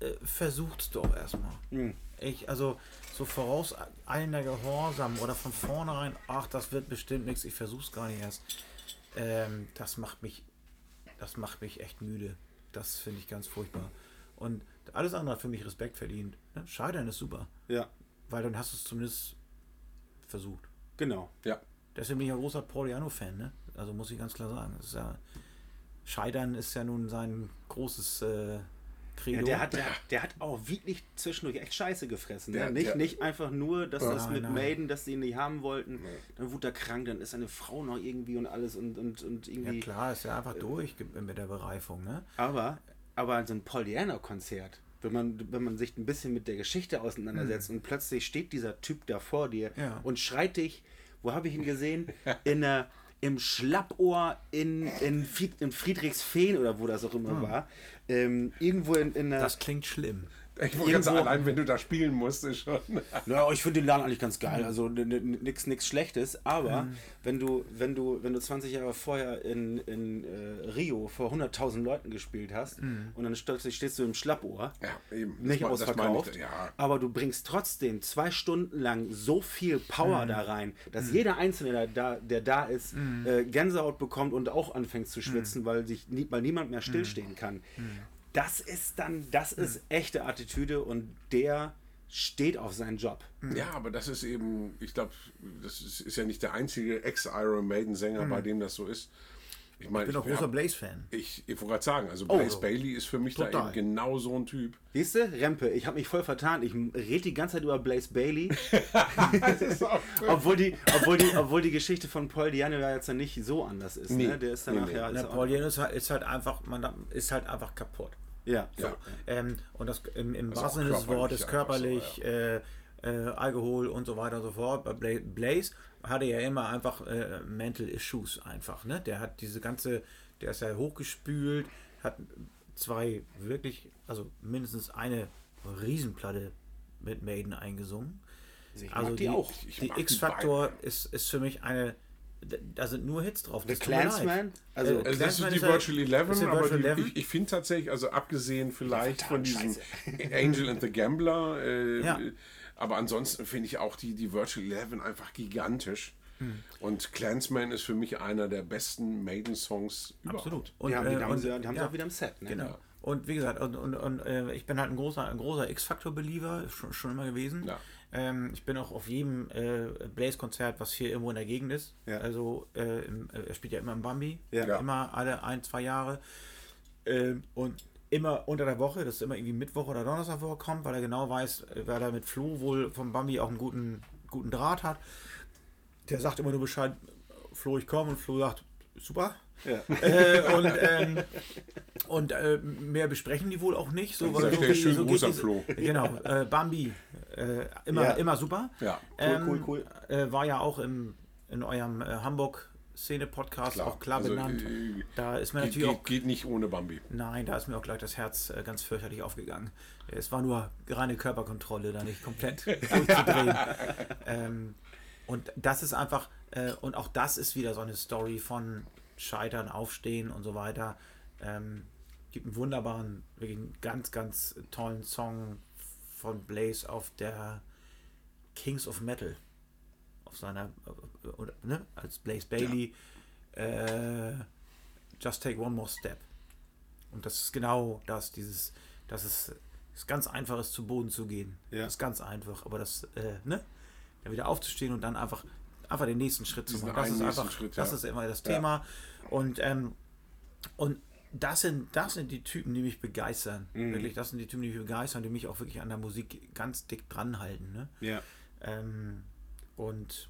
äh, versucht's doch erstmal. Mhm. Ich, also so vorauseilender Gehorsam oder von vornherein, ach, das wird bestimmt nichts, ich versuch's gar nicht erst. Ähm, das macht mich, das macht mich echt müde. Das finde ich ganz furchtbar. Und alles andere hat für mich Respekt verdient. Ne? Scheitern ist super, Ja, weil dann hast du es zumindest versucht. genau. Ja. Deswegen bin ich ein großer Pauliano-Fan, ne? Also muss ich ganz klar sagen. Ist ja, Scheitern ist ja nun sein großes äh, Credo. Ja, der, hat, der, der hat auch wirklich zwischendurch echt Scheiße gefressen. Der- ne? nicht, der- nicht einfach nur, dass das Nein, mit nein. Maiden, dass sie ihn nicht haben wollten. Dann wurde er krank, dann ist seine Frau noch irgendwie und alles und, und, und Ja irgendwie. klar, ist ja einfach durch ge- mit der Bereifung, ne? Aber, aber so ein Paul Diana-Konzert, wenn man, wenn man sich ein bisschen mit der Geschichte auseinandersetzt und plötzlich steht dieser Typ da vor dir Ja. und schreit dich, wo habe ich ihn gesehen? In der, Im Schlappohr in, in, Fried, in Friedrichsfehn oder wo das auch immer war. Ähm, irgendwo in, in der. Das klingt schlimm. Ich wollte ganz allein, wenn du da spielen musst, ist schon. Ja, ich finde den Laden eigentlich ganz geil. Also nichts nix Schlechtes. Aber wenn du, wenn du, wenn du 20 Jahre vorher in, in äh, Rio vor 100.000 Leuten gespielt hast und dann plötzlich stehst du im Schlappohr, Ja, eben. nicht Das mein- das ausverkauft, ich, ja. aber du bringst trotzdem zwei Stunden lang so viel Power da rein, dass jeder Einzelne, der da, der da ist, äh, Gänsehaut bekommt und auch anfängt zu schwitzen, weil, sich nie, weil niemand mehr stillstehen kann. Das ist dann, das ist echte Attitüde und der steht auf seinen Job. Ja, aber das ist eben, ich glaube, das ist, ist ja nicht der einzige Ex-Iron Maiden-Sänger, bei dem das so ist. Ich meine, Ich bin auch großer Blaze-Fan. ich, ich wollte gerade sagen, also Oh. Blaze Bailey ist für mich da Total. eben genau so ein Typ. Siehst du, Rempe, ich habe mich voll vertan. Ich rede die ganze Zeit über Blaze Bailey. obwohl, die, obwohl, die, obwohl die Geschichte von Paul Diano ja jetzt ja nicht so anders ist. Nee. Ne? Der ist Nee, danach nee. ja. Der Ist auch, Paul Janus ist halt- ist halt einfach, man ist halt einfach kaputt. Ja. Ja. Ähm, und das im, im Also wahrsten Sinne des Wortes körperlich einfach körperlich, äh, äh, Alkohol und so weiter und so fort. Bei Bla- Blaze hatte ja immer einfach äh, Mental Issues einfach. Ne? Der hat diese ganze, der ist ja hochgespült, hat zwei wirklich, also mindestens eine Riesenplatte mit Maiden eingesungen. Mag Also die die, auch. Ich die X-Factor ist, ist für mich eine, da sind nur Hits drauf. The. Clansman? Also, Äh, Also das ist die Virtual ist 11, die aber Virtual die, 11? ich, ich finde tatsächlich, also abgesehen vielleicht Ja, von diesem scheiße. Angel and the Gambler, äh, Ja. aber ansonsten finde ich auch die, die Virtual 11 einfach gigantisch. Hm. Und Clansman ist für mich einer der besten Maiden-Songs überhaupt. Absolut. die haben, die äh, haben, und- sie, die haben sie ja. auch wieder im Set. Ne? Genau. Und wie gesagt, und, und, und äh, ich bin halt ein großer, ein großer X-Factor-Believer, schon, schon immer gewesen. Ja. Ähm, ich bin auch auf jedem äh, Blaze-Konzert, was hier irgendwo in der Gegend ist. Ja. Also äh, im, äh, er spielt ja immer im Bambi, Ja. Immer alle ein, zwei Jahre. Ähm, und immer unter der Woche, das ist immer irgendwie Mittwoch oder Donnerstag vorkommt, weil er genau weiß, äh, weil er mit Flo wohl vom Bambi auch einen guten, guten Draht hat. Der sagt immer nur Bescheid, Flo, ich komme und Flo sagt, super. Ja. äh, und ähm, und äh, mehr besprechen die wohl auch nicht. So, weil so dir geht- schönen so diese- Flo. Genau, äh, Bambi, äh, immer, Ja. immer super. Ja. Cool, cool, cool. Äh, war ja auch im, in eurem äh, Hamburg Szene-Podcast auch klar Also, benannt. äh, da ist mir Geht, natürlich geht, auch geht nicht ohne Bambi. Nein, da ist mir auch gleich das Herz äh, ganz fürchterlich aufgegangen. Es war nur reine Körperkontrolle, da nicht komplett durchzudrehen. ähm, und das ist einfach, äh, und auch das ist wieder so eine Story von Scheitern, Aufstehen und so weiter. Ähm, gibt einen wunderbaren, wirklich einen ganz, ganz tollen Song von Blaze auf der Kings of Metal. Auf seiner, äh, oder, ne, als Blaze Bailey. Äh, Just Take One More Step. Und das ist genau das, dieses, dass es, es ganz einfach ist, zu Boden zu gehen. Ja. Das ist ganz einfach, aber das, äh, ne? Dann wieder aufzustehen und dann einfach, einfach den nächsten Schritt zu machen. Das ist einfach, Schritt, das ja. ist immer das Ja. Thema. Und, ähm, und das sind, das sind die Typen, die mich begeistern. Mhm. Wirklich, das sind die Typen, die mich begeistern, die mich auch wirklich an der Musik ganz dick dran halten. Ne? Ja. Ähm, und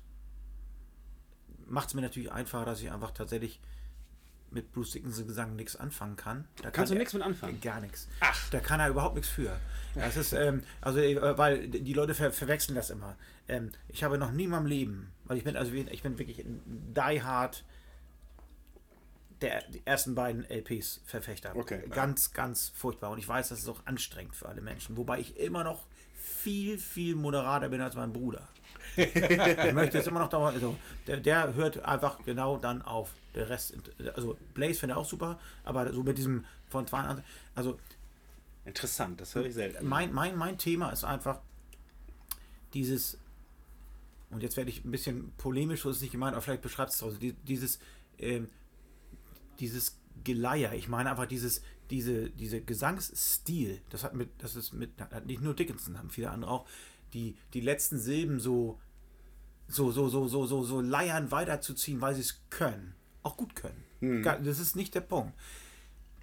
macht es mir natürlich einfacher, dass ich einfach tatsächlich mit Bruce Dickinson Gesang nichts anfangen kann. Da Kannst du kann nichts mit anfangen? Gar nichts. Ach. Da kann er überhaupt nichts für. Das ist, ähm, also, äh, weil die Leute ver verwechseln das immer. Ähm, ich habe noch nie in meinem Leben, weil ich bin, also ich bin wirklich ein Die Hard der die ersten beiden LPs Verfechter. Okay. Ganz, ganz furchtbar. Und ich weiß, das ist auch anstrengend für alle Menschen. Wobei ich immer noch viel, viel moderater bin als mein Bruder. ich möchte jetzt immer noch dauernd, also der, der hört einfach genau dann auf. Der Rest, also Blaze finde ich auch super, aber so mit diesem von 22, also Interessant, das höre ich selten. mein, mein, mein Thema ist einfach dieses, und jetzt werde ich ein bisschen polemisch, so ist es nicht gemeint, aber vielleicht beschreibt es also dieses, ähm, dieses Geleier. Ich meine einfach dieses, diese, diese Gesangsstil, das hat mit, das ist mit, hat nicht nur Dickinson, haben viele andere auch, die, die letzten Silben so, so, so, so, so, so, so leiern weiterzuziehen, weil sie es können. Auch gut können. Gar- Das ist nicht der Punkt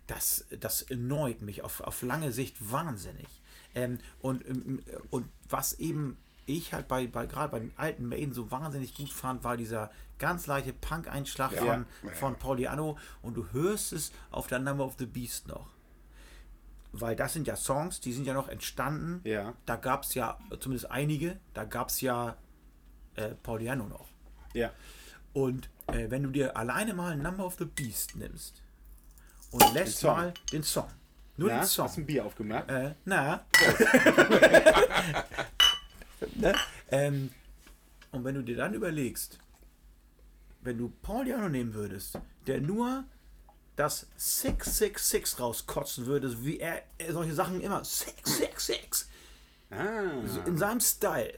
das, das erneut mich auf, auf lange Sicht wahnsinnig. Ähm, und, ähm, und was eben ich halt bei, bei gerade bei den alten Maiden so wahnsinnig gut fand, war dieser ganz leichte Punk-Einschlag Ja. von, Ja. von Pauliano und du hörst es auf der Number of the Beast noch. Weil das sind ja Songs, die sind ja noch entstanden. Ja. Da gab es ja zumindest einige, da gab es ja äh, Pauliano noch. Ja. Und äh, wenn du dir alleine mal Number of the Beast nimmst und lässt Song. mal den Song, nur Na, den Song, hast du ein Bier aufgemacht? äh, na, ne? ähm, und wenn du dir dann überlegst, wenn du Paul Diano nehmen würdest, der nur das 666 rauskotzen würde, wie er, er solche Sachen immer 666 Ah. in seinem Style,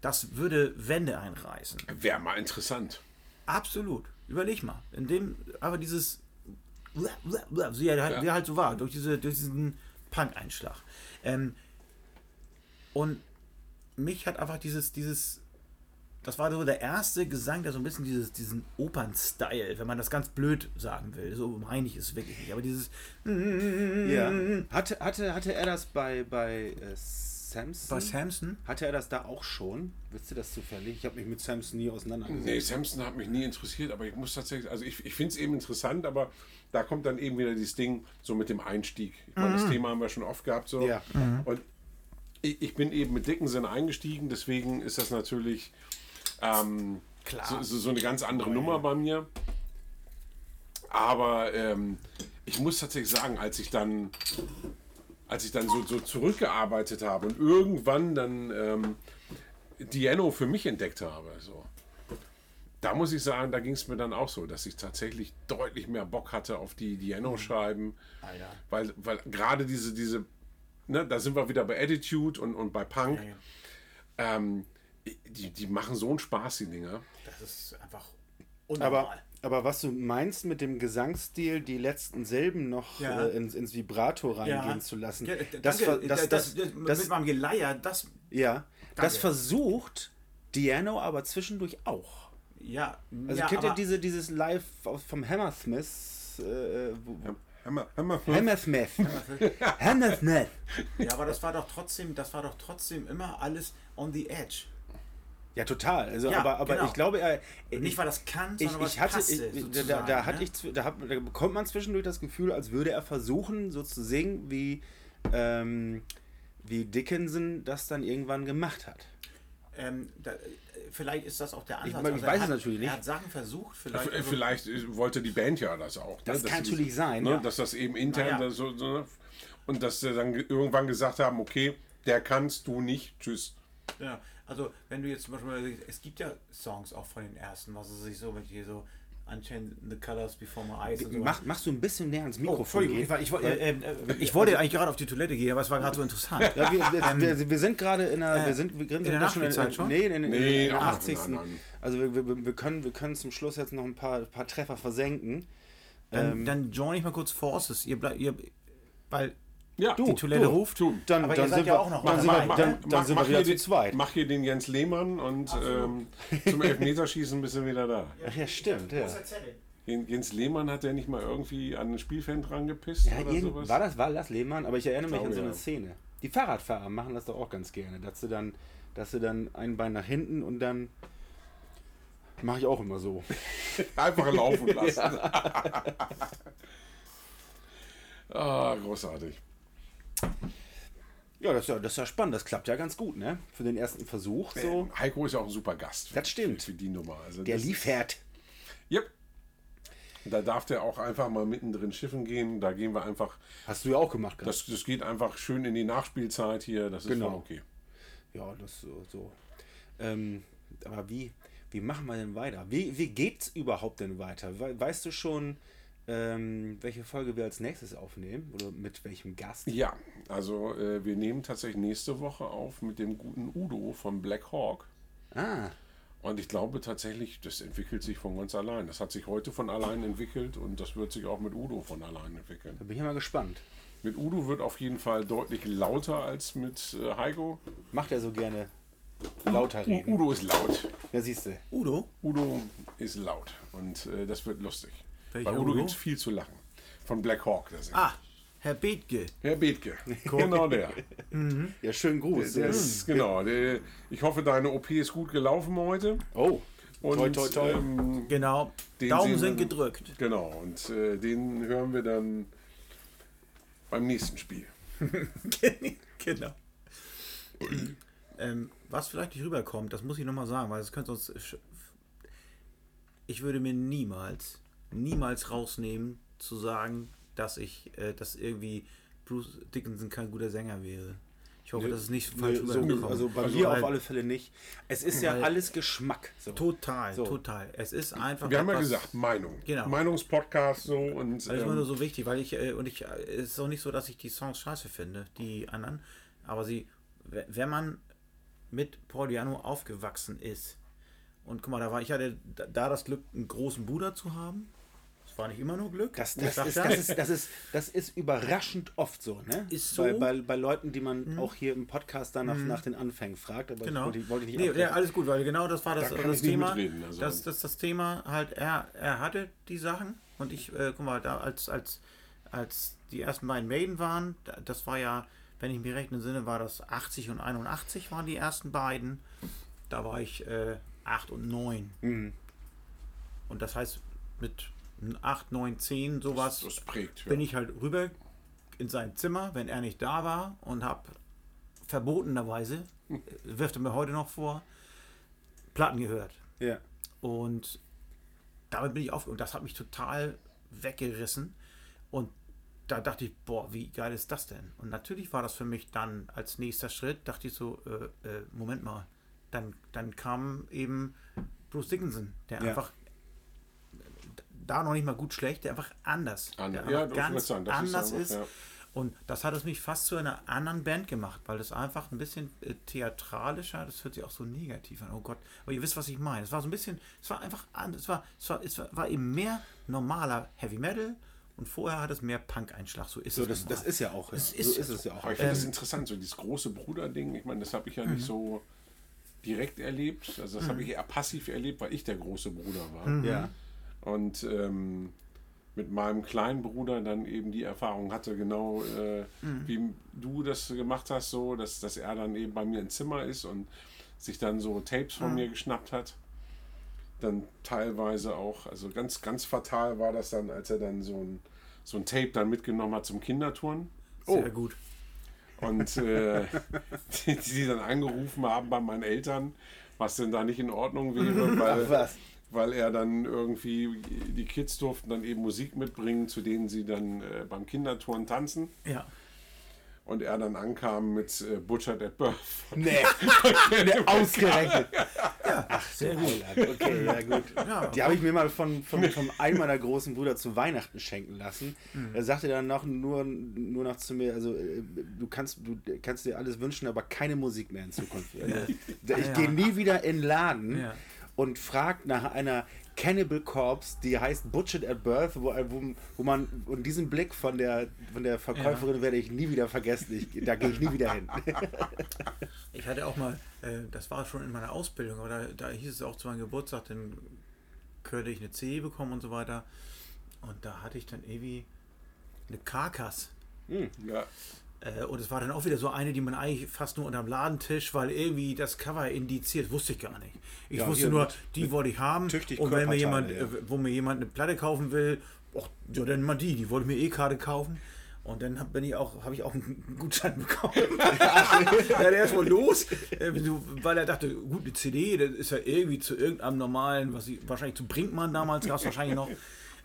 das würde Wände einreißen. Wäre mal interessant. Absolut. Überleg mal. In dem, aber dieses, wie er halt, wie er halt so war, durch, diese, durch diesen Punk-Einschlag. Ähm, und mich hat einfach dieses, dieses, das war so der erste Gesang, der so ein bisschen dieses, diesen Opern-Style, wenn man das ganz blöd sagen will. So meine ich es wirklich nicht. Aber dieses, Ja. Hatte, hatte, hatte er das bei, bei äh, Samson? bei Samson, Hatte er das da auch schon? Wisst ihr das zufällig? Ich habe mich mit Samson nie auseinandergesetzt. Nee, Samson hat mich nie interessiert, aber ich muss tatsächlich, also ich, ich finde es eben interessant, aber da kommt dann eben wieder dieses Ding so mit dem Einstieg. Ich meine, das Thema haben wir schon oft gehabt. So. Ja. Und ich, bin eben mit Dickinson eingestiegen, deswegen ist das natürlich ähm. So, so, eine ganz andere Nummer bei mir. Aber ähm, ich muss tatsächlich sagen, als ich dann, als ich dann so, so zurückgearbeitet habe und irgendwann dann ähm, Diano für mich entdeckt habe, so, da muss ich sagen, da ging es mir dann auch so, dass ich tatsächlich deutlich mehr Bock hatte auf die Diano-Schreiben. Alter. Weil, weil gerade diese, diese, ne, da sind wir wieder bei Attitude und, und bei Punk. Ähm, die, die machen so einen Spaß, die Dinger. das ist einfach Aber, unnormal. aber was du meinst mit dem Gesangsstil, die letzten Silben noch Ja. äh, ins, ins Vibrato reingehen Ja. zu lassen, Ja, das, danke. das, das, das, das, mit meinem Geleier, das, ja, das versucht Diano aber zwischendurch auch. ja. Also ja, kennt ihr aber- diese, dieses Live vom Hammersmith? Äh, wo, Hammer, Hammer, Hammersmith. Hammersmith. Ja, aber das war doch trotzdem, das war doch trotzdem immer alles on the edge. Ja, total. Also, Ja, aber, aber genau. ich glaube, er, Nicht, weil das kann, ich, sondern weil ich hatte, passte, ich, da, da, hatte ne? ich, da, hat, da bekommt man zwischendurch das Gefühl, als würde er versuchen, so zu singen, wie, ähm, wie Dickinson das dann irgendwann gemacht hat. ähm, da, äh, vielleicht ist das auch der Ansatz. meine, ich er weiß es hat, natürlich nicht. Er hat Sachen versucht, vielleicht. V- also- Vielleicht äh, wollte die Band ja das auch. Das ne? kann sie- natürlich sein, Ne? ja. Dass das eben intern Naja. so, so, ne? und dass sie dann ge- irgendwann gesagt haben, okay, der kannst du nicht, tschüss. Ja, also wenn du jetzt zum Beispiel, es gibt ja Songs auch von den ersten, was es sich so mit hier so Unchained the Colors Before My Eyes und so. Mach, machst du ein bisschen näher ans oh, Mikrofon gehen? ich, war, ich, war, äh, äh, äh, ich wollte eigentlich gerade auf die Toilette gehen, aber es war gerade so interessant. Ja, wir, wir, wir, wir sind gerade in der, wir sind, wir sind in der Nachspielzeit schon? Nee, in, in, Nee, in der ach, 80. nein, nein. Also wir, wir, wir, können, wir können zum Schluss jetzt noch ein paar, paar Treffer versenken. Dann, dann join ich mal kurz Forces. Ihr bleibt, ihr, weil Ja, die Toilette du, ruft. tu. Dann, Aber ihr dann seid sind ja wir, auch noch dann wir, dabei, dann, ne? dann sind wir hier wieder zu den, zweit. mach hier den Jens Lehmann und ähm, zum Elfmeterschießen bist du wieder da. Ach ja, stimmt. Ja. Jen- Jens Lehmann hat der nicht mal irgendwie an ein Spielfan dran gepisst Ja, oder sowas? war das war das Lehmann, aber ich erinnere mich glaube, an so eine ja. Szene. Die Fahrradfahrer machen das doch auch ganz gerne, dass sie dann, dass sie dann ein Bein nach hinten und dann mache ich auch immer so. Einfach laufen lassen. ah, großartig. Ja, das ist ja, das ist ja spannend. Das klappt ja ganz gut, ne? Für den ersten Versuch so. Heiko ist ja auch ein super Gast. Das stimmt. Für die Nummer. Also Der liefert. Yep. Da darf der auch einfach mal mittendrin schiffen gehen. Da gehen wir einfach. Hast du ja auch gemacht. Das, das geht einfach schön in die Nachspielzeit hier. Das ist Genau. okay. Ja, das so. so. Ähm, aber wie, wie machen wir denn weiter? Wie, wie geht's überhaupt denn weiter? We weißt du schon, ähm, welche Folge wir als nächstes aufnehmen? Oder mit welchem Gast? Ja, also äh, wir nehmen tatsächlich nächste Woche auf mit dem guten Udo von Black Hawk. Ah, Und ich glaube tatsächlich, das entwickelt sich von ganz allein. Das hat sich heute von allein entwickelt und das wird sich auch mit Udo von allein entwickeln. da bin ich ja mal gespannt. Mit Udo wird auf jeden Fall deutlich lauter als mit äh, Heiko. Macht er so gerne lauter U reden? Udo ist laut. Ja, siehst du. Udo? Udo ist laut und äh, das wird lustig. Welcher Bei Udo Udo? gibt es viel zu lachen. Von Black Hawk, der Sänger. Ah, Herr Bethke. Herr Bethke, genau der. Ja, schönen Gruß. Der ist, genau, der, ich hoffe, deine OP ist gut gelaufen heute. Oh, Und, toi, toi, toi. Ähm, Genau. Daumen sind wir- gedrückt. genau, und äh, den hören wir dann beim nächsten Spiel. genau. ähm, was vielleicht nicht rüberkommt, das muss ich nochmal sagen, weil es könnte uns. Ich würde mir niemals, niemals rausnehmen, zu sagen, dass ich, äh, dass irgendwie Bruce Dickinson kein guter Sänger wäre. Ich hoffe, Nee, das ist nicht Nee, falsch so, rübergekommen. also bei Also mir weil- auf alle Fälle nicht. Es ist ja alles Geschmack. So. Total, So. total. Es ist einfach. Wir haben ja etwas- gesagt, Meinung. Genau. Meinungspodcast so und Das ist immer nur ähm, so wichtig, weil ich, äh, und ich, äh, es ist auch nicht so, dass ich die Songs scheiße finde, die anderen, aber sie, w- wenn man mit Paul Diano aufgewachsen ist, und guck mal, da war ich hatte da- da das Glück, einen großen Bruder zu haben. War nicht immer nur Glück. Das, das, ist, das, ist, das, ist, das ist überraschend oft so, ne? Ist so. Bei, bei, bei Leuten, die man auch hier im Podcast danach nach den Anfängen fragt, aber Genau. ich wollte, wollte ich nicht nee, ja, alles gut, weil genau das war das, Da das Thema. mitreden, also. das, das, das Thema halt, er, er hatte die Sachen und ich, äh, guck mal, da als, als, als die ersten beiden Maiden waren, da- das war ja, wenn ich mich recht entsinne, war das 80 und 81 waren die ersten beiden. Da war ich äh, 8 und 9. Mhm. Und das heißt, mit 8, 9, 10, sowas, das prägt. Ja. bin ich halt rüber in sein Zimmer, wenn er nicht da war und habe verbotenerweise, äh, wirft er mir heute noch vor, Platten gehört. Ja. Und damit bin ich auf und das hat mich total weggerissen. Und da dachte ich, boah, wie geil ist das denn? Und natürlich war das für mich dann als nächster Schritt, dachte ich so, äh, äh, Moment mal, dann, dann kam eben Bruce Dickinson, der Ja. einfach da noch nicht mal gut schlecht, der einfach anders, An- der ja, ganz sagen, das ist anders einfach, ist. ja. Und das hat es mich fast zu einer anderen Band gemacht, weil das einfach ein bisschen äh, theatralischer, das hört sich auch so negativ an, oh Gott, aber ihr wisst, was ich meine. Es war so ein bisschen, es war einfach anders, es war, es war, es war, eben mehr normaler Heavy Metal und vorher hat es mehr Punk-Einschlag, so ist So, es. das, das ist ja auch. Das ja. ist so ja ist es ja auch. Aber ich finde das interessant, so dieses große Bruder-Ding. Ich meine, das habe ich ja nicht so direkt erlebt. Also das habe ich eher passiv erlebt, weil ich der große Bruder war. Ja. Und ähm, mit meinem kleinen Bruder dann eben die Erfahrung hatte, genau äh, wie du das gemacht hast, so, dass, dass er dann eben bei mir im Zimmer ist und sich dann so Tapes von mir geschnappt hat. Dann teilweise auch, also ganz, ganz fatal war das dann, als er dann so ein, so ein Tape dann mitgenommen hat zum Kinderturnen. Sehr gut. Und äh, die, die dann angerufen haben bei meinen Eltern, was denn da nicht in Ordnung wäre, weil, Ach, was? Weil er dann irgendwie, die Kids durften dann eben Musik mitbringen, zu denen sie dann äh, beim Kinderturnen tanzen. Ja. Und er dann ankam mit äh, Butcher at Birth. Nee, nee ausgerechnet. Ach, sehr gut. Okay, ja gut. Ja, Die habe ich mir mal von, von, von einem meiner großen Brüder zu Weihnachten schenken lassen. Er sagte dann noch nur, nur noch zu mir, also äh, du kannst, du kannst dir alles wünschen, aber keine Musik mehr in Zukunft. Also, Ich ja. gehe nie wieder in den Laden Ja. Und fragt nach einer Cannibal Corpse, die heißt Butchered at Birth, wo, wo, wo man, und diesen Blick von der, von der Verkäuferin werde ich nie wieder vergessen. Ich, da gehe ich nie wieder hin. Ich hatte auch mal, äh, das war schon in meiner Ausbildung, aber da, da hieß es auch zu meinem Geburtstag, dann könnte ich eine C bekommen und so weiter. Und da hatte ich dann irgendwie eine Karkas. Ja. Äh, und es war dann auch wieder so eine, die man eigentlich fast nur unterm Ladentisch, weil irgendwie das Cover indiziert, wusste ich gar nicht. Ich Ja, wusste nur, mit- die wollte ich haben. Und wenn mir jemand, ja. äh, wo mir jemand eine Platte kaufen will, ach, ja, dann mal die, die wollte ich mir eh gerade kaufen. Und dann hab, bin ich auch, habe ich auch einen Gutschein bekommen. ja, der ist wohl los, äh, weil er dachte, gut, eine CD, das ist ja irgendwie zu irgendeinem normalen, was ich, wahrscheinlich zu Brinkmann damals gab es wahrscheinlich noch.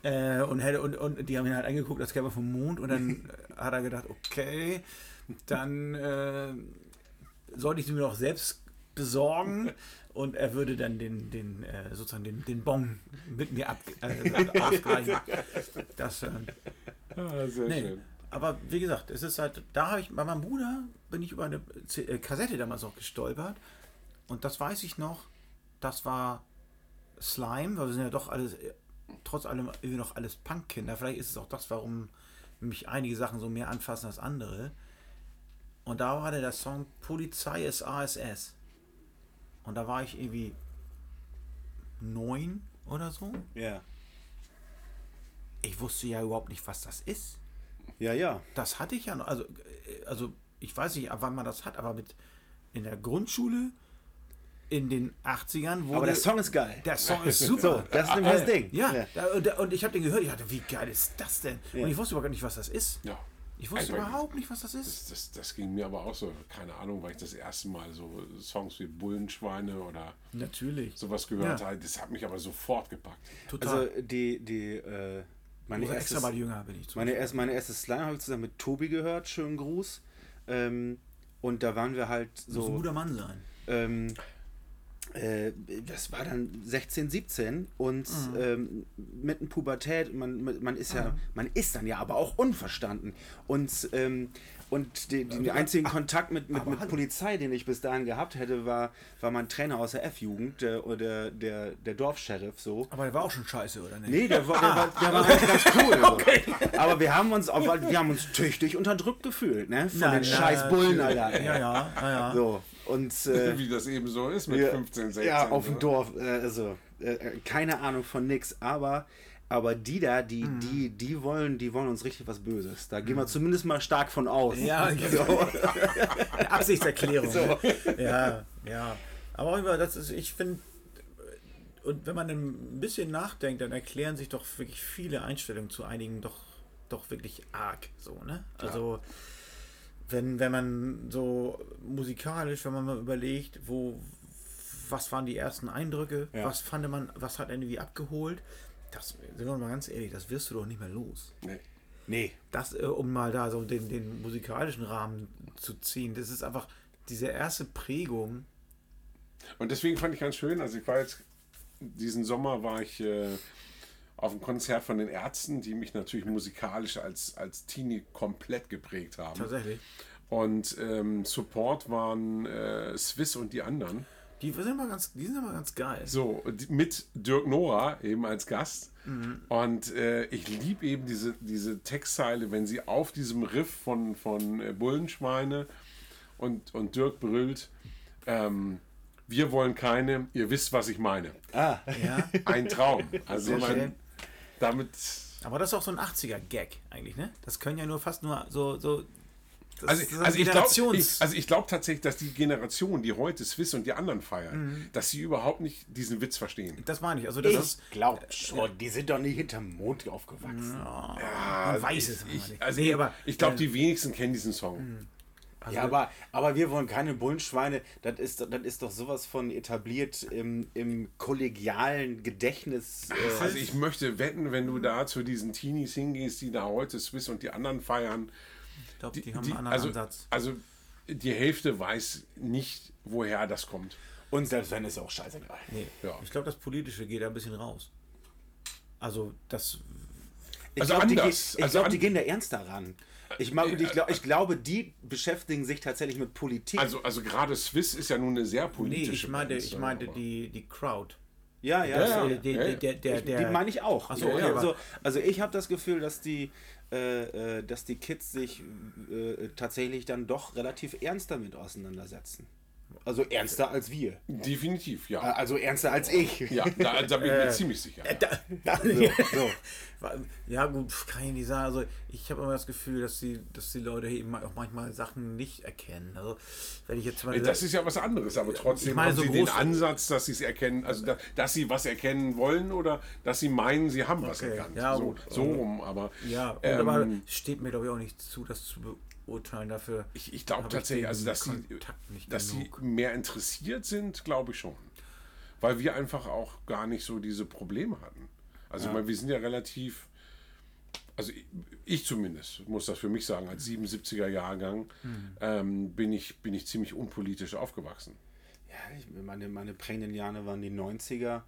Äh, und, hätte, und, und die haben ihn halt angeguckt, das käme vom Mond. Und dann hat er gedacht, okay, dann äh, sollte ich sie mir doch selbst besorgen. Und er würde dann den, den äh, sozusagen den, den Bon mit mir ab, äh, ausgleichen. Das, äh, Ah, sehr Nee, schön. aber wie gesagt, es ist halt, da habe ich, bei meinem Bruder bin ich über eine C äh, Kassette damals noch gestolpert und das weiß ich noch, das war Slime, weil wir sind ja doch alles, trotz allem irgendwie noch alles Punkkinder. Vielleicht ist es auch das, warum mich einige Sachen so mehr anfassen als andere. Und da war der Song Polizei ist ASS. Und da war ich irgendwie neun oder so. Ja. Ich wusste ja überhaupt nicht, was das ist. Ja, ja. Das hatte ich ja noch. Also, äh, also ich weiß nicht, wann man das hat, aber mit in der Grundschule in den 80ern wurde. Aber der Song ist geil. der Song ist super. So, das ist nämlich das Ding. Ja, Ja. Da, und, und ich habe den gehört, ich dachte, wie geil ist das denn? Ja. Und ich wusste überhaupt nicht, was das ist. Ja. Ich wusste Einfach- überhaupt nicht, was das ist. Das, das, das ging mir aber auch so, keine Ahnung, weil ich das erste Mal so Songs wie Bullenschweine oder Natürlich. sowas gehört Ja. habe. Das hat mich aber sofort gepackt. Total. Also die, die, äh, meine erste, extra mal jünger bin ich meine, erst, meine erste Slime habe ich zusammen mit Tobi gehört, schönen Gruß. Ähm, und da waren wir halt Muss ein so, guter Mann sein. ähm, äh, das war dann 16, 17 und Mhm. ähm, mitten Pubertät, man, man ist ja, man ist dann ja aber auch unverstanden. Und, ähm, und die, den einzigen Kontakt mit, mit, mit. Polizei, den ich bis dahin gehabt hätte, war, war mein Trainer aus der F-Jugend, der, der, der, der Dorfsheriff so. Aber der war auch schon scheiße, oder nicht? Nee, der war, der war, der war eigentlich ganz cool. So. Aber wir haben uns auch, wir haben uns tüchtig unterdrückt gefühlt, ne? Von Na, den scheiß Bullen, Alter. Ja, ja, ja, ja. So. Und äh, Wie das eben so ist mit ja, 15, 16. Ja, auf dem? Dorf. Äh, also, äh, keine Ahnung von nix. Aber, aber die da, die, Mhm. die, die wollen, die wollen uns richtig was Böses. Da gehen wir zumindest mal stark von aus. Ja, so. Eine Absichtserklärung. ne? Ja, ja. Aber auch immer, das ist, ich finde, und wenn man ein bisschen nachdenkt, dann erklären sich doch wirklich viele Einstellungen zu einigen doch, doch wirklich arg so, ne? Also, wenn, wenn man so musikalisch, wenn man mal überlegt, wo, was waren die ersten Eindrücke, Ja. was fand man, was hat irgendwie abgeholt, das, sind wir mal ganz ehrlich, das wirst du doch nicht mehr los Nee. Nee. das, äh, um mal da so den, den musikalischen Rahmen zu ziehen, das ist einfach diese erste Prägung. Und deswegen fand ich ganz schön, also ich war jetzt, diesen Sommer war ich äh, auf einem Konzert von den Ärzten, die mich natürlich musikalisch als, als Teenie komplett geprägt haben. Tatsächlich. Und ähm, Support waren äh, Swiss und die anderen. Die sind aber ganz, die sind aber ganz geil. So, mit Dirk Nora eben als Gast. Und äh, ich liebe eben diese, diese Textzeile, wenn sie auf diesem Riff von, von äh, Bullenschweine und, und Dirk brüllt, ähm, wir wollen keine, ihr wisst, was ich meine. Ah. Ja. Ein Traum. Also Sehr man, schön. damit, Aber das ist auch so ein 80er-Gag eigentlich, ne? Das können ja nur fast nur so. so das also, ist so also ich glaube Generations- ich, also ich glaub tatsächlich, dass die Generation, die heute Swiss und die anderen feiern, Mhm. dass sie überhaupt nicht diesen Witz verstehen. das meine ich. Also das Ich ist. glaub schon, die sind doch nicht hinterm Mond aufgewachsen. Man weiß es Ich, nicht. also nee, ich, aber, ich glaube, äh, die wenigsten kennen diesen Song. Also, Ja, aber, aber wir wollen keine Bullenschweine. Das ist, das ist doch sowas von etabliert im, im kollegialen Gedächtnis. Äh, Also ich möchte wetten, wenn du da zu diesen Teenies hingehst, die da heute Swiss und die anderen feiern, ich glaube, die, haben einen anderen also, Ansatz. also die Hälfte weiß nicht, woher das kommt. und selbst wenn ist auch scheißegal. Nee, Ja. ich glaube, das Politische geht da ein bisschen raus. Also, das. Ich Also glaube, die, anders. ge- ich Also glaub, die gehen da ernster ran. Ich, mag, ich, glaub, ich glaube, die beschäftigen sich tatsächlich mit Politik. Also, also gerade Swiss ist ja nun eine sehr Nee, politische ich meinte, Band, ich meinte die, die Crowd. ja, ja, Ja, ja. Die, ja. der, der, der, die meine ich auch. Ach so, Ja, okay, also, also ich habe das Gefühl, dass die, äh, äh, dass die Kids sich äh, tatsächlich dann doch relativ ernst damit auseinandersetzen. Also ernster als wir. Definitiv, ja. Also ernster als ich. Ja, da, da bin ich mir ziemlich sicher. Ja. So. Ja, gut, kann ich nicht sagen. Also, ich habe immer das Gefühl, dass die, dass die Leute eben auch manchmal Sachen nicht erkennen. Also, wenn ich jetzt mal. Das ist ja was anderes, aber trotzdem Ich meine, haben so sie den Ansatz, dass sie es erkennen, also da, dass sie was erkennen wollen oder dass sie meinen, sie haben was Okay, erkannt. ja, so, gut. so rum, aber ja, ähm, aber steht mir, glaube ich, auch nicht zu, das zu beurteilen. Dafür. ich, ich glaube tatsächlich, den also dass sie, dass sie mehr interessiert sind, glaube ich schon. Weil wir einfach auch gar nicht so diese Probleme hatten. Also ich meine, wir sind ja relativ, also ich, ich zumindest, muss das für mich sagen, als 77er Jahrgang Hm. ähm, bin, ich, bin ich ziemlich unpolitisch aufgewachsen. Ja, ich, meine, meine prägenden Jahre waren die 90er.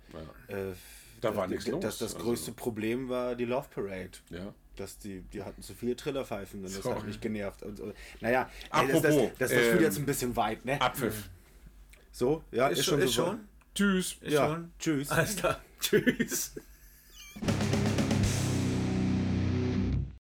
Äh, Da war nichts los, Das, das also- größte Problem war die Love Parade. Ja. Dass die, die hatten zu viele Trillerpfeifen und das hat mich genervt. Und, und, naja, ey, das, das, Apropos, das, das führt ähm, jetzt ein bisschen weit, ne? Abpfiff. So, ja, ist, Ist schon schon, ist so. schon. Tschüss. Ist Ja, schon. tschüss. Alles klar. Tschüss.